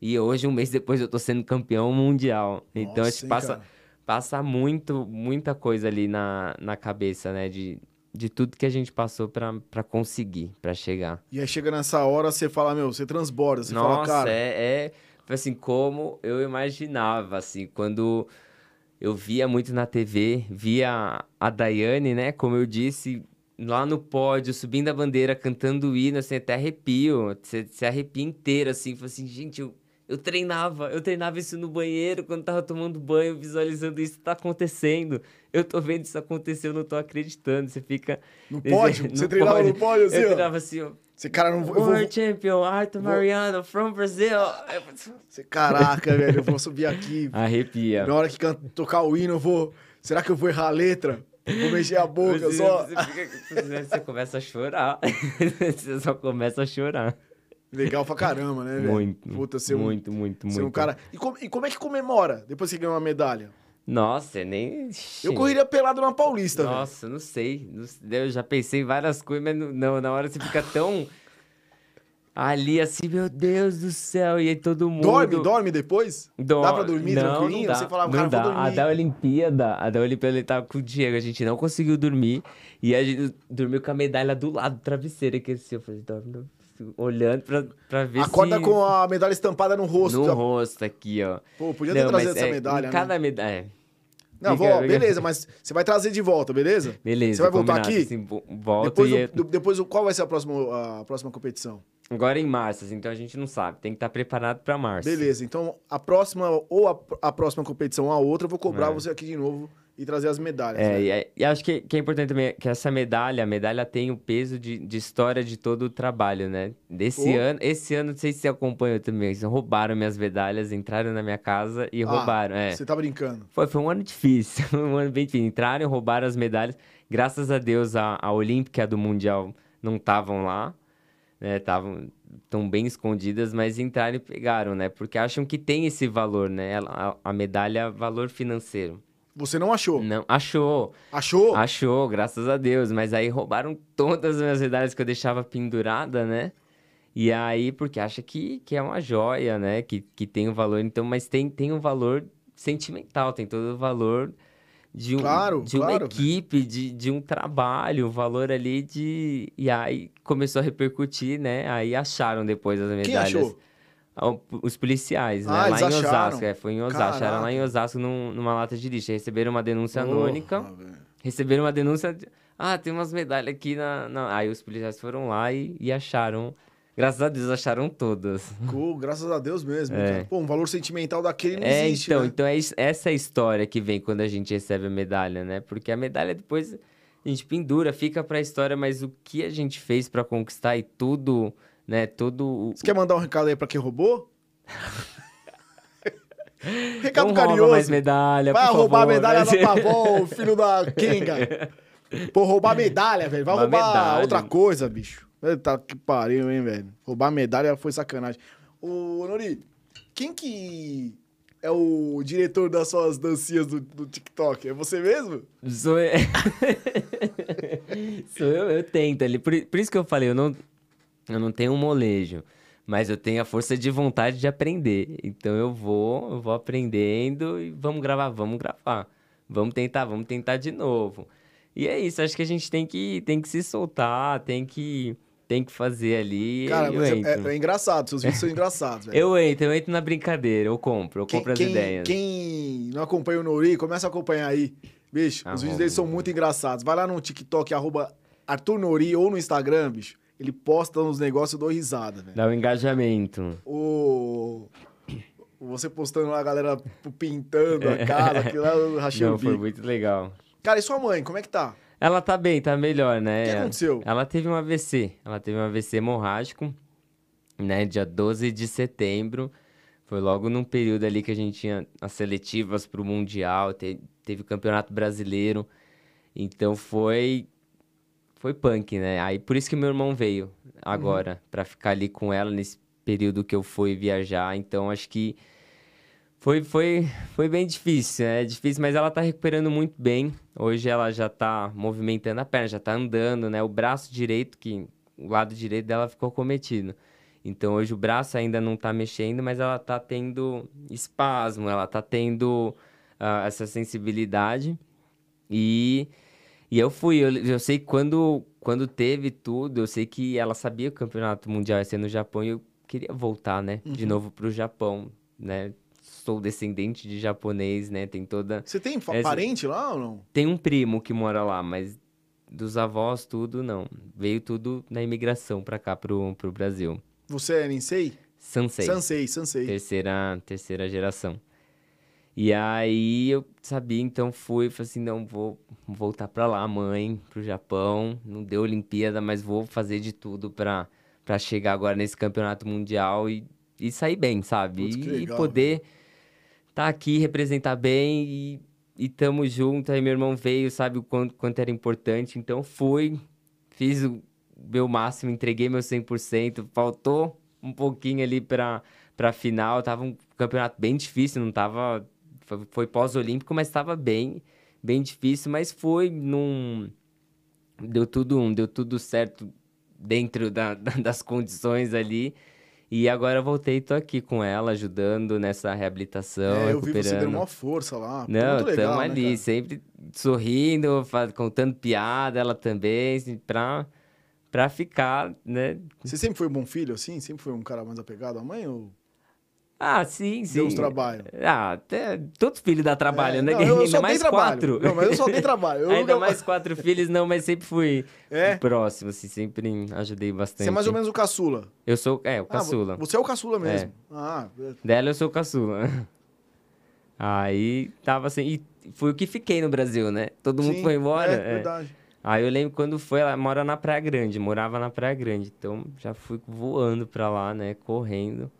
B: E hoje, um mês depois, eu tô sendo campeão mundial. Então,
A: Nossa,
B: acho que passa,
A: cara?
B: Passa muito, muita coisa ali na, na cabeça, né? De, de tudo que a gente passou para conseguir, para chegar.
A: E aí chega nessa hora, você fala, meu, você transborda, você
B: Nossa,
A: fala, cara...
B: é, é, assim, como eu imaginava, assim, quando eu via muito na TV, via a Daiane, né, como eu disse, lá no pódio, subindo a bandeira, cantando o hino, assim, até arrepio, você se arrepia inteiro, assim, fala assim, gente, eu eu treinava, eu treinava isso no banheiro quando tava tomando banho, visualizando isso tá acontecendo. Eu tô vendo isso acontecer, eu não tô acreditando. Você fica.
A: No pódio? Você treinava
B: pódio.
A: no pódio assim?
B: Eu
A: ó?
B: treinava assim, ó.
A: Você, cara, não vou.
B: World Champion, Arthur Mariano, from Brazil.
A: Você, caraca, velho, eu vou subir aqui.
B: Arrepia.
A: Na hora que can... tocar o hino, eu vou. Será que eu vou errar a letra? Vou mexer a boca
B: você,
A: só.
B: Você, fica... você começa a chorar. você só começa a chorar.
A: Legal pra caramba, né, velho?
B: Muito.
A: Puta, ser um,
B: muito, muito,
A: ser
B: muito.
A: um cara. E, com... e como é que comemora depois que ganha uma medalha?
B: Nossa, nem.
A: Eu correria pelado na Paulista, velho.
B: Nossa, não sei. Não. Eu já pensei em várias coisas, mas não, na hora você fica tão. Ali assim, meu Deus do céu, e aí todo mundo.
A: Dorme, dorme depois? Dá pra dormir
B: não,
A: tranquilinho?
B: Não dá,
A: Você falava,
B: não
A: cara,
B: dá.
A: dormir.
B: A da Olimpíada, a da Olimpíada ele tava com o Diego, a gente não conseguiu dormir. E a gente dormiu com a medalha do lado do travesseiro, que assim, eu falei, dorme, olhando pra, pra ver
A: Acorda
B: se...
A: com a medalha estampada no rosto.
B: No
A: já...
B: rosto aqui, ó.
A: Pô, podia ter
B: não,
A: trazido essa
B: é,
A: medalha, né?
B: cada medalha... É.
A: Não,
B: Fica- fica-
A: beleza, mas você vai trazer de volta, beleza?
B: Beleza,
A: Você vai voltar aqui?
B: Assim, vo- volto
A: Depois,
B: e... é
A: o- do- depois qual vai ser a próxima, a próxima competição?
B: Agora é em março, assim, então a gente não sabe. Tem que estar preparado pra março.
A: Beleza, então a próxima, ou a, a próxima competição ou a outra, eu vou cobrar
B: É.
A: você aqui de novo e trazer as medalhas.
B: É,
A: né?
B: e, é- e acho que, que é importante também que essa medalha, a medalha tem o peso de, de história de todo o trabalho, né? Desse
A: Pô.
B: ano, esse ano, não sei se você acompanhou também, eles roubaram minhas medalhas, entraram na minha casa e
A: Ah,
B: roubaram, é.
A: Você tá brincando.
B: Foi, foi um ano difícil, um ano bem difícil. Entraram, roubaram as medalhas. Graças a Deus, a, a Olímpica do Mundial não estavam lá, né? Estavam tão bem escondidas, mas entraram e pegaram, né? Porque acham que tem esse valor, né? A, a medalha, valor financeiro.
A: Você não achou?
B: Não, achou.
A: Achou?
B: Achou, graças a Deus. Mas aí roubaram todas as minhas medalhas que eu deixava pendurada, né? E aí, porque acha que, que é uma joia, né? Que, que tem um valor. Então, mas tem, tem um valor sentimental, tem todo o valor de, um,
A: Claro,
B: de uma
A: claro.
B: equipe, de, de um trabalho, o valor ali de. E aí começou a repercutir, né? Aí acharam depois as medalhas.
A: Quem achou?
B: Os policiais, né?
A: Ah,
B: lá em? Osasco. É, foi em Osasco. Acharam lá em Osasco num- numa lata de lixo. Receberam uma denúncia anônica.
A: Porra, velho.
B: Receberam uma denúncia. de- Ah, tem umas medalhas aqui na. na-" Aí os policiais foram lá e, e acharam. Graças a Deus, acharam todas.
A: Pô, graças a Deus mesmo.
B: É.
A: Pô, um valor sentimental daquele não
B: é,
A: existe,
B: então,
A: né?
B: então é essa é a história que vem quando a gente recebe a medalha, né? Porque a medalha depois a gente pendura, fica pra história, mas o que a gente fez pra conquistar e tudo, né? Todo.
A: Você quer mandar um recado aí pra quem roubou? recado
B: Não rouba
A: carinhoso.
B: mais medalha,
A: Vai roubar a
B: favor,
A: medalha
B: né?
A: da Pavon, filho da Kenga. Pô, roubar medalha, velho. Vai
B: Uma
A: roubar
B: medalha.
A: outra coisa, bicho. Tá que pariu, hein, velho. Roubar medalha foi sacanagem. Ô, Nori, quem que é o diretor das suas dancinhas do, do TikTok? É você mesmo?
B: Sou eu. Sou eu, eu tento ali. Por, por isso que eu falei, eu não, eu não tenho um molejo, mas eu tenho a força de vontade de aprender. Então eu vou, eu vou aprendendo e vamos gravar, vamos gravar. Vamos tentar, vamos tentar de novo. E é isso, acho que a gente tem que, tem que se soltar, tem que, tem que fazer ali.
A: Cara, é, é- é engraçado. Seus vídeos são engraçados, velho.
B: Eu entro, eu entro na brincadeira, eu compro, eu
A: Quem,
B: compro as
A: quem-
B: ideias.
A: quem não acompanha o Nori, começa a acompanhar aí. Bicho, os
B: Arroba.
A: vídeos dele são muito engraçados. Vai lá no TikTok, arroba Arthur Nori, ou no Instagram, bicho. Ele posta uns negócios, eu dou risada, velho.
B: Dá o engajamento.
A: O... Você postando lá a galera pintando a casa, aquilo lá eu rachei o
B: Não, foi muito legal.
A: Cara, e sua mãe, como é que tá?
B: Ela tá bem, tá melhor, né?
A: O que aconteceu?
B: Ela teve um AVC. Ela teve um AVC hemorrágico, né? Dia 12 de setembro. Foi logo num período ali que a gente tinha as seletivas pro Mundial, te- teve o Campeonato Brasileiro. Então foi. Foi punk, né? Aí por isso que meu irmão veio agora, pra ficar ali com ela nesse período que eu fui viajar. Então acho que foi, foi, foi bem difícil, é difícil, mas ela tá recuperando muito bem. Hoje ela já tá movimentando a perna, já tá andando, né? O braço direito, que o lado direito dela ficou cometido. Então hoje o braço ainda não tá mexendo, mas ela tá tendo espasmo, ela tá tendo ah, essa sensibilidade. E, E eu fui, eu, eu sei quando, quando teve tudo, eu sei que ela sabia que o campeonato mundial ia ser no Japão e eu queria voltar, né? De
A: Uhum.
B: novo pro Japão, né? Sou descendente de japonês, né? Tem toda.
A: Você tem
B: Essa-
A: parente lá ou não?
B: Tem um primo que mora lá, mas dos avós, tudo não. Veio tudo na imigração pra cá, pro, pro Brasil.
A: Você é Ninsei?
B: Sansei.
A: Sansei, Sansei.
B: terceira, terceira geração. E aí eu sabia, então fui, falei assim, não, vou voltar pra lá, mãe, pro Japão. Não deu Olimpíada, mas vou fazer de tudo pra, pra chegar agora nesse campeonato mundial e, e sair bem, sabe?
A: Putz,
B: e, e
A: legal,
B: poder estar aqui, representar bem e, e tamo junto. Aí meu irmão veio, sabe o quanto, quanto era importante. Então fui, fiz o meu máximo, entreguei meu 100%. Faltou um pouquinho ali pra, pra final. Tava um campeonato bem difícil, não tava... Foi, foi pós-olímpico, mas tava bem, bem difícil. Mas foi num... Deu tudo, deu tudo certo dentro da- da- das condições ali. E agora eu voltei e tô aqui com ela, ajudando nessa reabilitação,
A: É, eu vi você dando uma força lá.
B: Não,
A: muito legal, né,
B: ali,
A: cara?
B: sempre sorrindo, contando piada, ela também, assim, pra, pra ficar, né?
A: Você sempre foi um bom filho, assim? Sempre foi um cara mais apegado à mãe ou
B: Ah, sim, sim.
A: deu uns trabalho?
B: Ah, até, todo filho dá trabalho,
A: É,
B: né?
A: não, eu
B: Ainda
A: só dei
B: mais quatro.
A: Não, mas eu só dei trabalho. Eu
B: Ainda mais quatro filhos, não, mas sempre fui
A: É?
B: próximo, assim, sempre ajudei bastante.
A: Você é mais ou menos o caçula.
B: Eu sou, é, o
A: Ah,
B: caçula.
A: vo- você é o caçula mesmo. Ah, é.
B: Dela eu sou o caçula. Aí tava assim, e fui o que fiquei no Brasil, né? Todo mundo
A: sim,
B: foi embora.
A: É,
B: é.
A: verdade.
B: Aí eu lembro quando foi, ela mora na Praia Grande, morava na Praia Grande. Então já fui voando pra lá, né? Correndo.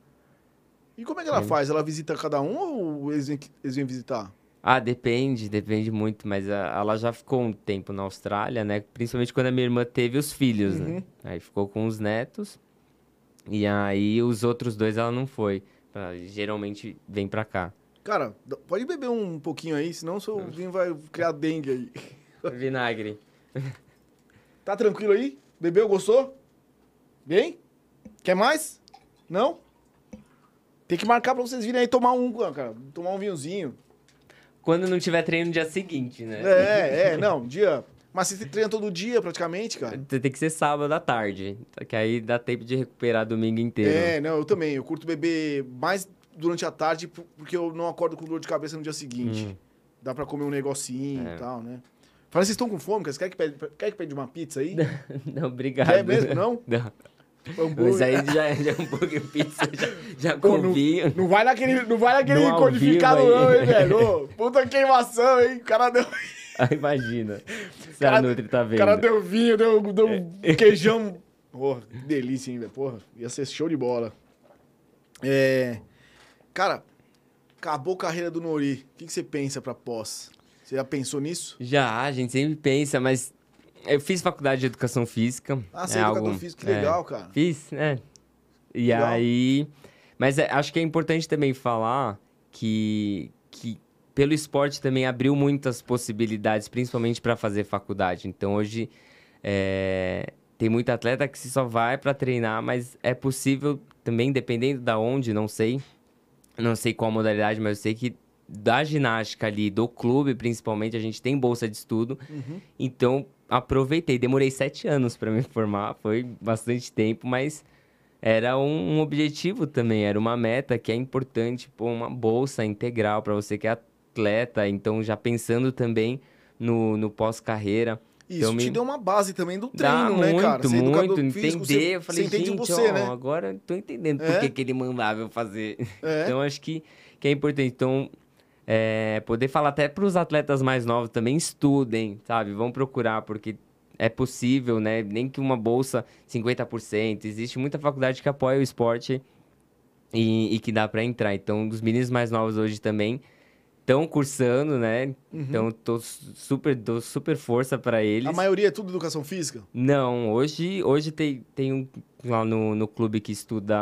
A: E como é que ela faz? Ela visita cada um ou eles vêm, eles vêm visitar?
B: Ah, depende, depende muito, mas a- ela já ficou um tempo na Austrália, né? Principalmente quando a minha irmã teve os filhos,
A: Uhum.
B: né? Aí ficou com os netos. E aí os outros dois ela não foi. Ela geralmente vem pra cá.
A: Cara, pode beber um pouquinho aí, senão o seu vinho vai criar dengue aí.
B: Vinagre.
A: Tá tranquilo aí? Bebeu, gostou? Bem? Quer mais? Não? Tem que marcar pra vocês virem aí tomar um, cara. Tomar um vinhozinho.
B: Quando não tiver treino no dia seguinte, né?
A: É, é, não, dia. Mas você treina todo dia praticamente, cara.
B: Tem que ser sábado à tarde, que aí dá tempo de recuperar domingo inteiro.
A: É, não, eu também. Eu curto beber mais durante a tarde por- porque eu não acordo com dor de cabeça no dia seguinte.
B: Hum.
A: Dá pra comer um negocinho
B: É.
A: e tal, né? Fala, vocês estão com fome, cara? Você quer que pede, quer que pede uma pizza aí?
B: Não, obrigado.
A: Quer mesmo, não?
B: Não.
A: Hambúrguer.
B: Mas aí já, já é um pouco pizza, já, já
A: Pô,
B: com
A: não,
B: vinho.
A: não vai naquele, não vai naquele
B: No ao
A: codificado
B: vivo
A: não, hein, velho? Ô, puta queimação, hein? O cara deu,
B: Ah, imagina. Se
A: Cara-
B: a Nutri tá
A: o
B: vendo.
A: cara deu vinho, deu, deu um queijão. Porra, que delícia, hein, velho? Porra, ia ser show de bola. É... Cara, acabou a carreira do Nori. O que, que você pensa pra pós? Você já pensou nisso?
B: Já, a gente sempre pensa, mas eu fiz faculdade de educação física.
A: Ah, você
B: é
A: é educador
B: algo-
A: físico, que
B: é,
A: legal, cara.
B: Fiz, né? E
A: Legal.
B: aí. Mas é- acho que é importante também falar que, que pelo esporte também abriu muitas possibilidades, principalmente para fazer faculdade. Então hoje é, tem muito atleta que só vai para treinar, mas é possível também, dependendo da onde, não sei. Não sei qual modalidade, mas eu sei que da ginástica ali, do clube principalmente, a gente tem bolsa de estudo.
A: Uhum.
B: Então, aproveitei. Demorei sete anos para me formar, foi bastante tempo, mas era um, um objetivo também, era uma meta que é importante, pô, uma bolsa integral para você que é atleta. Então, já pensando também no, no pós-carreira.
A: Isso
B: Então,
A: te
B: me-
A: deu uma base também do
B: Dá
A: treino, né,
B: muito,
A: cara? Você é
B: muito,
A: físico,
B: entender.
A: Você,
B: eu falei,
A: você
B: gente,
A: você,
B: ó,
A: né?
B: agora eu tô entendendo
A: É.
B: por que, que ele mandava eu fazer.
A: É.
B: Então, acho que, que é importante. Então, é, poder falar até para os atletas mais novos também, estudem, sabe? Vão procurar, porque é possível, né? Nem que uma bolsa 50%. Existe muita faculdade que apoia o esporte e, e que dá para entrar. Então, os meninos mais novos hoje também estão cursando, né?
A: Uhum.
B: Então, tô su- super, dou super força para eles.
A: A maioria é tudo educação física?
B: Não, hoje, hoje tem, tem um lá no, no clube que estuda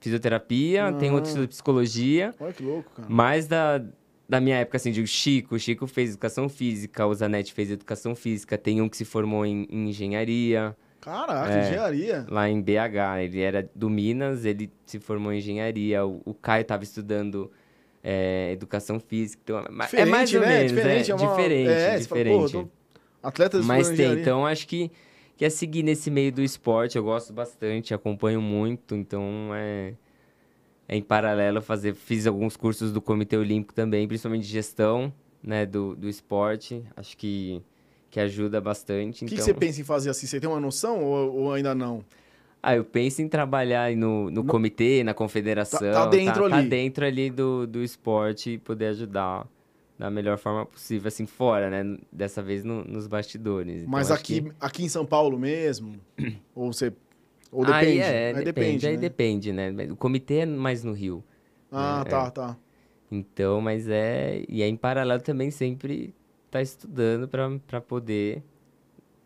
B: fisioterapia, tem outro que estuda psicologia,
A: Olha que louco, cara.
B: mas da, da minha época, assim, de Chico, o Chico fez educação física, o Zanetti fez educação física, tem um que se formou em, em engenharia,
A: Caraca,
B: É.
A: engenharia.
B: lá em BH, ele era do Minas, ele se formou em engenharia, o, o Caio estava estudando é, educação física, então, é ma- é mais ou
A: né?
B: menos,
A: Diferente,
B: é,
A: é uma...
B: diferente,
A: é, fala,
B: diferente.
A: porra, tô- Atletas
B: Mas tem,
A: engenharia.
B: então acho que, que é seguir nesse meio do esporte. Eu gosto bastante, acompanho muito, então é, é em paralelo fazer. Fiz alguns cursos do Comitê Olímpico também, principalmente de gestão né, do, do esporte. Acho que, que ajuda bastante.
A: O que, que
B: então...
A: você pensa em fazer assim? Você tem uma noção ou, ou ainda não?
B: Ah, eu penso em trabalhar aí no, no comitê, na confederação.
A: Tá- tá dentro
B: tá,
A: ali.
B: dentro ali do, do esporte e poder ajudar da melhor forma possível, assim, fora, né? Dessa vez no- nos bastidores. Então,
A: Mas
B: acho
A: aqui,
B: que-
A: aqui em São Paulo mesmo? ou você. Ou
B: Aí
A: depende?
B: é,
A: Aí
B: depende, aí
A: né?
B: depende, né? O comitê é mais no Rio.
A: Ah,
B: É,
A: tá, tá.
B: Então, mas é... E aí, em paralelo, também sempre tá estudando pra poder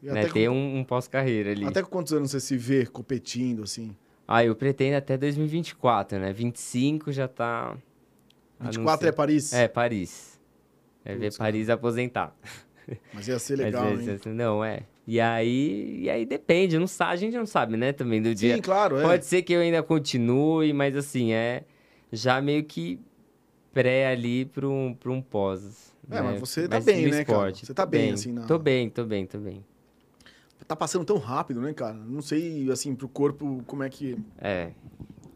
B: né, ter um, um pós-carreira ali.
A: até quantos anos você se vê competindo, assim?
B: Ah, eu pretendo até 2024, né? 25 já tá...
A: 24 é. Paris?
B: É, Paris. É ver Paris aposentar.
A: Mas ia ser legal,
B: esse-
A: hein?
B: esse- não, é. E aí, e aí depende, não sabe, a gente não sabe, né, também do dia.
A: Sim, claro, é.
B: Pode ser que eu ainda continue, mas assim, é já meio que pré ali para um, pra um pós.
A: É,
B: né?
A: mas você tá
B: Mas
A: bem, né, cara?
B: esporte,
A: Você tá
B: tô
A: bem, assim, na-
B: Tô bem, tô bem, tô bem.
A: Tá passando tão rápido, né, cara? Não sei, assim, pro corpo, como é que...
B: É,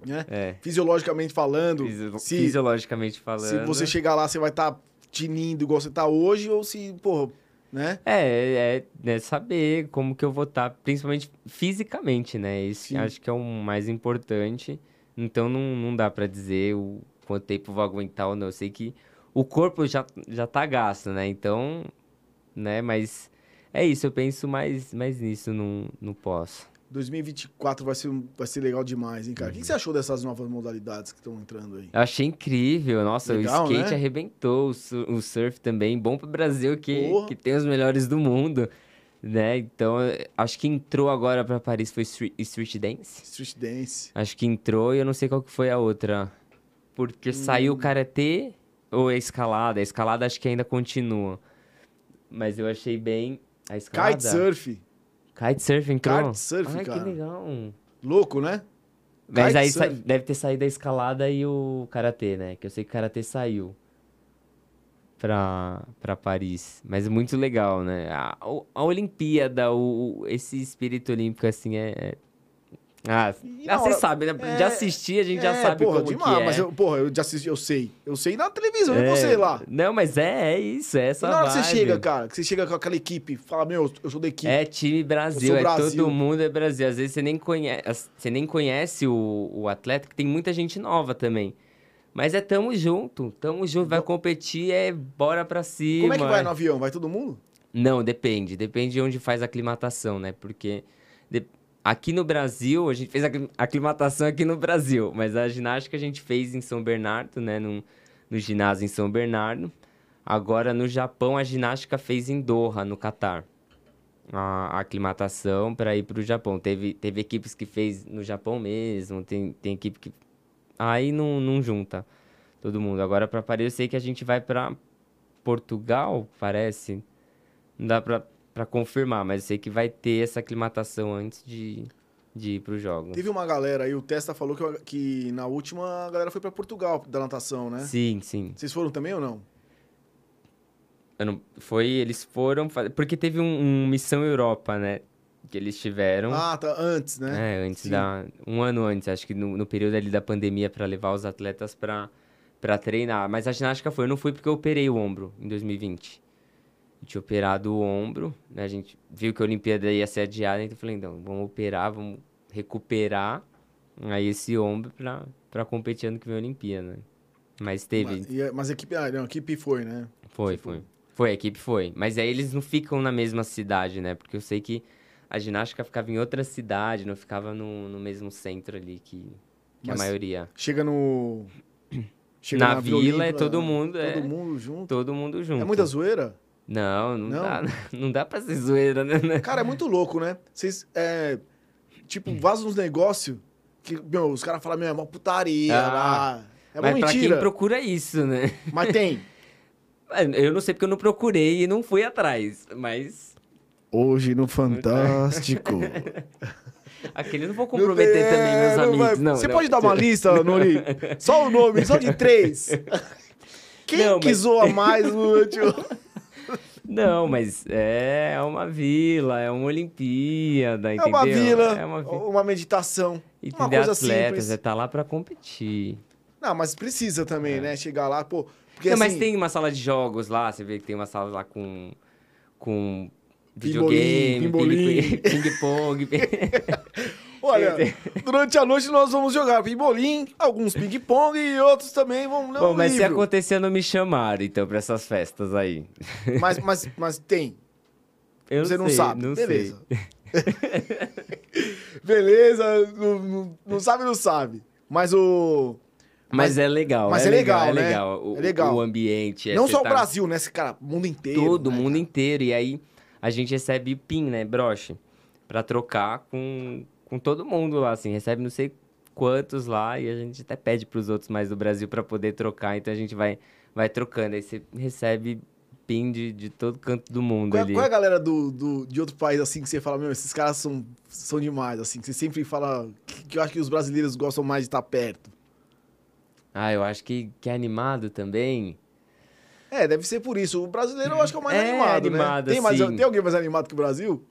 A: Né?
B: é.
A: Fisiologicamente falando,
B: Fisio-
A: se,
B: Fisiologicamente falando.
A: se você chegar lá, você vai estar tinindo igual você tá hoje, ou se, porra, né?
B: É, é, né, saber como que eu vou estar, principalmente fisicamente, né? Isso
A: Sim.
B: acho que é o mais importante. Então não, não dá pra dizer o quanto tempo vou aguentar ou não. Eu sei que o corpo já, já tá gasto, né? Então, né? Mas é isso, eu penso mais, mais nisso no, no pós.
A: 2024 vai ser, vai ser legal demais, hein, cara? O que, você achou dessas novas modalidades que estão entrando aí?
B: Eu achei incrível, nossa,
A: Legal,
B: o skate
A: né?
B: arrebentou, o, su- o surf também, bom pro Brasil que,
A: Porra.
B: que tem os melhores do mundo, né? Então, acho que entrou agora pra Paris foi street, street dance.
A: Street Dance.
B: Acho que entrou e eu não sei qual que foi a outra. Porque
A: Hum.
B: saiu o karatê ou a escalada? A escalada acho que ainda continua. Mas eu achei bem a escalada.
A: Kitesurf.
B: Kitesurf entrou?
A: Kitesurf,
B: Ai,
A: cara.
B: que legal.
A: Louco, né?
B: Mas aí sa- deve ter saído a escalada e o karatê, né? Que eu sei que o karatê saiu pra, pra Paris. Mas muito legal, né? A, a Olimpíada, o, o- esse espírito olímpico, assim, é. Ah,
A: E
B: ah, você sabe, né?
A: É,
B: de assistir a gente já
A: É,
B: sabe
A: porra,
B: como
A: demais,
B: que é.
A: Mas eu, porra, eu já assisti, eu sei. Eu sei na televisão, e
B: É,
A: você lá.
B: Não, mas é, é isso, é
A: E
B: essa
A: na hora que você
B: vibe.
A: chega, cara, que você chega com aquela equipe, fala, meu, eu sou da equipe.
B: É time Brasil,
A: Eu
B: é
A: Brasil.
B: todo mundo é Brasil. Às vezes você nem conhece, você nem conhece o, o atleta, que tem muita gente nova também. Mas é tamo junto, tamo junto, vai competir, é bora pra cima.
A: Como é que vai no avião? Vai todo mundo?
B: Não, depende, depende de onde faz a aclimatação, né? Porque de- aqui no Brasil, a gente fez a aclim- aclimatação aqui no Brasil, mas a ginástica a gente fez em São Bernardo, né? No, ginásio em São Bernardo. Agora no Japão a ginástica fez em Doha, no Catar. A, a aclimatação para ir para o Japão. Teve, teve equipes que fez no Japão mesmo, tem, tem equipe que. Aí não, não junta todo mundo. Agora para Paris eu sei que a gente vai para Portugal, parece. Não dá pra, pra confirmar, mas eu sei que vai ter essa aclimatação antes de, de ir pros jogos.
A: Teve uma galera aí, o Testa falou que, que na última a galera foi pra Portugal da natação, né?
B: Sim, sim.
A: Vocês foram também ou não?
B: Eu não- foi, eles foram. Porque teve um, um Missão Europa, né? Que eles tiveram.
A: Ah, tá, antes, né?
B: É, antes
A: Sim.
B: da. Um ano antes, acho que no, no período ali da pandemia, pra levar os atletas pra treinar. Mas a ginástica foi. Eu não fui porque eu operei o ombro em 2020. Eu tinha operado o ombro, né? A gente viu que a Olimpíada ia ser adiada, então eu falei, não, vamos operar, vamos recuperar aí esse ombro pra, pra competir ano que vem a Olimpíada. Mas teve.
A: Mas, e- mas a equipe, ah, não, a equipe foi, né?
B: Foi,
A: Tipo-
B: foi. Foi, a equipe foi. Mas aí eles não ficam na mesma cidade, né? Porque eu sei que a ginástica ficava em outra cidade, não ficava no, no mesmo centro ali que, que a maioria.
A: Chega no. Chega
B: Na
A: Vila
B: vila é
A: Olímpica,
B: todo mundo, é.
A: Todo mundo junto.
B: Todo mundo junto.
A: É muita zoeira?
B: Não, não,
A: Não?
B: dá. Não dá pra ser zoeira, né?
A: Cara, é muito louco, né? Vocês, é, tipo, vazam uns negócios que, meu, os caras falam, meu, é uma putaria.
B: Ah,
A: lá. é uma
B: Mas pra
A: mentira.
B: quem procura isso, né?
A: Mas tem.
B: Eu não sei porque eu não procurei e não fui atrás. Mas
A: Hoje no Fantástico.
B: aquele eu não vou comprometer também, meus
A: não
B: amigos. Não,
A: Você
B: não.
A: pode dar uma lista, Nori? Só o nome, só de três. Quem
B: Não,
A: que
B: mas-
A: zoa mais no último?
B: Não, mas é uma vila, é uma Olimpíada, entendeu?
A: É uma vila,
B: É uma
A: uma meditação.
B: E
A: uma coisa
B: atletas,
A: simples.
B: é tá lá pra competir.
A: Não, mas precisa também, né? Chegar lá, pô. Porque,
B: É. Não, mas
A: assim,
B: tem uma sala de jogos lá, você vê que tem uma sala lá com. com. Videogame, ping-pong.
A: Olha, durante a noite nós vamos jogar pimbolim, alguns ping-pong e outros também vão ler
B: Bom,
A: um
B: mas se
A: livro.
B: acontecer, não me chamaram, então, pra essas festas aí.
A: Mas, mas, mas tem.
B: Eu
A: Você não
B: sei,
A: sabe.
B: Não
A: Beleza. Beleza, não, não- não sabe, não sabe. Mas o.
B: Mas,
A: Mas-
B: é legal.
A: mas é legal,
B: é
A: né?
B: legal. O,
A: É legal.
B: O ambiente. é
A: não só o
B: tá-
A: Brasil, né? Esse cara, o mundo inteiro.
B: Todo
A: né,
B: mundo
A: cara?
B: inteiro. E aí a gente recebe PIN, né? Broche. Pra trocar com, com todo mundo lá, assim. Recebe não sei quantos lá e a gente até pede pros outros mais do Brasil pra poder trocar. Então a gente vai, vai trocando. Aí você recebe PIN de, de todo canto do mundo
A: Qual, é-
B: ali.
A: qual é a galera do, do- de outro país, assim, que você fala, meu, esses caras são, são demais, assim, que você sempre fala que, que eu acho que os brasileiros gostam mais de estar perto.
B: Ah, eu acho que, que é animado também.
A: É, deve ser por isso. O brasileiro eu acho que é o mais
B: É,
A: animado,
B: animado,
A: né? Tem, mais,
B: assim.
A: tem alguém mais animado que o Brasil?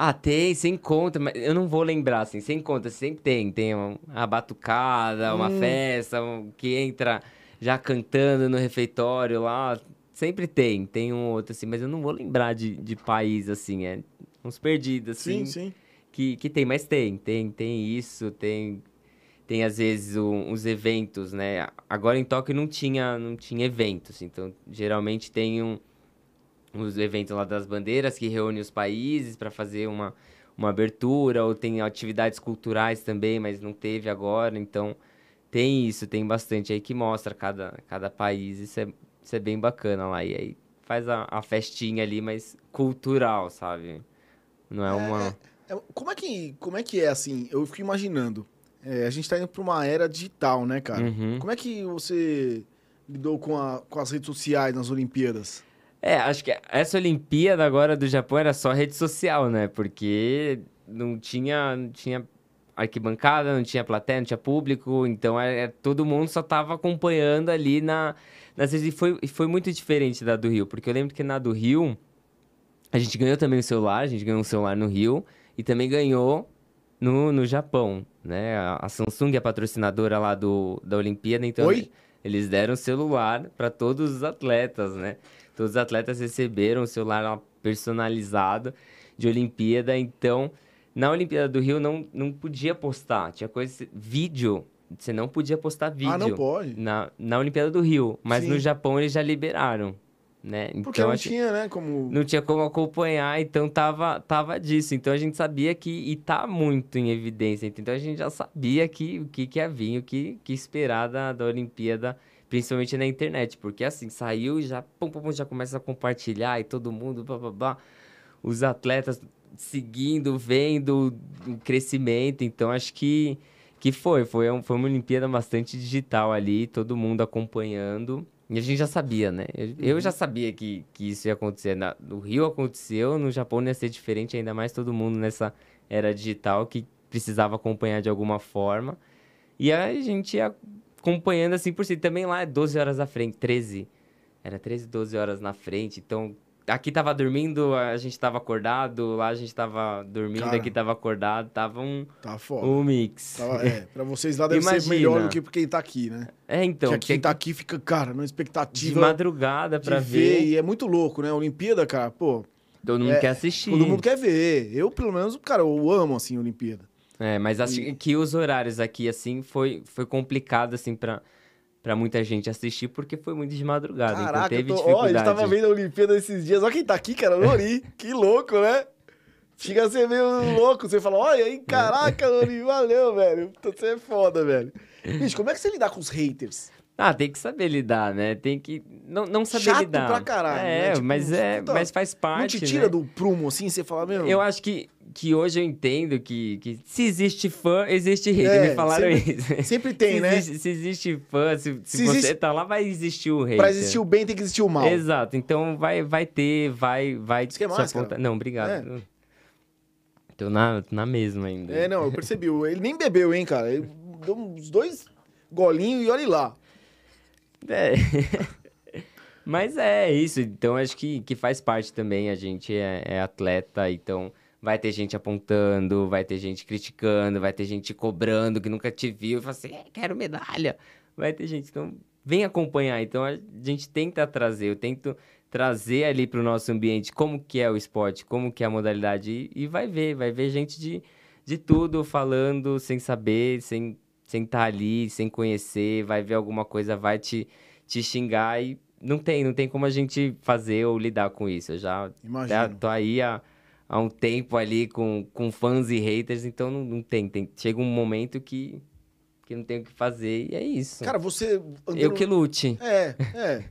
B: Ah, tem, sem conta, mas eu não vou lembrar, assim, sem conta, sempre tem. Tem uma, batucada, uma
A: Hum.
B: festa, um- que entra já cantando no refeitório lá. Sempre tem, tem um outro, assim, mas eu não vou lembrar de, de país, assim, é uns perdidos, assim,
A: Sim, sim.
B: Que, que tem, mas tem, tem, tem isso, tem, tem às vezes um- uns eventos, né? Agora em Tóquio não tinha, não tinha eventos, então geralmente tem um, os eventos lá das bandeiras que reúne os países para fazer uma, uma abertura, ou tem atividades culturais também, mas não teve agora, então tem isso, tem bastante aí que mostra cada, cada país, isso é, isso é bem bacana lá, e aí faz a, a festinha ali, mas cultural, sabe? Não é uma...
A: É, como, é que, como é que é, assim, eu fico imaginando, é, a gente tá indo pra uma era digital, né, cara?
B: Uhum.
A: Como é que você lidou com, a, com as redes sociais nas Olimpíadas?
B: É, acho que essa Olimpíada agora do Japão era só rede social, né? Porque não tinha, não tinha arquibancada, não tinha plateia, não tinha público, então é, é- todo mundo só tava acompanhando ali na, nas redes. E foi, foi muito diferente da do Rio, porque eu lembro que na do Rio, a gente ganhou também o celular, a gente ganhou um celular no Rio e também ganhou no, no Japão, né? A, a Samsung é a patrocinadora lá do, da Olimpíada, então
A: Oi?
B: eles deram celular para todos os atletas, né? Todos os atletas receberam o celular personalizado de Olimpíada, então na Olimpíada do Rio não, não podia postar, tinha coisa vídeo, você não podia postar vídeo
A: Ah, não pode.
B: na, na Olimpíada do Rio, mas
A: Sim.
B: no Japão eles já liberaram, né?
A: Porque
B: então
A: não
B: acho-
A: tinha, né, como...
B: não tinha como acompanhar, então tava, tava disso. Então a gente sabia que, e tá muito em evidência, então a gente já sabia que, o que, que ia vir, o que, que esperar da, da Olimpíada, principalmente na internet, porque assim, saiu e já, pum, pum, pum, já começa a compartilhar e todo mundo, blá, blá, blá, os atletas seguindo, vendo o crescimento, então acho que, que foi, foi, um- foi uma Olimpíada bastante digital ali, todo mundo acompanhando. E a gente já sabia, né? Eu, eu já sabia que, que isso ia acontecer. Na, no Rio aconteceu, no Japão ia ser diferente, ainda mais todo mundo nessa era digital que precisava acompanhar de alguma forma. E aí a gente ia acompanhando assim por si. Também lá é 12 horas à frente, 13. Era 13, 12 horas na frente. Então, aqui tava dormindo, a gente tava acordado, lá a gente tava dormindo,
A: Cara.
B: aqui tava acordado. Tava um,
A: Tá foda.
B: um mix.
A: Tava- é, pra vocês lá deve ser
B: Imagina.
A: melhor do que pra quem tá aqui, né?
B: É, então,
A: Porque quem
B: que-
A: tá aqui fica, cara, numa
B: de
A: expectativa
B: madrugada
A: de
B: pra
A: ver.
B: ver.
A: E é muito louco, né? Olimpíada, cara, pô,
B: Todo mundo
A: É,
B: quer assistir.
A: todo mundo quer ver. Eu, pelo menos, cara, eu amo, assim, a Olimpíada.
B: É, mas acho que os horários aqui, assim, foi, foi complicado, assim, pra, pra muita gente assistir, porque foi muito de madrugada. então
A: Caraca,
B: teve
A: eu tô... ó, a
B: dificuldade.
A: gente tava vendo a Olimpíada esses dias. Olha quem tá aqui, cara, Lori. que louco, né? Chega a ser meio louco. Você fala, olha aí, caraca, Lori, valeu, velho. Você é foda, velho. Bicho, como é que você lidar com os haters?
B: Ah, tem que saber lidar, né? Tem que. Não, não saber
A: Chato
B: lidar.
A: pra caralho,
B: É,
A: né? Tipo,
B: mas, é
A: puta,
B: mas faz parte.
A: Não te tira
B: né?
A: do prumo, assim? Você fala, meu...
B: Eu acho que, que hoje eu entendo que, que se existe fã, existe hater.
A: É,
B: Me falaram
A: sempre-
B: isso.
A: Sempre tem,
B: se
A: né?
B: Existe, se existe fã, se, se,
A: Se
B: você
A: existe-
B: tá lá, vai existir o hater.
A: Pra existir o bem, tem que existir o mal.
B: Exato, então vai, vai ter, vai, vai
A: Isso que é máscara.
B: Não, obrigado. Tô na, tô na mesma ainda.
A: É, não, eu percebi. Ele nem bebeu, hein, cara. Ele deu uns dois golinhos e olha lá.
B: É. Mas é isso, então acho que, que faz parte também. A gente é, é atleta, então vai ter gente apontando, vai ter gente criticando, vai ter gente cobrando que nunca te viu e fala assim, é, quero medalha. Vai ter gente, então vem acompanhar. Então a gente tenta trazer, eu tento trazer ali para o nosso ambiente como que é o esporte, como que é a modalidade e, e vai ver, vai ver gente de, de tudo falando sem saber, sem sem estar tá ali, sem conhecer, vai ver alguma coisa, vai te, te xingar e não tem, não tem como a gente fazer ou lidar com isso. Eu já, já tô aí há, há um tempo ali com, com fãs e haters, então não, não tem, tem. Chega um momento que, que não tem o que fazer e é isso.
A: Cara, você.
B: Andando... Eu que lute.
A: É, é.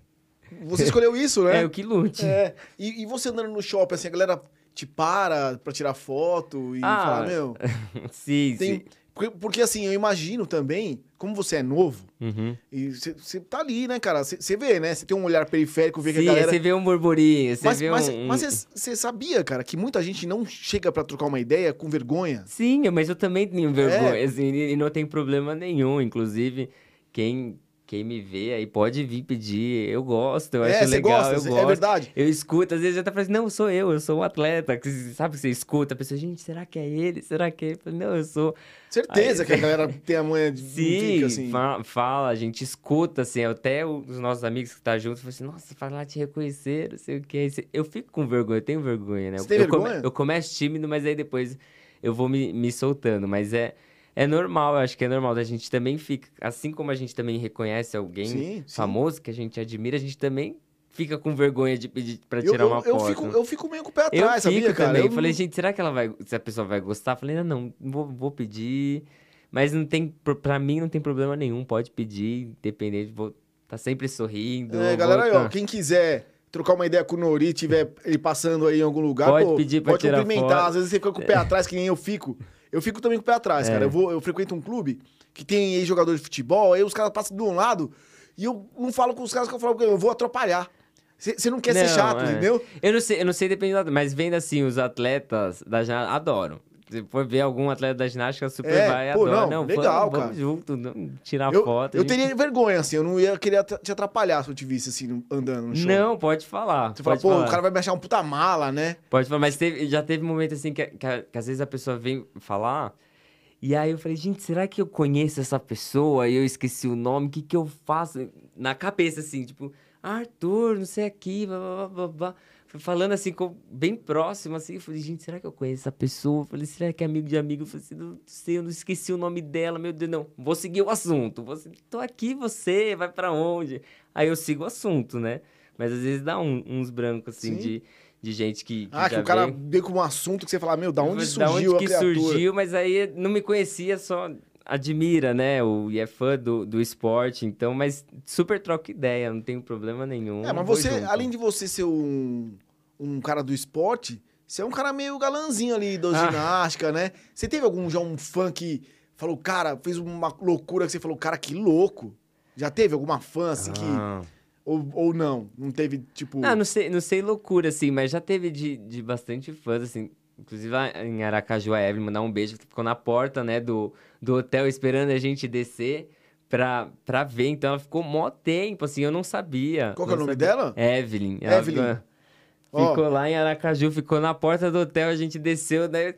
A: Você escolheu isso, né?
B: É, eu que lute.
A: É. E, e você andando no shopping, assim, a galera te para pra tirar foto e ah, falar, meu.
B: sim,
A: tem,
B: sim.
A: Porque, porque, assim, eu imagino também, como você é novo,
B: uhum.
A: e você tá ali, né, cara? Você vê, né? Você tem um olhar periférico, vê
B: Sim,
A: que a galera...
B: você vê um burburinho, você vê
A: mas,
B: um...
A: Mas você sabia, cara, que muita gente não chega para trocar uma ideia com vergonha?
B: Sim, mas eu também tenho vergonha, é. assim, e não tem problema nenhum. Inclusive, quem quem me vê aí pode vir pedir. Eu gosto, eu é, acho legal. Gosta, eu é gosto.
A: É verdade.
B: Eu escuto, às vezes já tá falando, não, sou eu, eu sou um atleta. Sabe que você escuta, a pessoa, gente, será que é ele? Será que é ele? Não, eu sou.
A: Certeza aí, que a galera tem a manha de
B: Sim, fica, assim. fala, a gente escuta, assim, até os nossos amigos que tá juntos falam assim, nossa, fala lá te reconhecer, não sei o que. Eu fico com vergonha, eu tenho vergonha, né?
A: Você
B: eu,
A: tem
B: eu
A: vergonha?
B: Come, eu começo tímido, mas aí depois eu vou me, me soltando. Mas é é normal, eu acho que é normal. A gente também fica, assim como a gente também reconhece alguém
A: sim,
B: famoso
A: sim.
B: que a gente admira, a gente também fica com vergonha de pedir pra tirar
A: eu,
B: uma
A: eu,
B: foto.
A: Fico, eu fico meio com o pé atrás,
B: eu
A: sabia,
B: cara?
A: Eu
B: falei, gente, será que ela vai, se a pessoa vai gostar? falei, não, não, vou, vou pedir. Mas não tem, pra mim não tem problema nenhum, pode pedir, independente, vou tá sempre sorrindo.
A: É, galera, aí, ó, quem quiser trocar uma ideia com o Nori, tiver ele passando aí em algum lugar,
B: pode
A: pô,
B: pedir pra
A: pode
B: tirar
A: cumprimentar.
B: Foto.
A: Às vezes você fica com o pé atrás, que nem eu fico. Eu fico também com o pé atrás, é. cara. Eu, vou, eu frequento um clube que tem jogador de futebol, aí os caras passam de um lado e eu não falo com os caras que eu falo, porque eu vou atrapalhar. Você não quer não, ser chato, é. entendeu?
B: Eu não sei, eu não sei dependendo, mas vendo assim, os atletas da ginástica, adoram. For ver algum atleta da ginástica, super é, vai, pô, adora. Não, não
A: legal,
B: vamos,
A: cara.
B: Vamos junto, tirar
A: eu,
B: foto.
A: Eu gente... teria vergonha, assim, eu não ia querer te atrapalhar se eu te visse, assim, andando no show.
B: Não, pode falar.
A: Você fala, pô, falar. o cara vai me achar um puta mala, né?
B: Pode falar, mas teve, já teve momento, assim, que, que, que às vezes a pessoa vem falar... E aí eu falei, gente, será que eu conheço essa pessoa? E eu esqueci o nome, o que, que eu faço? Na cabeça, assim, tipo, Arthur, não sei aqui, blá, blá, blá, blá. Falando assim, bem próximo, assim. Eu falei, gente, será que eu conheço essa pessoa? Eu falei, será que é amigo de amigo? Eu falei assim, não sei, eu não esqueci o nome dela, meu Deus, não. Vou seguir o assunto. Vou, tô aqui, você, vai para onde? Aí eu sigo o assunto, né? Mas às vezes dá um, uns brancos, assim, Sim. de de gente que. que
A: ah, que o cara veio com um assunto que você fala, meu, da onde surgiu
B: da onde
A: que
B: surgiu, mas aí não me conhecia, só admira, né? O, e é fã do, do esporte, então, mas super troca ideia, não tem problema nenhum.
A: É, mas você, junto. além de você ser um, um cara do esporte, você é um cara meio galanzinho ali da ah. ginástica, né? Você teve algum já um fã que falou, cara, fez uma loucura que você falou, cara, que louco? Já teve alguma fã assim ah. que ou, ou não? Não teve, tipo.
B: Ah, não sei, não sei loucura, assim, mas já teve de, de bastante fãs, assim. Inclusive em Aracaju, a Evelyn mandar um beijo, ficou na porta, né, do, do hotel esperando a gente descer pra, pra ver. Então ela ficou mó tempo, assim, eu não sabia.
A: Qual que
B: é o
A: nome dela?
B: Evelyn.
A: Evelyn.
B: Ela ficou oh. lá em Aracaju, ficou na porta do hotel, a gente desceu, daí.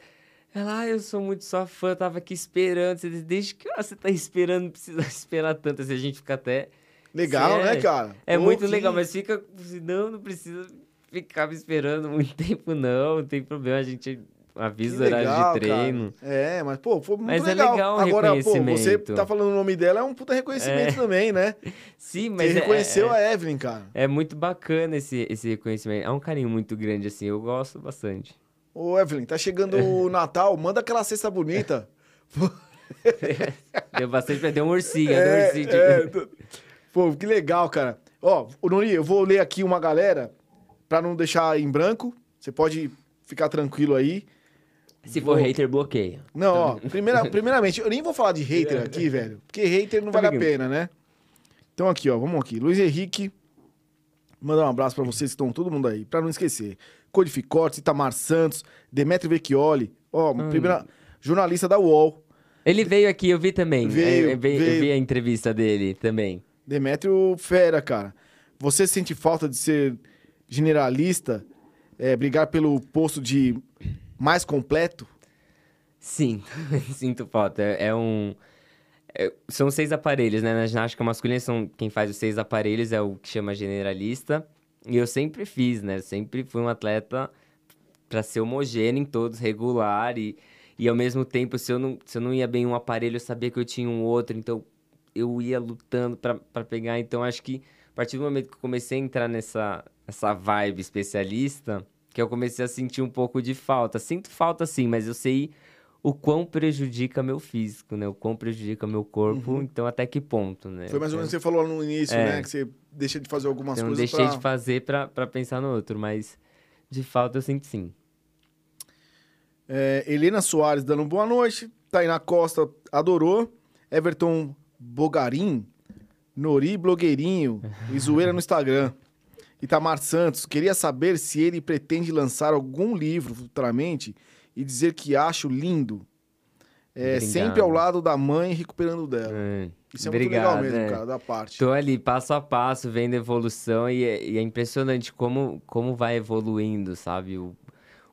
B: Ela, ah, eu sou muito sua fã, tava aqui esperando. Você desde que hora você tá esperando, não precisa esperar tanto. Assim, a gente fica até
A: Legal, né, cara?
B: É Pô, muito que... legal, mas fica. Não, não precisa ficar me esperando muito tempo, não. Não tem problema, a gente avisa o horário de treino.
A: Cara. É, mas, pô, foi muito
B: mas
A: legal.
B: é legal
A: Agora, pô, você
B: tá
A: falando o nome dela, é um puta reconhecimento é. também, né?
B: Sim, mas.
A: Você
B: é,
A: reconheceu
B: é,
A: a Evelyn, cara.
B: É muito bacana esse, esse reconhecimento. É um carinho muito grande, assim, eu gosto bastante.
A: Ô, Evelyn, tá chegando o Natal, manda aquela cesta bonita.
B: deu bastante, deu um ursinho, é, um ursinho. De... É,
A: Pô, que legal, cara. Ó, Noni, eu vou ler aqui uma galera pra não deixar em branco. Você pode ficar tranquilo aí.
B: Se for hater, bloqueia.
A: Não, ó, primeira, primeiramente, eu nem vou falar de hater aqui, velho, porque hater não vale a pena, né? Então aqui, ó, vamos aqui. Luiz Henrique, mandar um abraço pra vocês que estão todo mundo aí, pra não esquecer. Codificotes, Itamar Santos, Demetrio Vecchioli, ó, hum. primeira jornalista da UOL.
B: Ele veio aqui, eu vi também.
A: Veio,
B: eu,
A: veio.
B: eu vi a entrevista dele também.
A: Demétrio fera, cara. Você sente falta de ser generalista, é, brigar pelo posto de mais completo?
B: Sim, sinto falta. É, é um. é- são seis aparelhos, né? Na ginástica masculina, são, quem faz os seis aparelhos é o que chama generalista. E eu sempre fiz, né? Sempre fui um atleta para ser homogêneo em todos, regular. E, e ao mesmo tempo, se eu, não, se eu não ia bem em um aparelho, eu sabia que eu tinha um outro. Então eu ia lutando para pegar. Então acho que a partir do momento que eu comecei a entrar nessa, nessa vibe especialista, que eu comecei a sentir um pouco de falta. Sinto falta sim, mas eu sei o quão prejudica meu físico, né? O quão prejudica meu corpo, então até que ponto, né?
A: Uhum. Foi mais ou menos o que você falou no início,
B: É.
A: né? Que você deixa de fazer algumas
B: Eu não
A: coisas
B: deixei
A: pra...
B: de fazer pra, pra pensar no outro, mas de falta eu sinto sim.
A: É, Helena Soares dando boa noite. Tainá Costa adorou. Everton Bogarim. Nori Blogueirinho. E zoeira no Instagram. Itamar Santos. Queria saber se ele pretende lançar algum livro futuramente e dizer que acho lindo. É,
B: Obrigado.
A: sempre ao lado da mãe recuperando dela.
B: É,
A: Isso é muito legal
B: obrigado,
A: mesmo,
B: é.
A: cara, da parte.
B: Tô ali passo a passo, vendo a evolução e é, e é impressionante como, como vai evoluindo, sabe? O,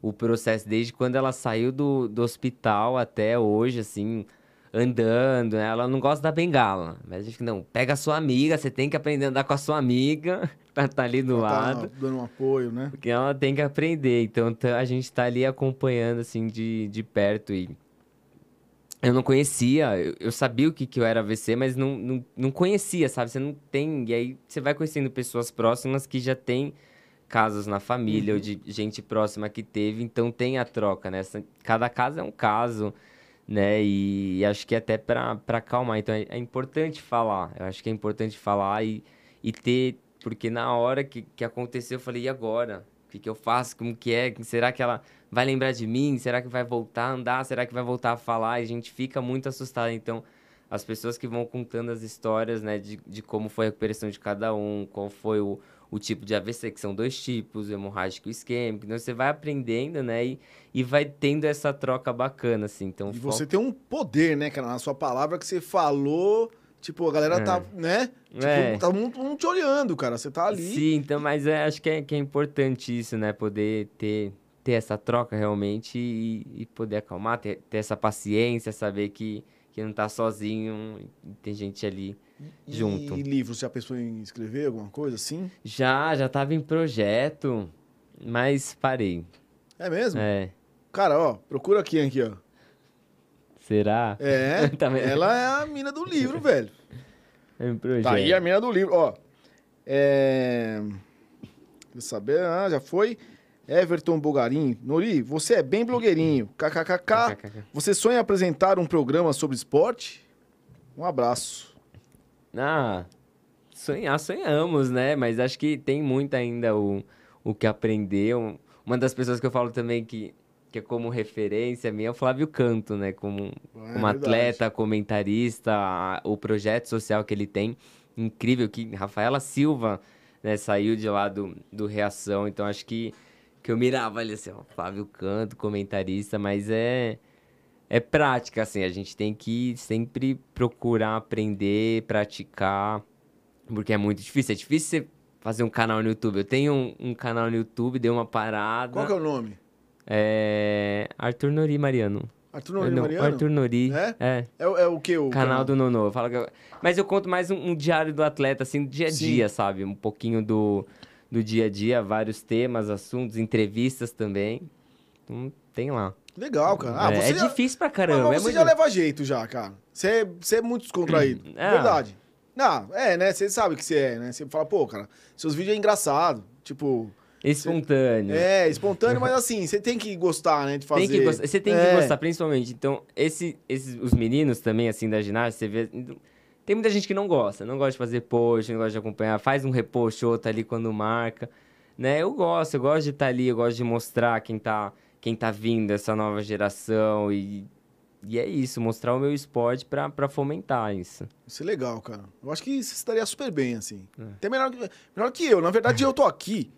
B: o processo, desde quando ela saiu do, do hospital até hoje, assim, andando, né? Ela não gosta da bengala, mas a gente, não, pega a sua amiga, você tem que aprender a andar com a sua amiga, pra estar ali do
A: tá
B: lado.
A: dando um apoio, né?
B: Porque ela tem que aprender. Então tá- a gente tá ali acompanhando assim de, de perto e eu não conhecia, eu, eu sabia o que, que eu era AVC, mas não, não, não conhecia, sabe? Você não tem. E aí você vai conhecendo pessoas próximas que já têm casos na família ou de gente próxima que teve, então tem a troca, né? Essa- Cada caso é um caso, né? E, acho que até para acalmar. Então é, é importante falar, eu acho que é importante falar e, e ter. Porque na hora que, que aconteceu, eu falei, e agora? O que, que eu faço? Como que é? Será que ela vai lembrar de mim? Será que vai voltar a andar? Será que vai voltar a falar? E a gente fica muito assustado. Então, as pessoas que vão contando as histórias, né, de, de como foi a recuperação de cada um, qual foi o, o tipo de AVC, que são dois tipos, hemorrágico e isquêmico. Então, você vai aprendendo, né, e, e vai tendo essa troca bacana, assim. Então,
A: E
B: fo-
A: você tem um poder, né, cara? Na sua palavra que você falou, tipo, a galera tá, né? Tipo,
B: É.
A: tá muito, muito te olhando, cara. Você tá ali.
B: Sim, então, mas é, acho que é, que é importante isso, né? Poder ter, ter essa troca realmente e, e poder acalmar, ter, ter essa paciência, saber que, que não tá sozinho e tem gente ali junto.
A: E livros, já pensou em escrever alguma coisa assim?
B: Já, já tava em projeto, mas parei.
A: É mesmo?
B: É,
A: Cara, ó, procura aqui, aqui, ó.
B: Será?
A: É,
B: Tá
A: ela é a mina do livro, velho.
B: É um projeto.
A: Tá aí a mina do livro, ó. É... Quer saber? Ah, já foi. Everton Bogarim. Nori, você é bem blogueirinho. KKKK. Você sonha apresentar um programa sobre esporte? Um abraço.
B: Ah, sonhar, sonhamos, né? Mas acho que tem muito ainda o, o que aprender. Um- Uma das pessoas que eu falo também que, que é como referência minha é o Flávio Canto, né? Como,
A: É
B: como atleta, comentarista, o projeto social que ele tem. Incrível que Rafaela Silva né, saiu de lá do, do Reação. Então acho que, que eu mirava ali assim, ó, Flávio Canto, comentarista, mas é é prática, assim, a gente tem que sempre procurar aprender, praticar, porque é muito difícil. É difícil você fazer um canal no YouTube. Eu tenho um, um canal no YouTube, dei uma parada.
A: Qual que é o nome?
B: É, Arthur Nori Mariano.
A: Arthur Nori
B: Não,
A: Mariano?
B: Arthur Nori.
A: É?
B: É.
A: É, o- é o que? O
B: Canal do Nonô. Fala eu- Mas eu conto mais um, um diário do atleta, assim, do dia a
A: Sim.
B: dia, sabe? Um pouquinho do, do dia a dia, vários temas, assuntos, entrevistas também. Então, tem lá.
A: Legal, cara. Ah,
B: é, é
A: já-
B: difícil pra
A: Mas
B: caramba. é
A: você
B: muito...
A: já leva jeito já, cara. Você é, você é muito descontraído.
B: Ah.
A: Verdade. Não, é, né? Você sabe que você é, né? Você fala, pô, cara, seus vídeos é engraçado. Tipo,
B: Espontâneo.
A: é espontâneo, mas assim, você tem que gostar, né? De fazer.
B: Tem que gostar, você tem
A: É.
B: que gostar, principalmente. Então, esse, esses, os meninos também, assim, da ginástica, você vê. Tem muita gente que não gosta, não gosta de fazer post, não gosta de acompanhar, faz um repost outro ali quando marca. Né? Eu gosto, eu gosto de estar ali, eu gosto de mostrar quem tá, quem tá vindo, essa nova geração. E, e é isso, mostrar o meu esporte pra, pra fomentar isso.
A: Isso é legal, cara. Eu acho que você estaria super bem, assim.
B: É.
A: Até melhor, melhor que eu. Na verdade, eu tô aqui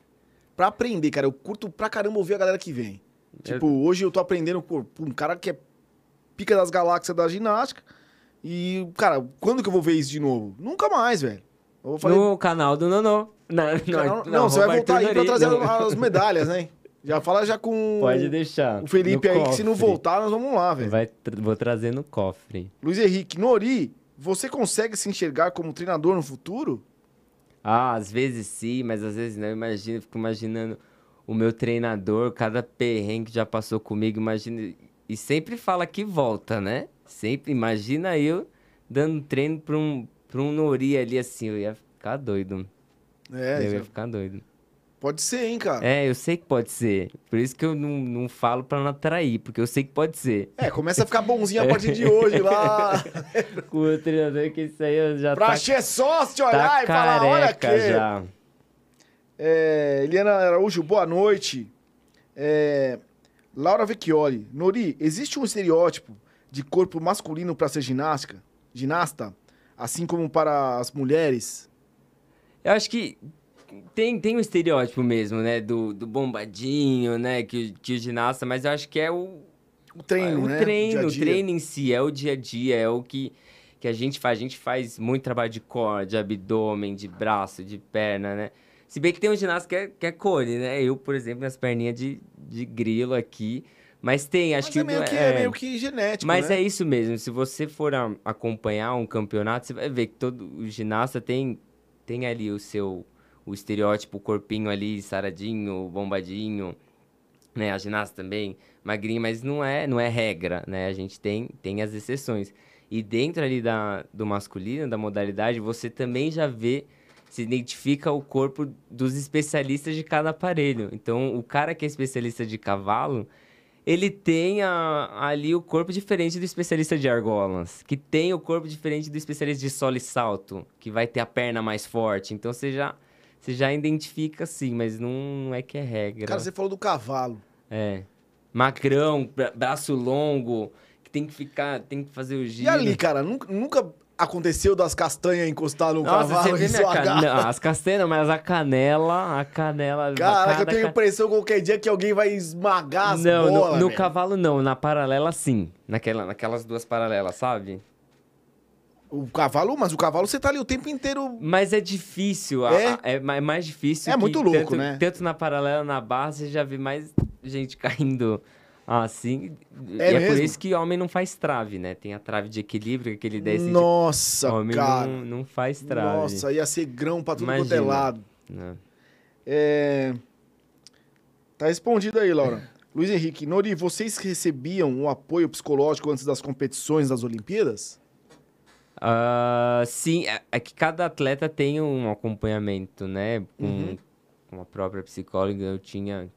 A: pra aprender, cara. Eu curto pra caramba ouvir a galera que vem. Tipo, hoje eu tô aprendendo com com um cara que é pica das galáxias da ginástica. E, cara, quando que eu vou ver isso de novo? Nunca mais, velho. Eu vou falar,
B: No canal do Nonô. Não,
A: Não, não, não, você vai voltar aí pra trazer
B: não.
A: as medalhas, né? Já fala já com
B: Pode deixar.
A: o Felipe
B: no
A: aí, que se não
B: cofre.
A: voltar, nós vamos lá, velho.
B: Vai tra- vou trazer no cofre.
A: Luiz Henrique, Nori, você consegue se enxergar como treinador no futuro?
B: Ah, às vezes sim, mas às vezes não. Imagina, fico imaginando o meu treinador, cada perrengue que já passou comigo, imagina. E sempre fala que volta, né? Sempre imagina eu dando treino pra um, pra um Nori ali assim, eu ia ficar doido.
A: É,
B: eu
A: já-
B: ia ficar doido.
A: Pode ser, hein, cara.
B: É, eu sei que pode ser. Por isso que eu não, não falo pra não atrair, porque eu sei que pode ser.
A: É, começa a ficar bonzinho a partir de hoje lá.
B: Com o treinador que isso aí eu já
A: pra
B: tá,
A: achar sócio, olhar
B: tá
A: e falar, olha aqui.
B: já.
A: É, Eliana Araújo, boa noite. É, Laura Vecchioli, Nori, existe um estereótipo de corpo masculino para ser ginástica, ginasta, assim como para as mulheres?
B: Eu acho que tem, tem um estereótipo mesmo, né? Do, do bombadinho, né? Que, que o ginasta, mas eu acho que é o,
A: O treino,
B: o
A: né?
B: treino,
A: Dia a
B: o
A: dia.
B: treino em si, é o dia a dia, é o que, que a gente faz. A gente faz muito trabalho de core, de abdômen, de braço, de perna, né? Se bem que tem um ginasta que é, que é core, né? Eu, por exemplo, minhas perninhas de, de grilo aqui. Mas tem, acho
A: Mas
B: que...
A: é meio
B: o-
A: que, é meio que genético,
B: Mas
A: né?
B: é isso mesmo. Se você for a- acompanhar um campeonato, você vai ver que todo o ginasta tem, tem ali o seu o estereótipo, corpinho ali, saradinho, bombadinho, né? A ginasta também, magrinha, mas não é, não é regra, né? A gente tem, tem as exceções. E dentro ali da, do masculino, da modalidade, você também já vê, se identifica o corpo dos especialistas de cada aparelho. Então, o cara que é especialista de cavalo, ele tem a- ali o corpo diferente do especialista de argolas, que tem o corpo diferente do especialista de solo e salto, que vai ter a perna mais forte. Então você já, você já identifica sim, mas não, não é que é regra.
A: Cara, você falou do cavalo.
B: É. Magrão, bra- braço longo, que tem que ficar, tem que fazer o giro.
A: E ali, cara, nunca, nunca aconteceu das castanhas encostar no
B: Nossa,
A: cavalo e esmagar?
B: canela. Não, as castanhas, mas a canela, a canela.
A: Caraca, eu
B: cada
A: tenho
B: ca-
A: impressão qualquer dia que alguém vai esmagar as
B: Não,
A: bolas,
B: no, no cavalo não, na paralela sim. Naquela, naquelas duas paralelas, sabe?
A: O cavalo, mas o cavalo você tá ali o tempo inteiro.
B: Mas é difícil,
A: É?
B: é, é mais difícil.
A: É
B: que
A: muito louco,
B: tanto,
A: né?
B: Tanto na paralela, na barra, você já vê mais gente caindo assim.
A: É
B: e é por
A: mesmo?
B: isso que homem não faz trave, né? Tem a trave de equilíbrio, aquele 10 centímetros.
A: Nossa,
B: Homem
A: cara.
B: não, não faz trave.
A: Nossa, ia ser grão pra tudo quanto é
B: Imagina.
A: lado.
B: Não.
A: É... Tá respondido aí, Laura. Luiz Henrique, Nori, vocês recebiam um apoio psicológico antes das competições das Olimpíadas?
B: Ah, sim, é, é que cada atleta tem um acompanhamento, né? Com,
A: Uhum.
B: com a própria psicóloga, eu tinha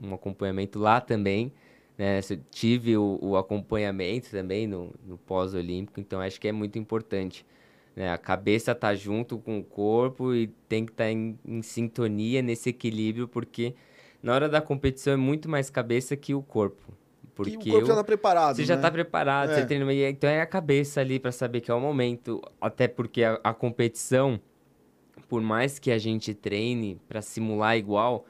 B: um acompanhamento lá também, né? Eu tive o, o acompanhamento também no, no pós-olímpico, então acho que é muito importante. Né? A cabeça tá junto com o corpo e tem que estar em, em sintonia nesse equilíbrio, porque na hora da competição é muito mais cabeça que o corpo. Porque
A: e o corpo
B: eu-
A: já tá preparado,
B: você já
A: né?
B: tá preparado,
A: É.
B: você treina, e então é a cabeça ali pra saber que é o momento, até porque a, a competição, por mais que a gente treine pra simular igual,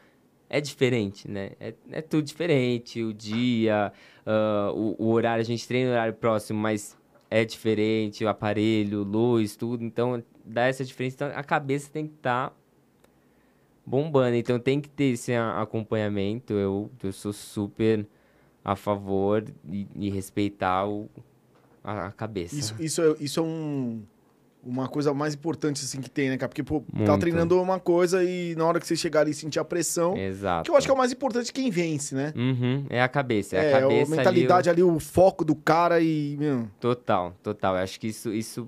B: é diferente, né? É, é tudo diferente, o dia, ah, o, o horário, a gente treina no horário próximo, mas é diferente, o aparelho, luz, tudo, então dá essa diferença, então a cabeça tem que estar bombando, então tem que ter esse acompanhamento, eu, eu sou super a favor e, e respeitar o, a, a cabeça.
A: Isso, isso é, isso é um, uma coisa mais importante assim que tem, né, cara? Porque, pô, tá treinando uma coisa e na hora que você chegar ali e sentir a pressão,
B: Exato.
A: que eu acho que é o mais importante quem vence, né?
B: Uhum, é a cabeça, é,
A: É,
B: a cabeça
A: a mentalidade
B: ali.
A: ali, o foco do cara e, meu,
B: o- Total, total. Eu acho que isso, isso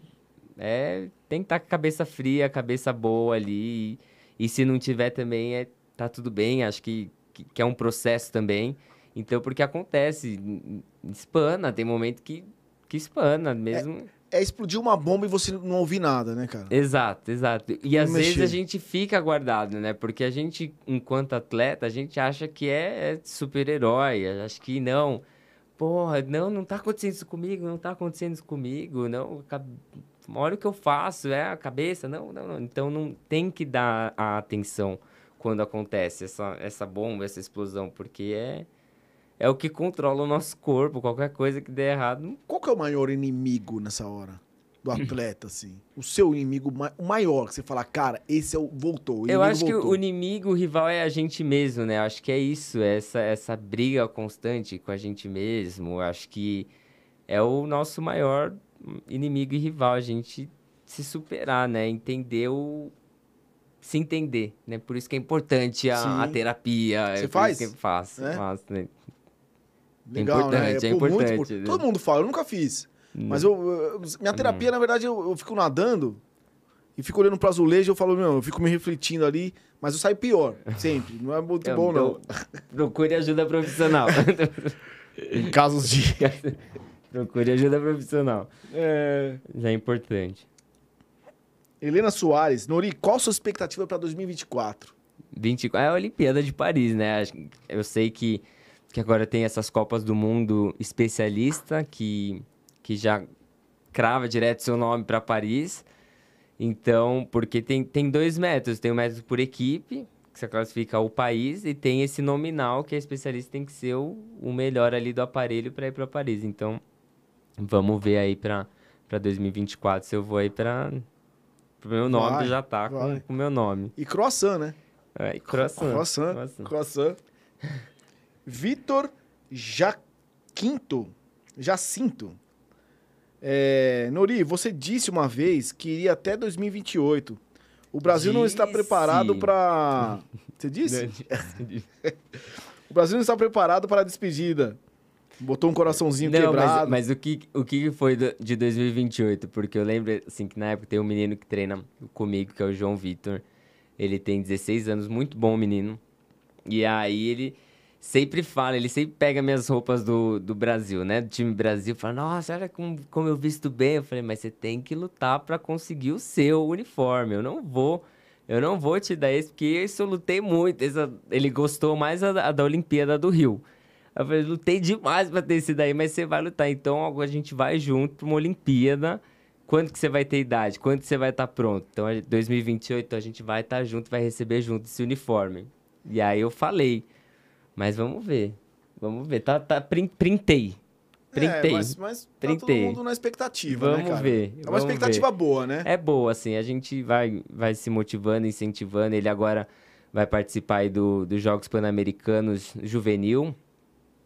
B: é tem que estar com a cabeça fria, a cabeça boa ali. E, e se não tiver também, é, tá tudo bem. Acho que, que, que é um processo também. Então, porque acontece, espana, tem momento que, que espana mesmo.
A: é explodir uma bomba e você não ouvir nada, né, cara?
B: Exato, exato. E às vezes
A: mexer.
B: a gente fica guardado, né? Porque a gente, enquanto atleta, a gente acha que é, é super-herói. Acho que não. Porra, não, não tá acontecendo isso comigo, não tá acontecendo isso comigo, não. Olha o que eu faço, é a cabeça, não, não, não. Então não tem que dar a atenção quando acontece essa, essa bomba, essa explosão, porque é, é o que controla o nosso corpo. Qualquer coisa que der errado,
A: Qual que é o maior inimigo nessa hora? do atleta, assim? O seu inimigo, ma- o maior, que você fala, cara, esse é o. Voltou. O
B: Eu acho que
A: voltou.
B: o inimigo, o rival é a gente mesmo, né? Eu Acho que é isso, é essa, essa briga constante com a gente mesmo. Eu Acho que é o nosso maior inimigo e rival, a gente se superar, né? Entender o. Se entender, né? Por isso que é importante a, a terapia.
A: Você
B: é por
A: faz?
B: Isso que eu faço,
A: É?
B: faço, né?
A: Legal,
B: importante,
A: né?
B: é
A: muito
B: importante,
A: impor-
B: né?
A: Todo mundo fala, eu nunca fiz. Mas eu, eu- minha
B: Hum.
A: terapia, na verdade, eu, eu fico nadando e fico olhando pro azulejo e eu falo, meu, eu fico me refletindo ali, mas eu saio pior, sempre. Não é muito
B: Eu-
A: bom, não.
B: eu- Procure ajuda profissional.
A: Em casos de.
B: Procure ajuda profissional.
A: É...
B: Já é importante.
A: Helena Soares, Nori, qual a sua expectativa pra 2024?
B: 24 é a Olimpíada de Paris, né? Eu sei que, que agora tem essas Copas do Mundo especialista que, que já crava direto seu nome para Paris. Então, porque tem, tem dois métodos. Tem o método por equipe, que você classifica o país, e tem esse nominal, que a especialista tem que ser o, o melhor ali do aparelho para ir para Paris. Então, vamos ver aí para 2024 se eu vou aí para... O meu nome
A: Vai,
B: já tá
A: vai.
B: com o meu nome.
A: E croissant, né?
B: É, e croissant.
A: Croissant.
B: Croissant.
A: Croissant. Vitor Jaquinto. Jacinto. É, Nori, você disse uma vez que iria até 2028. O Brasil não está
B: Disse.
A: preparado para. Você disse? O Brasil não está preparado para a despedida. Botou um coraçãozinho
B: Não, mas,
A: quebrado.
B: mas o que, o que foi de 2028? Porque eu lembro, assim, que na época tem um menino que treina comigo, que é o João Vitor. Ele tem 16 anos, muito bom menino. E aí ele sempre fala, ele sempre pega minhas roupas do, do Brasil, né? Do time Brasil, fala, nossa, olha como, como eu visto bem. Eu falei, mas você tem que lutar pra conseguir o seu uniforme. Eu não vou, eu não vou te dar esse, porque isso eu lutei muito. Essa- ele gostou mais a, da- a da Olimpíada do Rio. Eu falei, lutei demais pra ter esse daí, mas você vai lutar. Então agora a gente vai junto pra uma Olimpíada. Quando que você vai ter idade? Quando que você vai estar pronto? Então, em 2028, a gente vai estar junto, vai receber junto esse uniforme. E aí eu falei, mas vamos ver. Vamos ver. Tá, tá, prin- printei. Printei.
A: É, mas, mas tá todo
B: Printei.
A: mundo na expectativa, né,
B: Vamos
A: cara?
B: ver,
A: É uma expectativa boa, né?
B: É boa, assim, a gente vai, vai se motivando, incentivando. Ele agora vai participar aí do, dos Jogos Pan-Americanos Juvenil.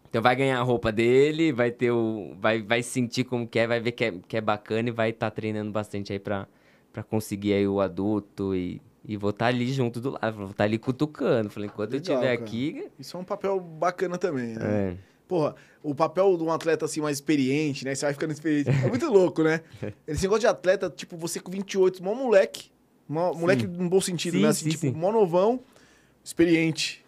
B: Então vai ganhar a roupa dele, vai ter o. Vai, vai sentir como que é, vai ver que é, que é bacana e vai estar treinando bastante aí pra, pra conseguir aí o adulto e, e vou estar ali junto do lado, vou estar ali cutucando. Falei, enquanto
A: Legal,
B: eu estiver aqui.
A: Isso é um papel bacana também, né?
B: É.
A: Porra, o papel de um atleta assim mais experiente, né? Você vai ficando experiente. É muito louco, né? Esse negócio de atleta, tipo, você com 28, mó moleque. Mó, moleque num bom sentido,
B: Sim,
A: né? Assim,
B: sim,
A: tipo,
B: sim.
A: mó novão, experiente.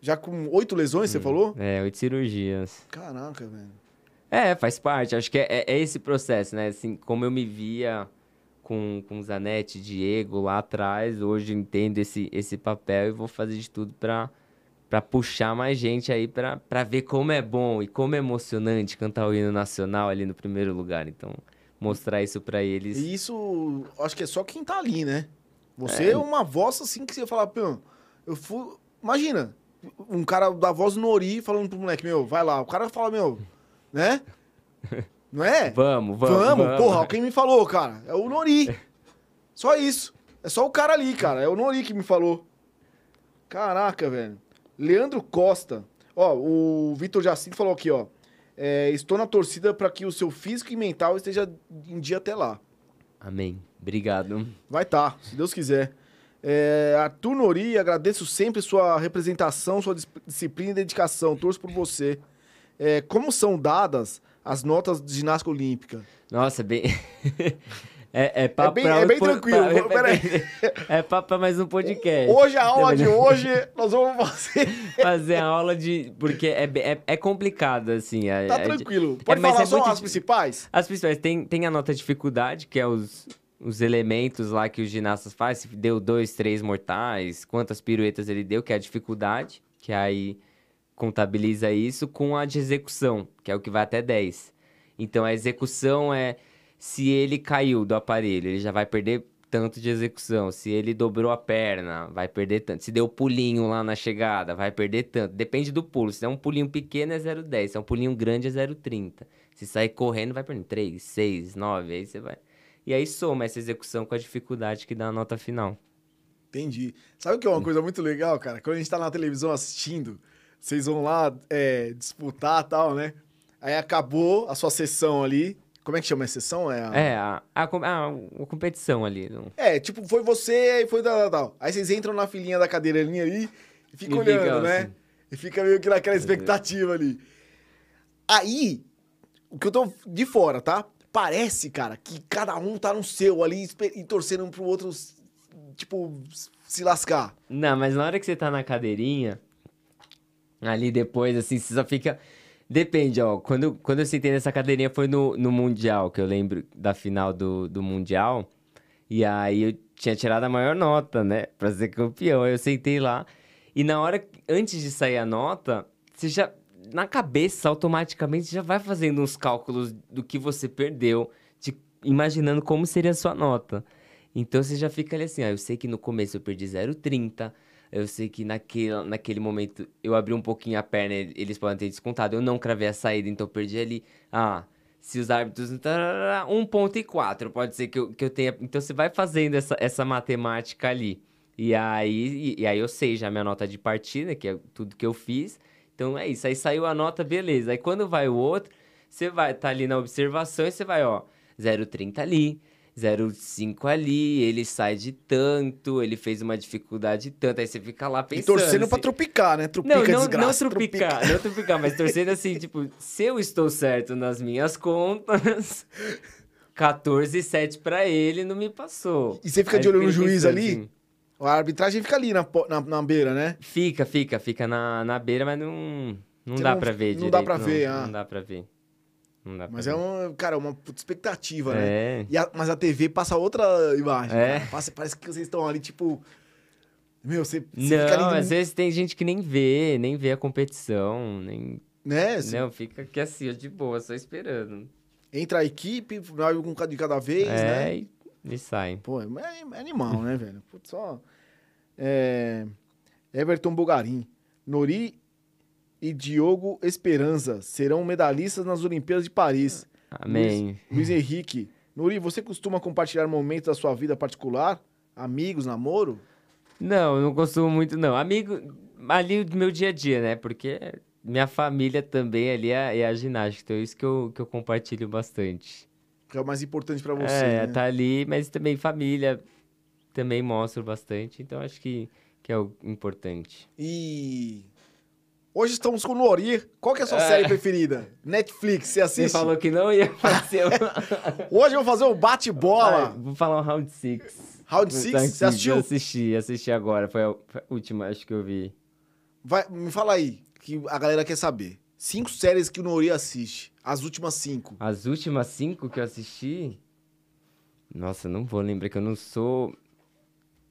A: Já com oito lesões, você falou?
B: É, oito cirurgias.
A: Caraca, velho.
B: É, faz parte. Acho que é, é- é esse processo, né? Assim, como eu me via com, com Zanetti, Diego lá atrás, hoje entendo esse, esse papel e vou fazer de tudo pra, pra puxar mais gente aí pra, pra ver como é bom e como é emocionante cantar o hino nacional ali no primeiro lugar. Então, mostrar isso pra eles.
A: E isso, acho que é só quem tá ali, né? Você é, uma voz assim que você fala, pô, eu fui. Imagina, um cara da voz Nori falando pro moleque, meu, vai lá. O cara fala, meu, né? Não é?
B: Vamos, vamos.
A: Vamos, porra, quem me falou, cara? É o Nori. Só isso. É só o cara ali, cara. É o Nori que me falou. Caraca, velho. Leandro Costa. Ó, o Vitor Jacinto falou aqui, ó. É, estou na torcida para que o seu físico e mental esteja em dia até lá.
B: Amém. Obrigado.
A: Vai estar, se Deus quiser. É, Arthur Nori, agradeço sempre sua representação, sua dis- disciplina e dedicação. Torço por você. É, como são dadas as notas de ginástica olímpica?
B: Nossa, bem. é, é papo
A: bem-
B: pra
A: é bem
B: outro-
A: tranquilo,
B: pra-
A: peraí.
B: É papo pra mais um podcast.
A: Hoje, a aula de hoje, nós vamos fazer.
B: fazer a aula de. Porque é, é, é complicado, assim. a-
A: Tá
B: a-
A: tranquilo. Pode
B: mas
A: falar
B: é
A: só
B: muito
A: as principais?
B: As principais. Tem, tem a nota de dificuldade, que é os, os elementos lá que os ginastas fazem. Se deu dois, três mortais, quantas piruetas ele deu, que é a dificuldade, que aí contabiliza isso, com a de execução, que é o que vai até 10. Então a execução é se ele caiu do aparelho, ele já vai perder tanto de execução. Se ele dobrou a perna, vai perder tanto. Se deu pulinho lá na chegada, vai perder tanto. Depende do pulo. Se é um pulinho pequeno, é 0,10. Se é um pulinho grande, é 0,30. Se sair correndo, vai perder 3, 6, 9. Aí você vai. E aí soma essa execução com a dificuldade que dá a nota final.
A: Entendi. Sabe o que é uma coisa muito legal, cara? Quando a gente tá na televisão assistindo, vocês vão lá é, disputar e tal, né? Aí acabou a sua sessão ali. Como é que chama a sessão? É, a...
B: É, a, a, a- a competição ali. não-
A: é tipo, foi você, aí foi tal, tal, tal. Aí vocês entram na filinha da cadeirinha ali e ficam
B: E fica
A: olhando, né?
B: assim.
A: E fica meio que naquela expectativa ali. Aí, o que eu tô de fora, tá? Parece, cara, que cada um tá no seu ali e torcendo um pro outro, tipo, se lascar.
B: Não, mas na hora que você tá na cadeirinha, ali depois, assim, você só fica. Depende, ó. Quando, quando eu sentei nessa cadeirinha foi no, no Mundial, que eu lembro da final do, do Mundial. E aí eu tinha tirado a maior nota, né? Pra ser campeão. Aí eu sentei lá. E na hora, antes de sair a nota, você já. Na cabeça, automaticamente, já vai fazendo uns cálculos do que você perdeu, de, imaginando como seria a sua nota. Então você já fica ali assim, ah, eu sei que no começo eu perdi 0,30, eu sei que naquele, naquele momento eu abri um pouquinho a perna, e- eles podem ter descontado, eu não cravei a saída, então perdi ali. Ah, se os árbitros. tarará, 1,4 pode ser que eu, que eu tenha. Então você vai fazendo essa, essa matemática ali. E aí, e, e aí eu sei já a minha nota de partida, que é tudo que eu fiz. Então é isso. Aí saiu a nota, beleza. Aí quando vai o outro, você vai tá ali na observação e você vai, ó, 0,30 ali, 0,5 ali, ele sai de tanto, ele fez uma dificuldade de tanto. Aí você fica lá
A: E
B: pensando.
A: torcendo pra
B: assim,
A: trupicar, né? Trupica,
B: não, não,
A: desgraça.
B: não trupicar, não trupicar, mas torcendo assim, tipo, se eu estou certo nas minhas contas, 14 e 7 pra ele, não me passou.
A: E você fica
B: Aí
A: de olho no juiz ali?
B: assim,
A: A arbitragem fica ali na, na, na beira, né?
B: fica, fica, fica na, na beira, mas não, não
A: Você
B: dá
A: não-
B: pra ver
A: não
B: direito.
A: dá pra ver, ah.
B: Não dá pra ver. Não dá pra
A: Mas
B: ver.
A: é um, cara, uma expectativa, né?
B: É.
A: E a- mas a TV passa outra imagem.
B: É.
A: Passa- parece que vocês estão ali, tipo. Meu, você, você fica
B: Não,
A: ali.
B: às vezes tem gente que nem vê, nem vê a competição, nem...
A: Né?
B: Não, fica aqui assim, de boa, só esperando.
A: Entra a equipe, vai um de cada vez,
B: é,
A: né?
B: e, e sai.
A: Pô, é, é animal, né, velho? Putz, só. É, Everton Bugarim. Nori e Diogo Esperança serão medalhistas nas Olimpíadas de Paris.
B: Amém.
A: Luiz Henrique. Nori, você costuma compartilhar momentos da sua vida particular? Amigos, namoro?
B: Não, eu não costumo muito, não. Amigo, ali do meu dia a dia, né? Porque minha família também ali é, é a ginástica, então é isso que eu, que eu compartilho bastante.
A: Que é o mais importante pra você,
B: é,
A: né?
B: tá ali, mas também família também mostro bastante, então acho que, que é o importante.
A: E hoje estamos com o Nori. Qual que é a sua
B: É.
A: série preferida? Netflix, você
B: Você
A: assiste?
B: falou que não ia fazer.
A: Hoje eu vou fazer o bate-bola.
B: Vai, Vou falar o Round 6.
A: Round Six? Você assistiu?
B: Assisti, assisti agora. Foi a, foi a última, acho que eu vi.
A: Vai, me fala aí, que a galera quer saber. Cinco séries que o Nori assiste. As últimas cinco.
B: As últimas cinco que eu assisti. Nossa, não vou lembrar que eu não sou.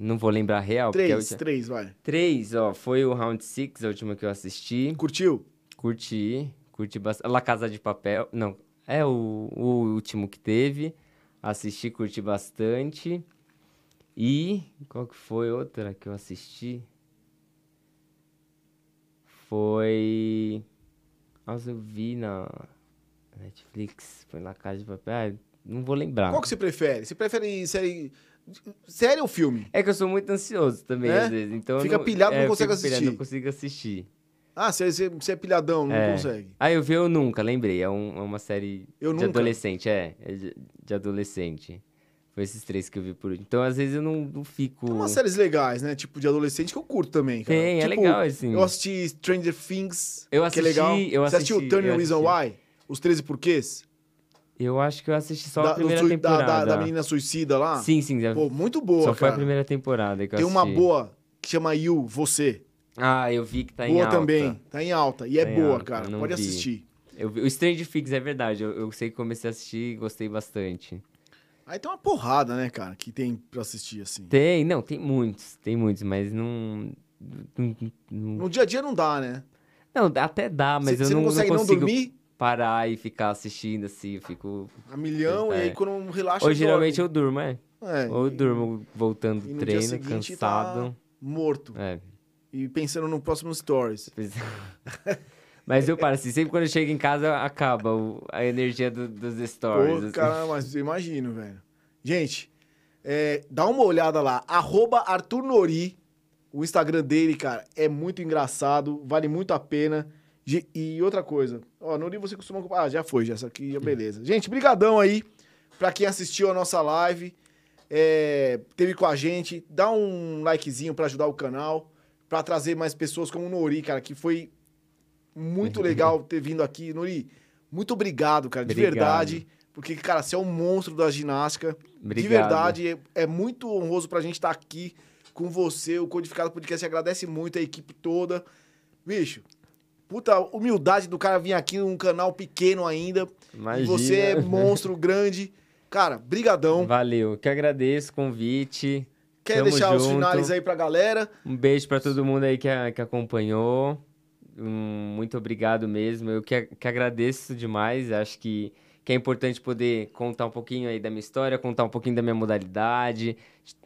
B: Não vou lembrar real. a
A: Três,
B: última-
A: três, vai.
B: Três, ó. Foi o Round Six, a última que eu assisti.
A: Curtiu?
B: Curti. Curti bastante. La Casa de Papel. Não, é o, o último que teve. Assisti, curti bastante. E. Qual que foi outra que eu assisti? Foi. Nossa, eu vi na Netflix. Foi La Casa de Papel. Ah, não vou lembrar.
A: Qual que você prefere? Você prefere série... Série ou filme?
B: É que eu sou muito ansioso também,
A: É?
B: às vezes. Então
A: Fica
B: não,
A: pilhado, não
B: é, eu
A: consegue
B: fico pilhado,
A: assistir.
B: Não consigo assistir.
A: Ah, você, você, é pilhadão, não
B: É.
A: consegue.
B: Ah, eu vi Eu Nunca, lembrei. É, um- é uma série
A: Eu
B: de
A: Nunca?
B: adolescente, é. é de, de adolescente. Foi esses três que eu vi por. Então, às vezes, eu não, não fico...
A: Tem umas séries legais, né? Tipo, de adolescente que eu curto também, cara.
B: Tem, é
A: Tipo,
B: legal, assim.
A: Eu assisti Stranger Things,
B: Eu
A: que é legal.
B: assisti, eu
A: Você assistiu
B: assisti,
A: Turning
B: eu
A: Reason Why? Os 13 porquês?
B: Eu acho que eu assisti só
A: da,
B: a primeira
A: sui- da- da-
B: temporada.
A: Da, menina suicida lá?
B: Sim, sim.
A: Pô, muito boa,
B: só foi
A: cara.
B: a primeira temporada que eu
A: Tem uma
B: assisti.
A: boa que chama You, Você.
B: Ah, eu vi que tá em
A: boa
B: alta.
A: também. Tá em alta. E é
B: Tá em
A: boa,
B: alta,
A: cara.
B: eu não
A: Pode
B: vi.
A: assistir.
B: Eu O Stranger Things é verdade. Eu, eu sei que comecei a assistir e gostei bastante.
A: Aí tem uma porrada, né, cara, que tem pra assistir, assim.
B: Tem, não, tem muitos. Tem muitos, mas não... não, não-
A: No dia a dia não dá, né?
B: Não, até dá, mas
A: Você
B: eu
A: você
B: não,
A: não consegue não,
B: consigo
A: dormir
B: parar e ficar assistindo assim, eu fico...
A: a milhão,
B: É.
A: e aí quando relaxa,
B: Ou geralmente
A: dorme.
B: eu durmo, é.
A: É,
B: Ou eu durmo voltando do treino,
A: seguinte tá-
B: cansado.
A: morto.
B: É.
A: E pensando no próximo stories.
B: pois- Mas eu paro assim, sempre quando eu chego em casa, acaba o- a energia do- dos stories.
A: Pô,
B: assim.
A: cara, mas eu imagino, velho. Gente, é, dá uma olhada lá. Arroba Arthur Nori. O Instagram dele, cara, é muito engraçado. Vale muito a pena. E outra coisa. Ó, Nori, você costuma... Ah, já foi, já. Essa aqui, já beleza. Gente, brigadão aí pra quem assistiu a nossa live. É, teve com a gente. Dá um likezinho pra ajudar o canal. Pra trazer mais pessoas como o Nori, cara, que foi muito legal ter vindo aqui. Nori, muito obrigado, cara, de
B: Obrigado.
A: verdade. Porque, cara, você é um monstro da ginástica. De
B: Obrigado.
A: verdade, é, é muito honroso pra gente estar aqui com você. O Codificado Podcast agradece muito a equipe toda. Bicho, puta humildade do cara vir aqui num canal pequeno ainda. E
B: Imagina.
A: você é monstro grande. Cara, brigadão.
B: Valeu, que agradeço o convite.
A: Quer
B: Tamo
A: deixar os
B: junto.
A: finais aí pra galera?
B: Um beijo pra todo mundo aí que, a- que acompanhou. Muito obrigado mesmo. Eu que, que agradeço demais. Acho que, que é importante poder contar um pouquinho aí da minha história, contar um pouquinho da minha modalidade,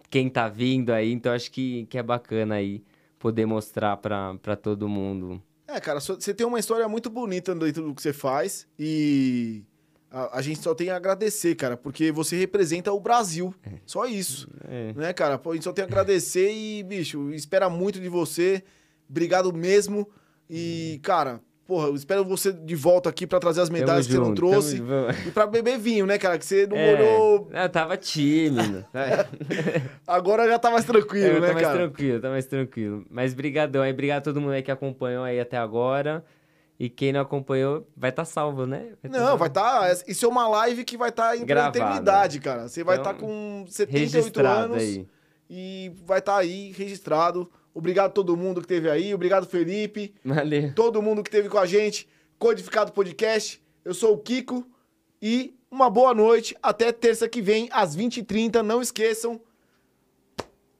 B: quem tá vindo aí. Então acho que, que é bacana aí poder mostrar pra todo mundo.
A: É, cara, você tem uma história muito bonita dentro do que você faz e a, a gente só tem a agradecer, cara, porque você representa o Brasil. Só isso.
B: É.
A: Né, cara? A gente só tem a agradecer e, bicho, espera muito de você. Obrigado mesmo. E, cara, porra, eu espero você de volta aqui pra trazer as
B: Tamo
A: medalhas que você não
B: junto,
A: trouxe.
B: tamo-
A: E pra beber vinho, né, cara? Que você não
B: É,
A: olhou.
B: Eu tava tímido.
A: Agora já tá mais tranquilo,
B: É, eu
A: né,
B: tô mais
A: cara?
B: tranquilo, tá mais tranquilo. Mas brigadão aí, obrigado a todo mundo aí que acompanhou aí até agora. E quem não acompanhou, vai estar salvo, né? tá
A: Não,
B: salvo.
A: vai estar. Tá, isso é uma live que vai estar tá em
B: Gravada.
A: eternidade, cara. Você vai estar
B: Então,
A: com 78
B: registrado
A: anos
B: aí.
A: e vai estar aí registrado. Obrigado a todo mundo que esteve aí. Obrigado, Felipe.
B: Valeu.
A: Todo mundo que esteve com a gente. Codificado Podcast. Eu sou o Kiko. E uma boa noite. Até terça que vem, às 20h30. Não esqueçam.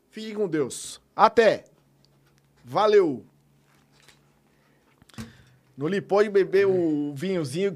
A: Fiquem com Deus. Até. Valeu. Noli, pode beber o vinhozinho.